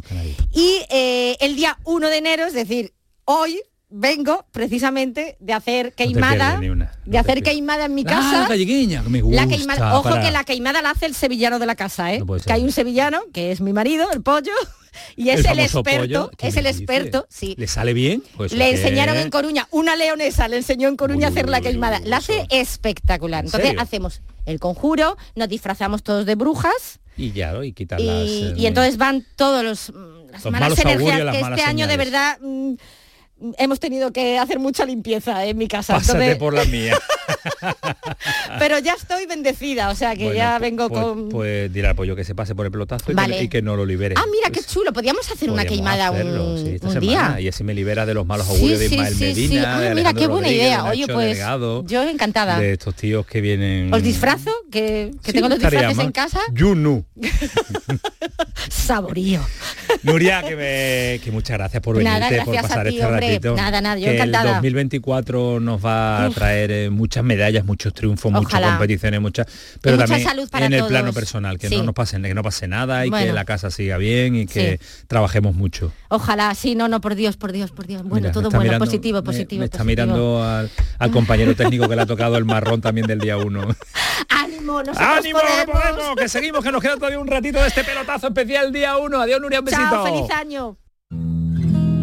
Y eh, el día 1 de enero, es decir, hoy vengo precisamente de hacer queimada, de hacer queimada en mi Ah, casa. la galleguiña, que me gusta. La queimada, ojo para- que la queimada la hace el sevillano de la casa, ¿eh? No que hay un sevillano, que es mi marido, el pollo, y es el, experto, pollo, ¿qué es el experto, sí. ¿Le sale bien? Pues le enseñaron en Coruña, una leonesa le enseñó en Coruña a hacer la queimada. La hace espectacular. ¿En Entonces hacemos el conjuro, nos disfrazamos todos de brujas Y ya, y quitar y, las... eh, y entonces van todos los, las Los malas energías las que este año de verdad mm, hemos tenido que hacer mucha limpieza en mi casa. Pásate Entonces- por la mía. pero ya estoy bendecida, o sea que Bueno, ya vengo pues, con... Pues dirá al pollo que se pase por el pelotazo y, que, y que no lo libere. Ah, mira, qué chulo. Podríamos hacer una queimada hacerlo, un, sí, esta un semana, día. Y así me libera de los malos Sí, augurios de sí, Ismael sí, sí. Medina, Ah, de mira, qué buena Rodríguez, idea. de Oye, pues Delgado, yo encantada. de estos tíos que vienen... ¿Os disfrazo? Que, tengo los disfraces en casa. Yunu. Saborío. Nuria, que, me- que muchas gracias por venirte, Nada, por gracias a pasar ti, este hombre. ratito. Nada, nada, yo que encantada. El 2024 nos va a traer eh, muchas medallas, muchos triunfos, muchas competiciones, muchas, pero mucha también salud para en el plano personal, que Sí. no nos pase, que no pase nada y que la casa siga bien y que trabajemos mucho. Ojalá, sí, no, no, por Dios, por Dios, por Dios. Bueno, Mira, todo bueno, mirando- positivo, positivo. Me, está positivo. mirando al, al compañero técnico que le ha tocado el marrón también del día uno. ¡Ánimo! Nosotros ¡Ánimo, que podemos! Que seguimos, que nos queda todavía un ratito de este pelotazo especial día uno. Adiós, Nuria, un besito. Chao, feliz año.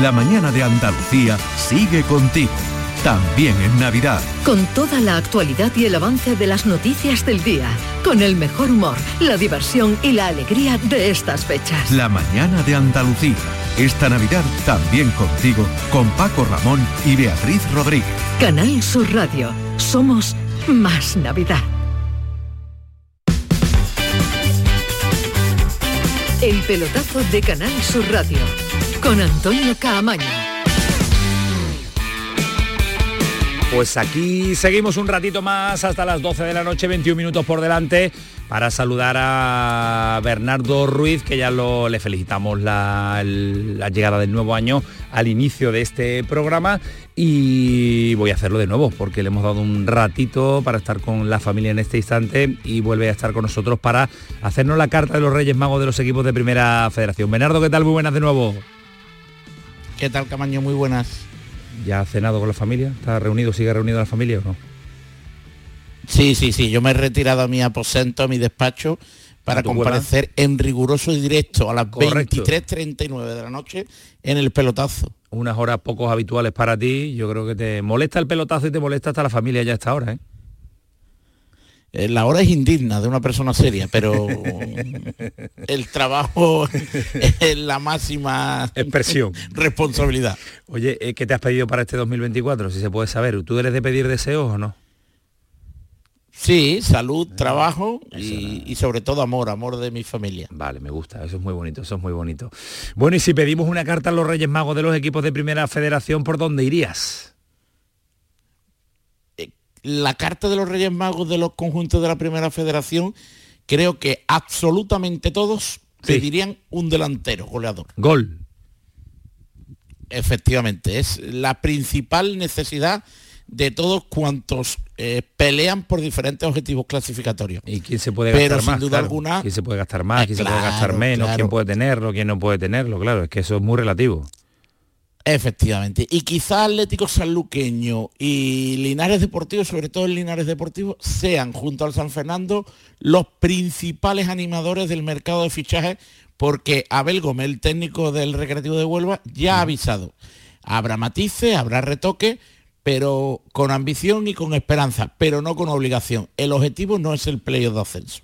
La mañana de Andalucía sigue contigo. También en Navidad. Con toda la actualidad y el avance de las noticias del día, con el mejor humor, la diversión y la alegría de estas fechas. La mañana de Andalucía. Esta Navidad también contigo, con Paco Ramón y Beatriz Rodríguez. Canal Sur Radio. Somos más Navidad. El pelotazo de Canal Sur Radio con Antonio Caamaño. Pues aquí seguimos un ratito más hasta las 12 de la noche, 21 minutos por delante, para saludar a Bernardo Ruiz, que ya lo, le felicitamos la, la llegada del nuevo año al inicio de este programa y voy a hacerlo de nuevo porque le hemos dado un ratito para estar con la familia en este instante y vuelve a estar con nosotros para hacernos la carta de los Reyes Magos de los equipos de Primera Federación. Bernardo, ¿qué tal? Muy buenas de nuevo. ¿Qué tal, Camaño? Muy buenas. ¿Ya ha cenado con la familia? ¿Está reunido, sigue reunido la familia o no? Sí, sí, sí. Yo me he retirado a mi aposento, a mi despacho, para comparecer en riguroso directo a las Correcto. 23.39 de la noche en el pelotazo. unas horas pocos habituales para ti, yo creo que te molesta el pelotazo y te molesta hasta la familia ya a esta hora, ¿eh? Eh, La hora es indigna de una persona seria, pero el trabajo es la máxima expresión. responsabilidad. Oye, eh, ¿qué te has pedido para este 2024? Si se puede saber, ¿tú eres de pedir deseos o no? Sí, salud, trabajo y, y sobre todo amor, amor de mi familia. Vale, me gusta, eso es muy bonito, eso es muy bonito. Bueno, y si pedimos una carta a los Reyes Magos de los equipos de Primera Federación, ¿por dónde irías? La carta de los Reyes Magos de los conjuntos de la Primera Federación, creo que absolutamente todos pedirían un delantero goleador. Gol. Efectivamente, es la principal necesidad de todos cuantos eh, pelean por diferentes objetivos clasificatorios. ¿Y quién se puede Pero gastar sin más? duda claro? alguna, ¿Quién se puede gastar más? Eh, ¿Quién se puede gastar claro, menos? ¿Quién puede tenerlo? ¿Quién no puede tenerlo? Claro, es que eso es muy relativo. Efectivamente. Y quizá Atlético Sanluqueño y Linares Deportivo, sobre todo el Linares Deportivo, sean junto al San Fernando los principales animadores del mercado de fichajes, porque Abel Gómez, el técnico del Recreativo de Huelva, ya ha avisado. Habrá matices, habrá retoque, pero con ambición y con esperanza, pero no con obligación. El objetivo no es el playoff de ascenso.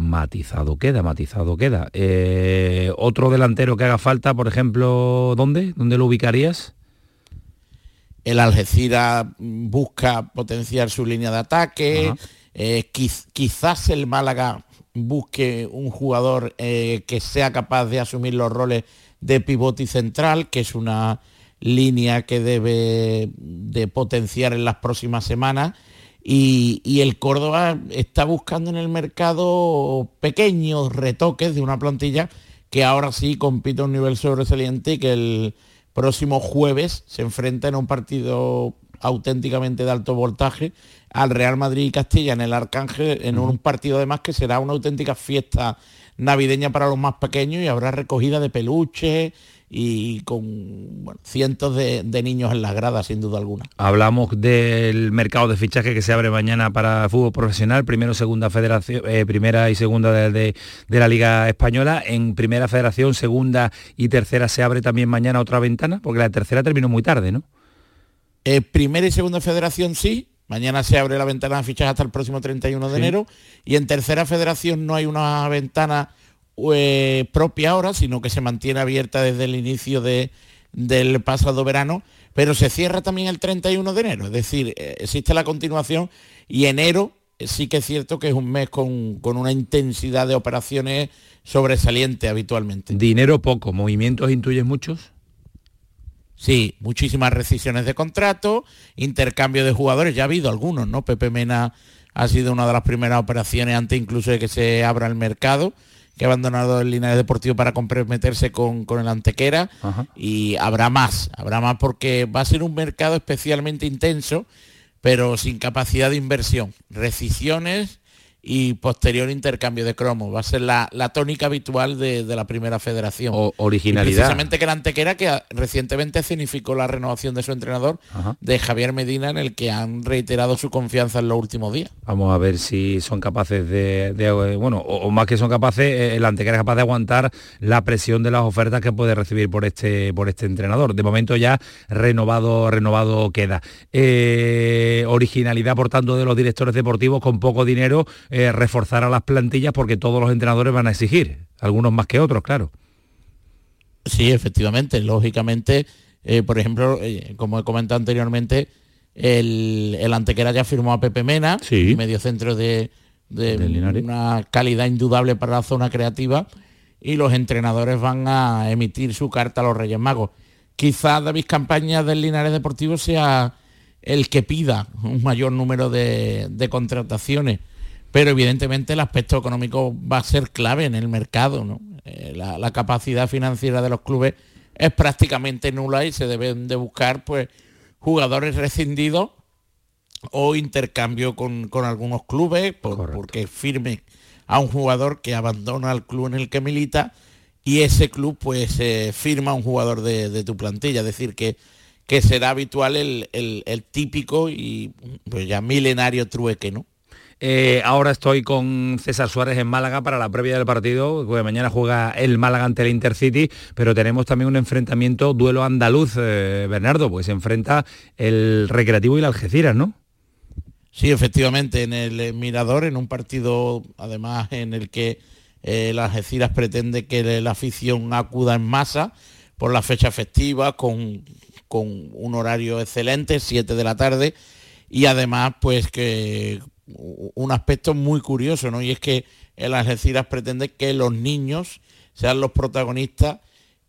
Matizado queda, matizado queda. Eh, otro delantero que haga falta, por ejemplo, ¿dónde? ¿Dónde lo ubicarías? El Algeciras busca potenciar su línea de ataque. Eh, quizás el Málaga busque un jugador eh, que sea capaz de asumir los roles de pivote y central, que es una línea que debe de potenciar en las próximas semanas. Y, el Córdoba está buscando en el mercado pequeños retoques de una plantilla que ahora sí compite a un nivel sobresaliente y que el próximo jueves se enfrenta en un partido auténticamente de alto voltaje al Real Madrid y Castilla en el Arcángel, en un partido además que será una auténtica fiesta navideña para los más pequeños y habrá recogida de peluches y con cientos de, niños en las gradas, sin duda alguna. Hablamos del mercado de fichaje que se abre mañana para fútbol profesional, primero, segunda federación, eh, primera y segunda de, la Liga Española. En primera federación, segunda y tercera se abre también mañana otra ventana, porque la tercera terminó muy tarde, ¿no? Eh, primera y segunda federación sí, Mañana se abre la ventana de fichaje hasta el próximo 31 de enero. Y en tercera federación no hay una ventana eh, propia ahora, sino que se mantiene abierta desde el inicio del pasado verano, pero se cierra también el 31 de enero, es decir, eh, existe la continuación y enero eh, sí que es cierto que es un mes con, con una intensidad de operaciones sobresaliente habitualmente. Dinero poco, movimientos intuyes muchos. Sí, muchísimas rescisiones de contrato, intercambio de jugadores, ya ha habido algunos, ¿no? Pepe Mena ha sido una de las primeras operaciones antes incluso de que se abra el mercado, que ha abandonado el Linares Deportivo para comprometerse con, con el Antequera y habrá más, habrá más porque va a ser un mercado especialmente intenso, pero sin capacidad de inversión. Rescisiones y posterior intercambio de cromos. Va a ser la, tónica habitual de, la primera federación. O, originalidad. precisamente que la Antequera, que recientemente significó la renovación de su entrenador, de Javier Medina, en el que han reiterado su confianza en los últimos días. Vamos a ver si son capaces de, eh, bueno, o, más que son capaces, eh, el Antequera es capaz de aguantar la presión de las ofertas que puede recibir por este, por este entrenador. De momento ya renovado, renovado queda. Eh, originalidad, por tanto, de los directores deportivos con poco dinero eh, reforzar a las plantillas porque todos los entrenadores van a exigir, algunos más que otros, claro. Sí, efectivamente, lógicamente, eh, por ejemplo, eh, como he comentado anteriormente, el, el, Antequera ya firmó a Pepe Mena, medio centro de, una calidad indudable para la zona creativa, y los entrenadores van a emitir su carta a los Reyes Magos. Quizás David Campaña del Linares Deportivo sea el que pida un mayor número de, de contrataciones pero evidentemente el aspecto económico va a ser clave en el mercado. ¿no? Eh, la, capacidad financiera de los clubes es prácticamente nula y se deben de buscar pues, jugadores rescindidos o intercambio con, algunos clubes porque firme a un jugador que abandona el club en el que milita y ese club pues eh, firma a un jugador de, tu plantilla. Es decir, que, que será habitual el, el típico y pues ya milenario trueque, ¿no? Eh, ahora estoy con César Suárez en Málaga para la previa del partido, que mañana juega el Málaga ante el Intercity, pero tenemos también un enfrentamiento, duelo andaluz, eh, Bernardo, pues se enfrenta el Recreativo y el Algeciras, ¿no? Sí, efectivamente, en el Mirador, en un partido además en el que el Algeciras pretende que la afición acuda en masa por la fecha festiva, con, con un horario excelente, 7 de la tarde, y además pues que un aspecto muy curioso, ¿no? Y es que el Algeciras pretende que los niños sean los protagonistas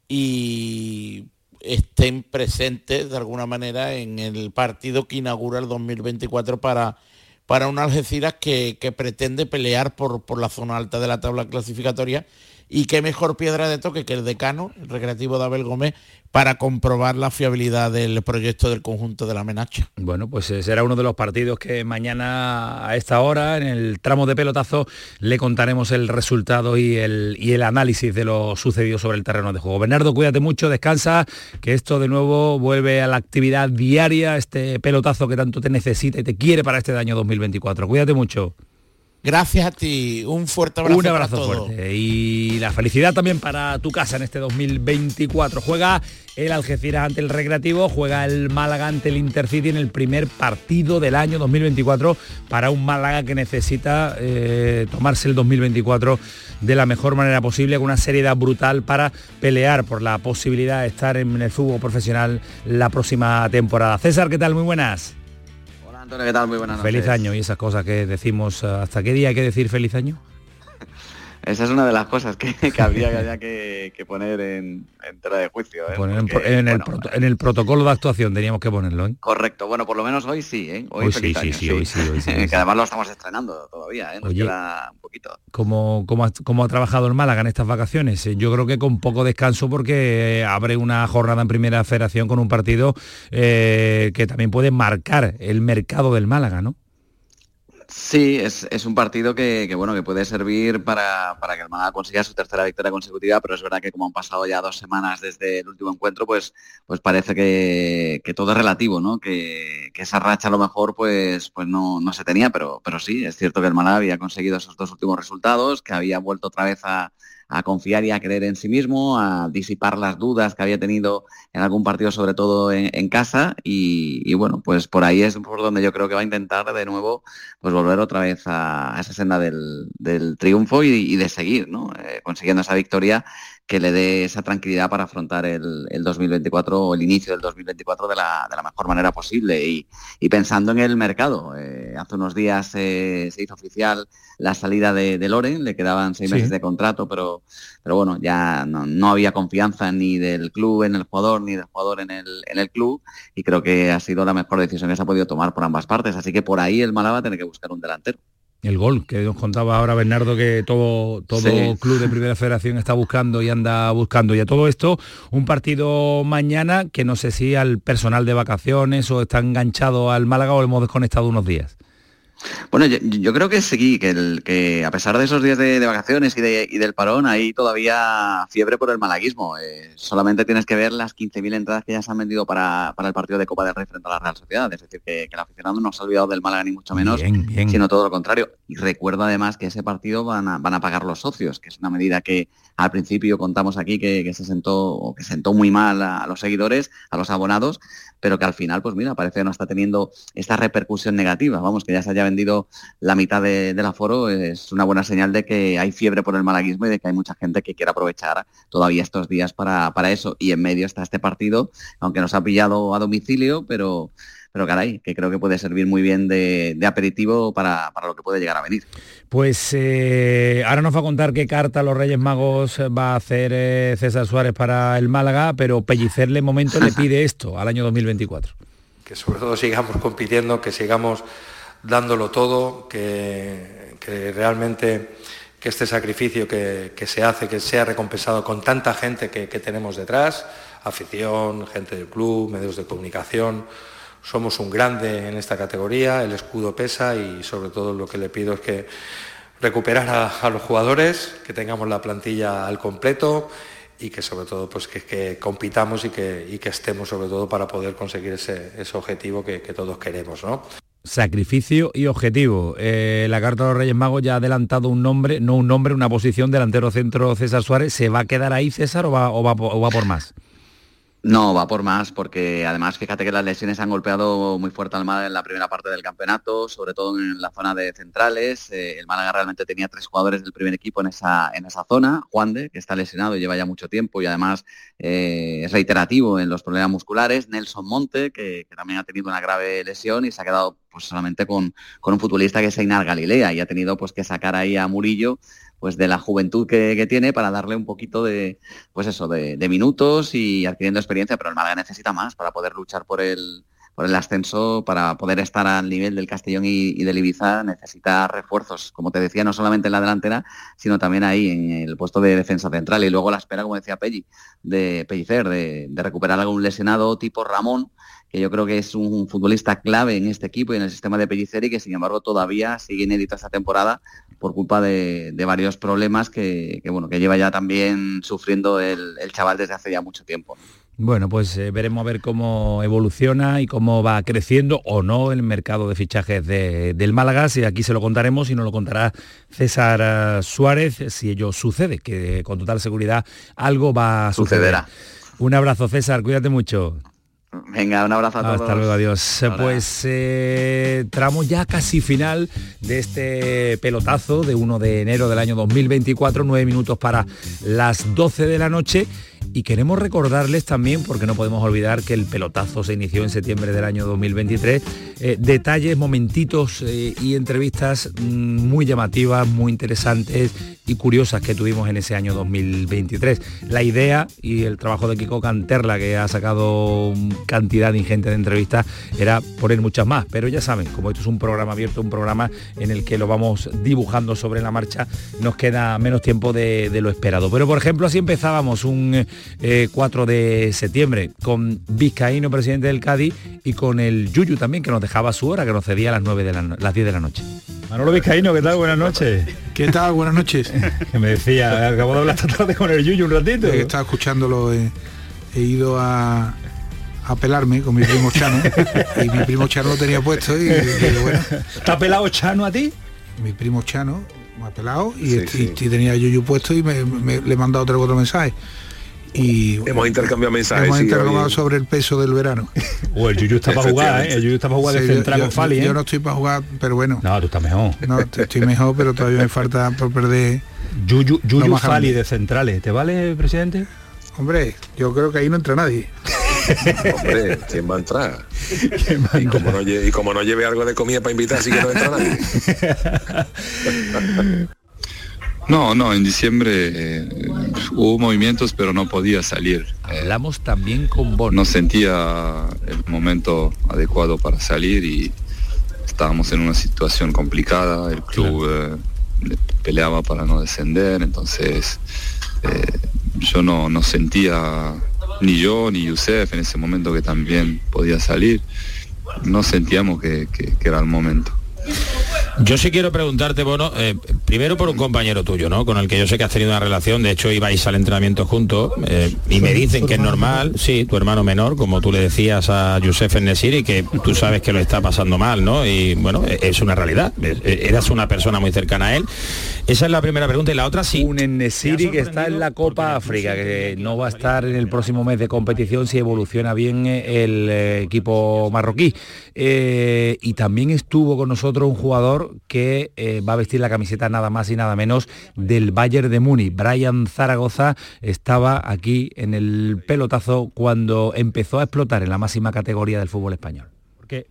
y estén presentes de alguna manera en el partido que inaugura el 2024 para, para un Algeciras que, pretende pelear por, por la zona alta de la tabla clasificatoria y qué mejor piedra de toque que el decano, el recreativo de Abel Gómez, para comprobar la fiabilidad del proyecto del conjunto de la Menacha. Bueno, pues eh, será uno de los partidos que mañana a esta hora, en el tramo de pelotazo, le contaremos el resultado y el, y el análisis de lo sucedido sobre el terreno de juego. Bernardo, cuídate mucho, descansa, que esto de nuevo vuelve a la actividad diaria, este pelotazo que tanto te necesita y te quiere para este año 2024. Cuídate mucho. Gracias a ti, un fuerte abrazo. Un abrazo para fuerte y la felicidad también para tu casa en este 2024. Juega el Algeciras ante el Recreativo, juega el Málaga ante el Intercity en el primer partido del año 2024 para un Málaga que necesita eh, tomarse el 2024 de la mejor manera posible, con una seriedad brutal para pelear por la posibilidad de estar en el fútbol profesional la próxima temporada. César, ¿qué tal? Muy buenas. Antonio, ¿qué tal? Muy buenas noches. Feliz año y esas cosas que decimos. ¿Hasta qué día hay que decir feliz año? Esa es una de las cosas que, que habría que, poner en, en tela de juicio. ¿eh? Poner en, el bueno, proto- en el protocolo de actuación teníamos que ponerlo. ¿eh? Correcto, bueno, por lo menos hoy sí, ¿eh? Hoy, Hoy sí, sí, sí, hoy sí, hoy sí, hoy sí. que además lo estamos estrenando todavía, ¿eh? Nos Oye. queda un poquito. ¿Cómo, cómo, ha, cómo ha trabajado el Málaga en estas vacaciones? Eh, Yo creo que con poco descanso porque abre una jornada en primera federación con un partido eh, que también puede marcar el mercado del Málaga, ¿no? Sí, es, es un partido que, que, bueno que puede servir para, para que el Málaga consiga su tercera victoria consecutiva, pero es verdad que como han pasado ya dos semanas desde el último encuentro, pues, pues parece que, que todo es relativo, ¿no? Que, que esa racha a lo mejor pues, pues no, no se tenía, pero, pero sí, es cierto que el Málaga había conseguido esos dos últimos resultados, que había vuelto otra vez a, a confiar y a creer en sí mismo, a disipar las dudas que había tenido en algún partido, sobre todo en, casa, y, bueno, pues por ahí es por donde yo creo que va a intentar de nuevo pues volver otra vez a, esa senda del, triunfo y, y, de seguir, ¿no? Eh, consiguiendo esa victoria que le dé esa tranquilidad para afrontar el, el 2024 o el inicio del 2024 de la, de la mejor manera posible y, y, pensando en el mercado. Eh, hace unos días eh, se hizo oficial la salida de, de Loren, le quedaban seis sí. meses de contrato, pero, pero bueno, ya no, no, había confianza ni del club en el jugador ni del jugador en el, en el club y creo que ha sido la mejor decisión que se ha podido tomar por ambas partes. Así que por ahí el Málaga tiene que buscar un delantero el gol que nos contaba ahora Bernardo que todo todo sí. club de primera federación está buscando y anda buscando y a todo esto un partido mañana que no sé si al personal de vacaciones o está enganchado al Málaga o hemos desconectado unos días bueno, yo, yo, creo que sí, que, el, que a pesar de esos días de, de vacaciones y, de, y, del parón, hay todavía fiebre por el malaguismo. Eh, solamente tienes que ver las 15.000 entradas que ya se han vendido para, para, el partido de Copa del Rey frente a la Real Sociedad. Es decir, que, que el aficionado no se ha olvidado del Málaga ni mucho menos, bien, bien. sino todo lo contrario. Y recuerdo además que ese partido van a, van a pagar los socios, que es una medida que al principio contamos aquí que, que se sentó o que sentó muy mal a, a los seguidores, a los abonados, pero que al final, pues mira, parece que no está teniendo esta repercusión negativa. Vamos, que ya se haya vendido la mitad de, del aforo, es una buena señal de que hay fiebre por el malaguismo y de que hay mucha gente que quiere aprovechar todavía estos días para, para eso. Y en medio está este partido, aunque nos ha pillado a domicilio, pero pero caray, que creo que puede servir muy bien de, de aperitivo para, para, lo que puede llegar a venir. Pues eh, ahora nos va a contar qué carta los Reyes Magos va a hacer eh, César Suárez para el Málaga, pero Pellicerle momento le pide esto al año 2024. Que sobre todo sigamos compitiendo, que sigamos dándolo todo, que, realmente que este sacrificio que, se hace, que sea recompensado con tanta gente que, tenemos detrás, afición, gente del club, medios de comunicación, somos un grande en esta categoría, el escudo pesa y sobre todo lo que le pido es que recuperar a, los jugadores, que tengamos la plantilla al completo y que sobre todo pues que, compitamos y que, estemos sobre todo para poder conseguir ese, ese objetivo que, que, todos queremos. ¿no? Sacrificio y objetivo. Eh, la carta de los Reyes Magos ya ha adelantado un nombre, no un nombre, una posición delantero centro César Suárez. ¿Se va a quedar ahí César o va, o va, por más? No, va por más, porque además fíjate que las lesiones han golpeado muy fuerte al Málaga en la primera parte del campeonato, sobre todo en la zona de centrales. Eh, el Málaga realmente tenía tres jugadores del primer equipo en esa, en esa zona. Juan de, que está lesionado y lleva ya mucho tiempo y además eh, es reiterativo en los problemas musculares. Nelson Monte, que, también ha tenido una grave lesión y se ha quedado pues solamente con, con un futbolista que es Einar Galilea y ha tenido pues que sacar ahí a Murillo pues de la juventud que, que, tiene para darle un poquito de pues eso de, minutos y adquiriendo experiencia pero el Málaga necesita más para poder luchar por el por el ascenso para poder estar al nivel del Castellón y, del Ibiza necesita refuerzos como te decía no solamente en la delantera sino también ahí en el puesto de defensa central. Y luego la espera como decía Pelli de Pellicer de recuperar algún lesionado tipo Ramón que yo creo que es un futbolista clave en este equipo y en el sistema de Pellicer y que sin embargo todavía sigue inédito esta temporada por culpa de, de varios problemas que, que, bueno que lleva ya también sufriendo el, el, chaval desde hace ya mucho tiempo. Bueno, pues eh, veremos a ver cómo evoluciona y cómo va creciendo o no el mercado de fichajes del Málaga. Y aquí se lo contaremos y nos lo contará César eh, Suárez si ello sucede, que con total seguridad algo va a suceder. Sucederá. Un abrazo, César, cuídate mucho. Venga, un abrazo a todos. Hasta luego, adiós. Pues eh, tramo ya casi final de este pelotazo de 1 de enero del año 2024, nueve minutos para las 12 de la noche. Y queremos recordarles también, porque no podemos olvidar que el pelotazo se inició en septiembre del año 2023, eh, detalles, momentitos eh, y entrevistas mm, muy llamativas, muy interesantes y curiosas que tuvimos en ese año 2023. La idea y el trabajo de Kiko Canterla, que ha sacado cantidad ingente de entrevistas, era poner muchas más. Pero ya saben, como esto es un programa abierto, un programa en el que lo vamos dibujando sobre la marcha, nos queda menos tiempo de lo esperado. Pero por ejemplo, así empezábamos un eh, 4 de septiembre con Vizcaíno, presidente del Cádiz, y con el Yuyu también, que nos dejaba su hora, que nos cedía a las 9 de la, las 10 de la noche. Manolo Vizcaíno, ¿qué tal? Buenas noches. ¿Qué tal? Buenas noches. que me decía, acabo de hablar esta tarde con el Yuyu un ratito. Estaba escuchándolo, eh, he ido a, a pelarme con mi primo Chano y mi primo Chano lo tenía puesto y, y bueno. ¿Está pelado Chano a ti? Mi primo Chano me ha pelado y, Sí, y- sí. y tenía Yuyu puesto y me, me- le he mandado otro otro mensaje. Y Hemos intercambiado mensajes. hemos intercambiado sobre el peso del verano. O el Yuyu está para jugar, ¿eh? El Yuyu está para jugar de Sí, central yo, con Fali, ¿eh? yo no estoy para jugar, pero bueno. No, tú estás mejor. No, estoy mejor, pero todavía me falta por perder. Yuyu, Yuyu Fali grande. de centrales, ¿te vale, presidente? Hombre, yo creo que ahí no entra nadie. Hombre, ¿quién va a entrar? Y como, no lleve, y como no lleve algo de comida para invitar, así que no entra nadie. No, no, en diciembre eh, hubo movimientos, pero no podía salir. Hablamos también con Bono. No sentía el momento adecuado para salir y estábamos en una situación complicada. El club eh, peleaba para no descender, entonces eh, yo no, no sentía, ni yo ni Yusef en ese momento que también podía salir, no sentíamos que- que- que era el momento. Yo sí quiero preguntarte, Bono, eh, primero por un compañero tuyo, ¿no? Con el que yo sé que has tenido una relación, de hecho ibais al entrenamiento juntos, eh, y me dicen que es normal, sí, tu hermano menor, como tú le decías a Youssef Nesiri, que tú sabes que lo está pasando mal, ¿no? Y bueno, e- es una realidad, e- eras una persona muy cercana a él. Esa es la primera pregunta, y la otra sí. Un Enesiri que está en la Copa África, que no va a estar en el próximo mes de competición si evoluciona bien eh, el eh, equipo marroquí. Eh, y también estuvo con nosotros un jugador que eh, va a vestir la camiseta nada más y nada menos del Bayern de Múnich. Brian Zaragoza estaba aquí en el pelotazo cuando empezó a explotar en la máxima categoría del fútbol español.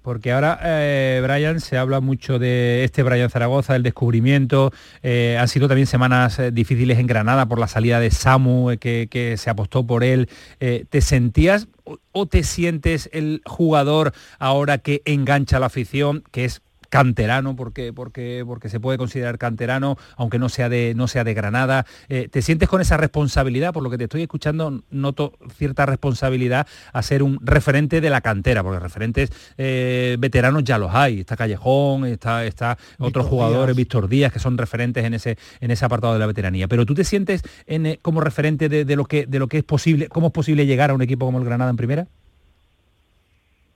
Porque, ahora, eh, Brian, se habla mucho de este Brian Zaragoza, el descubrimiento. eh, han sido también semanas difíciles en Granada por la salida de Samu, que, se apostó por él. ¿Te sentías o, te sientes el jugador ahora que engancha la afición, que es canterano porque porque porque se puede considerar canterano aunque no sea de no sea de Granada. Eh, te sientes con esa responsabilidad por lo que te estoy escuchando noto cierta responsabilidad a ser un referente de la cantera porque referentes eh, veteranos ya los hay. Está Callejón está está otros jugadores Díaz. Víctor Díaz que son referentes en ese en ese apartado de la veteranía. Pero tú te sientes en, eh, como referente de, de lo que de lo que es posible cómo es posible llegar a un equipo como el Granada en primera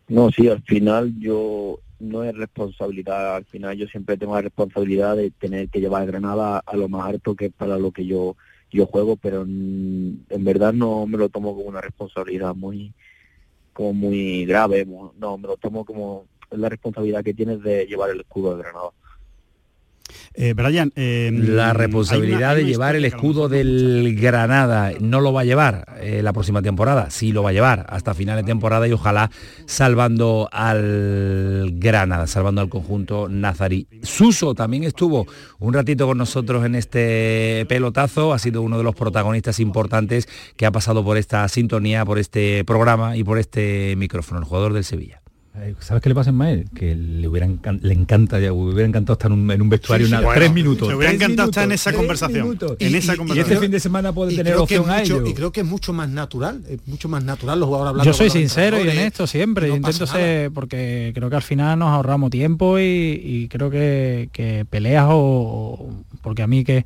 No, sí, al final yo no es responsabilidad, al final yo siempre tengo la responsabilidad de tener que llevar Granada a lo más alto que es para lo que yo yo juego, pero en, en verdad no me lo tomo como una responsabilidad muy como muy grave, no, me lo tomo como la responsabilidad que tienes de llevar el escudo de Granada. Eh, Brian, eh, la responsabilidad una- de llevar el escudo del Granada no lo va a llevar eh, la próxima temporada, sí lo va a llevar hasta final de temporada y ojalá salvando al Granada, salvando al conjunto nazarí. Suso también estuvo un ratito con nosotros en este pelotazo, ha sido uno de los protagonistas importantes que ha pasado por esta sintonía, por este programa y por este micrófono, el jugador del Sevilla. ¿Sabes qué le pasa a Ismael? Que le, hubiera encan- le encanta, le hubiera encantado estar en un, en un vestuario Sí, sí, una- bueno, tres minutos. le hubiera encantado estar en esa conversación, minutos. en Y- esa y- y conversación. este fin de semana puede tener opción a mucho- ello. Y creo que es mucho más natural, es mucho más natural los jugadores hablando Yo soy sincero y honesto siempre, no intento ser, porque creo que al final nos ahorramos tiempo y, y creo que, que peleas o porque a mí que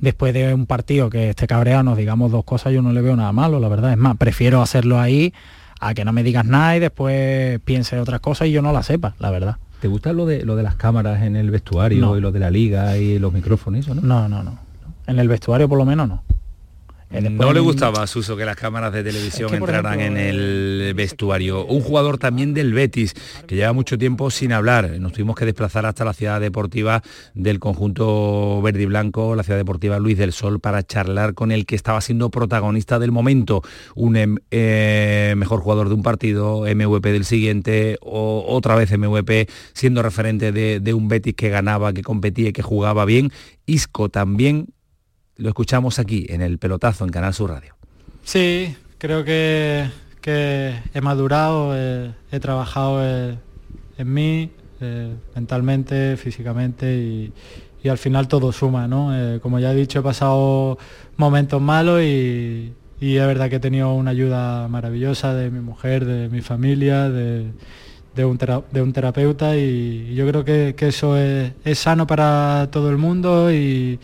después de un partido que esté cabreado nos digamos dos cosas, yo no le veo nada malo, la verdad. Es más, prefiero hacerlo ahí a que no me digas nada y después piense otras cosas y yo no la sepa, la verdad. ¿Te gusta lo de lo de las cámaras en el vestuario y lo de la liga y los micrófonos? ¿no? no, no, no. En el vestuario por lo menos no. No le gustaba a Suso que las cámaras de televisión entraran en el vestuario. Un jugador también del Betis, que lleva mucho tiempo sin hablar. Nos tuvimos que desplazar hasta la ciudad deportiva del conjunto verde y blanco, la ciudad deportiva Luis del Sol, para charlar con el que estaba siendo protagonista del momento. Un em, eh, mejor jugador de un partido, MVP del siguiente, o otra vez MVP, siendo referente de, de un Betis que ganaba, que competía y que jugaba bien. Isco también lo escuchamos aquí en el pelotazo en Canal Sur Radio. Sí, creo que, he madurado, he, trabajado eh, en mí, eh, mentalmente, físicamente y, al final todo suma, ¿no? Eh, como ya he dicho, he pasado momentos malos y, es verdad que he tenido una ayuda maravillosa de mi mujer, de mi familia, de, un, terapeuta y, yo creo que, eso es, es, sano para todo el mundo y,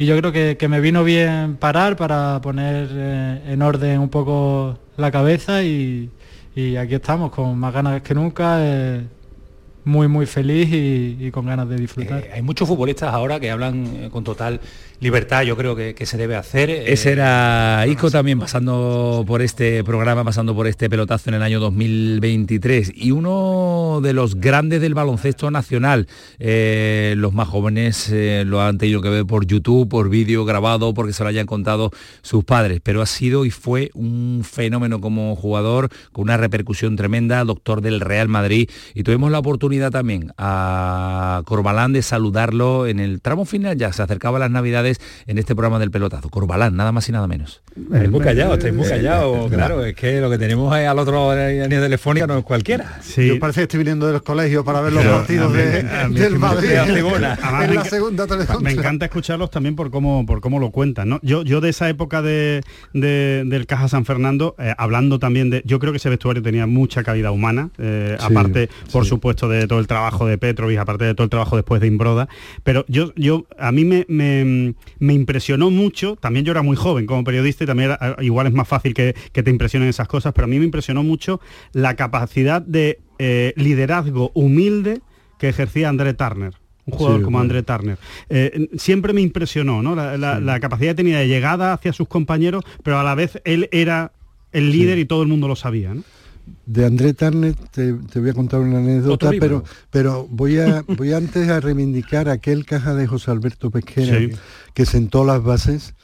y yo creo que, me vino bien parar para poner eh, en orden un poco la cabeza y, aquí estamos con más ganas que nunca. Eh, muy muy feliz y, con ganas de disfrutar. Eh, hay muchos futbolistas ahora que hablan con total libertad, yo creo que, se debe hacer. Ese era Isco también pasando por este programa, pasando por este pelotazo en el año 2023 y uno de los grandes del baloncesto nacional. Eh, los más jóvenes eh, lo han tenido que ver por YouTube, por vídeo grabado, porque se lo hayan contado sus padres, pero ha sido y fue un fenómeno como jugador con una repercusión tremenda, doctor del Real Madrid y tuvimos la oportunidad también a Corbalán de saludarlo en el tramo final, ya se acercaba las navidades en este programa del pelotazo. Corbalán, nada más y nada menos. Estáis muy callado, estáis muy callado. Claro, es que lo que tenemos al otro línea telefónica no es cualquiera. Sí. Yo parece que estoy viniendo de los colegios para ver los partidos del Madrid en la segunda Me encanta escucharlos también por cómo por cómo lo cuentan. ¿no? Yo, yo de esa época de, del Caja San Fernando, eh, hablando también de. Yo creo que ese vestuario tenía mucha calidad humana, eh, aparte, por supuesto, de todo el trabajo de Petrovic, aparte de todo el trabajo después de Imbroda. Pero yo, yo a mí me, me impresionó mucho, también yo era muy joven como periodista y también igual es más fácil que, te impresionen esas cosas, pero a mí me impresionó mucho la capacidad de eh, liderazgo humilde que ejercía André Turner un jugador como André Turner. Eh, siempre me impresionó ¿no? La, capacidad que tenía de llegada hacia sus compañeros, pero a la vez él era el líder y todo el mundo lo sabía. ¿no? De André Tarnet te, voy a contar una anécdota, pero, pero voy, a, voy antes a reivindicar aquel caja de José Alberto Pesquera que sentó las bases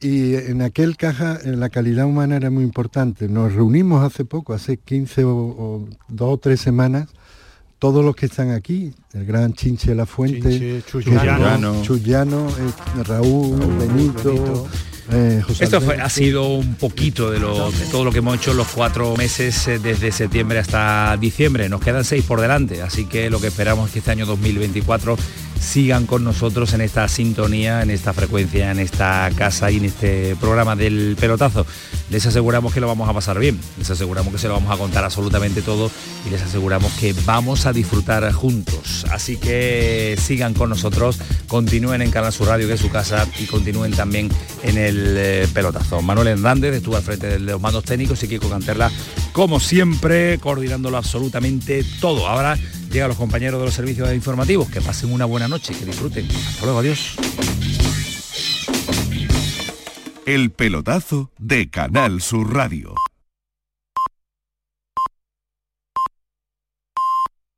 y en aquel caja la calidad humana era muy importante. Nos reunimos hace poco, hace 15 o, dos o tres semanas, todos los que están aquí, el gran Chinche La Fuente, Chuyano, eh, Raúl, Benito eh, Esto ha sido un poquito de, lo, de todo lo que hemos hecho los cuatro meses eh, desde septiembre hasta diciembre. Nos quedan seis por delante, así que lo que esperamos es que este año 2024 sigan con nosotros en esta sintonía, en esta frecuencia, en esta casa y en este programa del pelotazo. Les aseguramos que lo vamos a pasar bien, les aseguramos que se lo vamos a contar absolutamente todo y les aseguramos que vamos a disfrutar juntos. Así que sigan con nosotros, continúen en Canal Sur Radio, que es su casa, y continúen también en el eh, pelotazo. Manuel Hernández estuvo al frente de los mandos técnicos y Kiko Canterla, como siempre, coordinándolo absolutamente todo. Ahora llega a los compañeros de los servicios informativos. Que pasen una buena noche, que disfruten. Hasta luego, adiós. El pelotazo de Canal Sur Radio.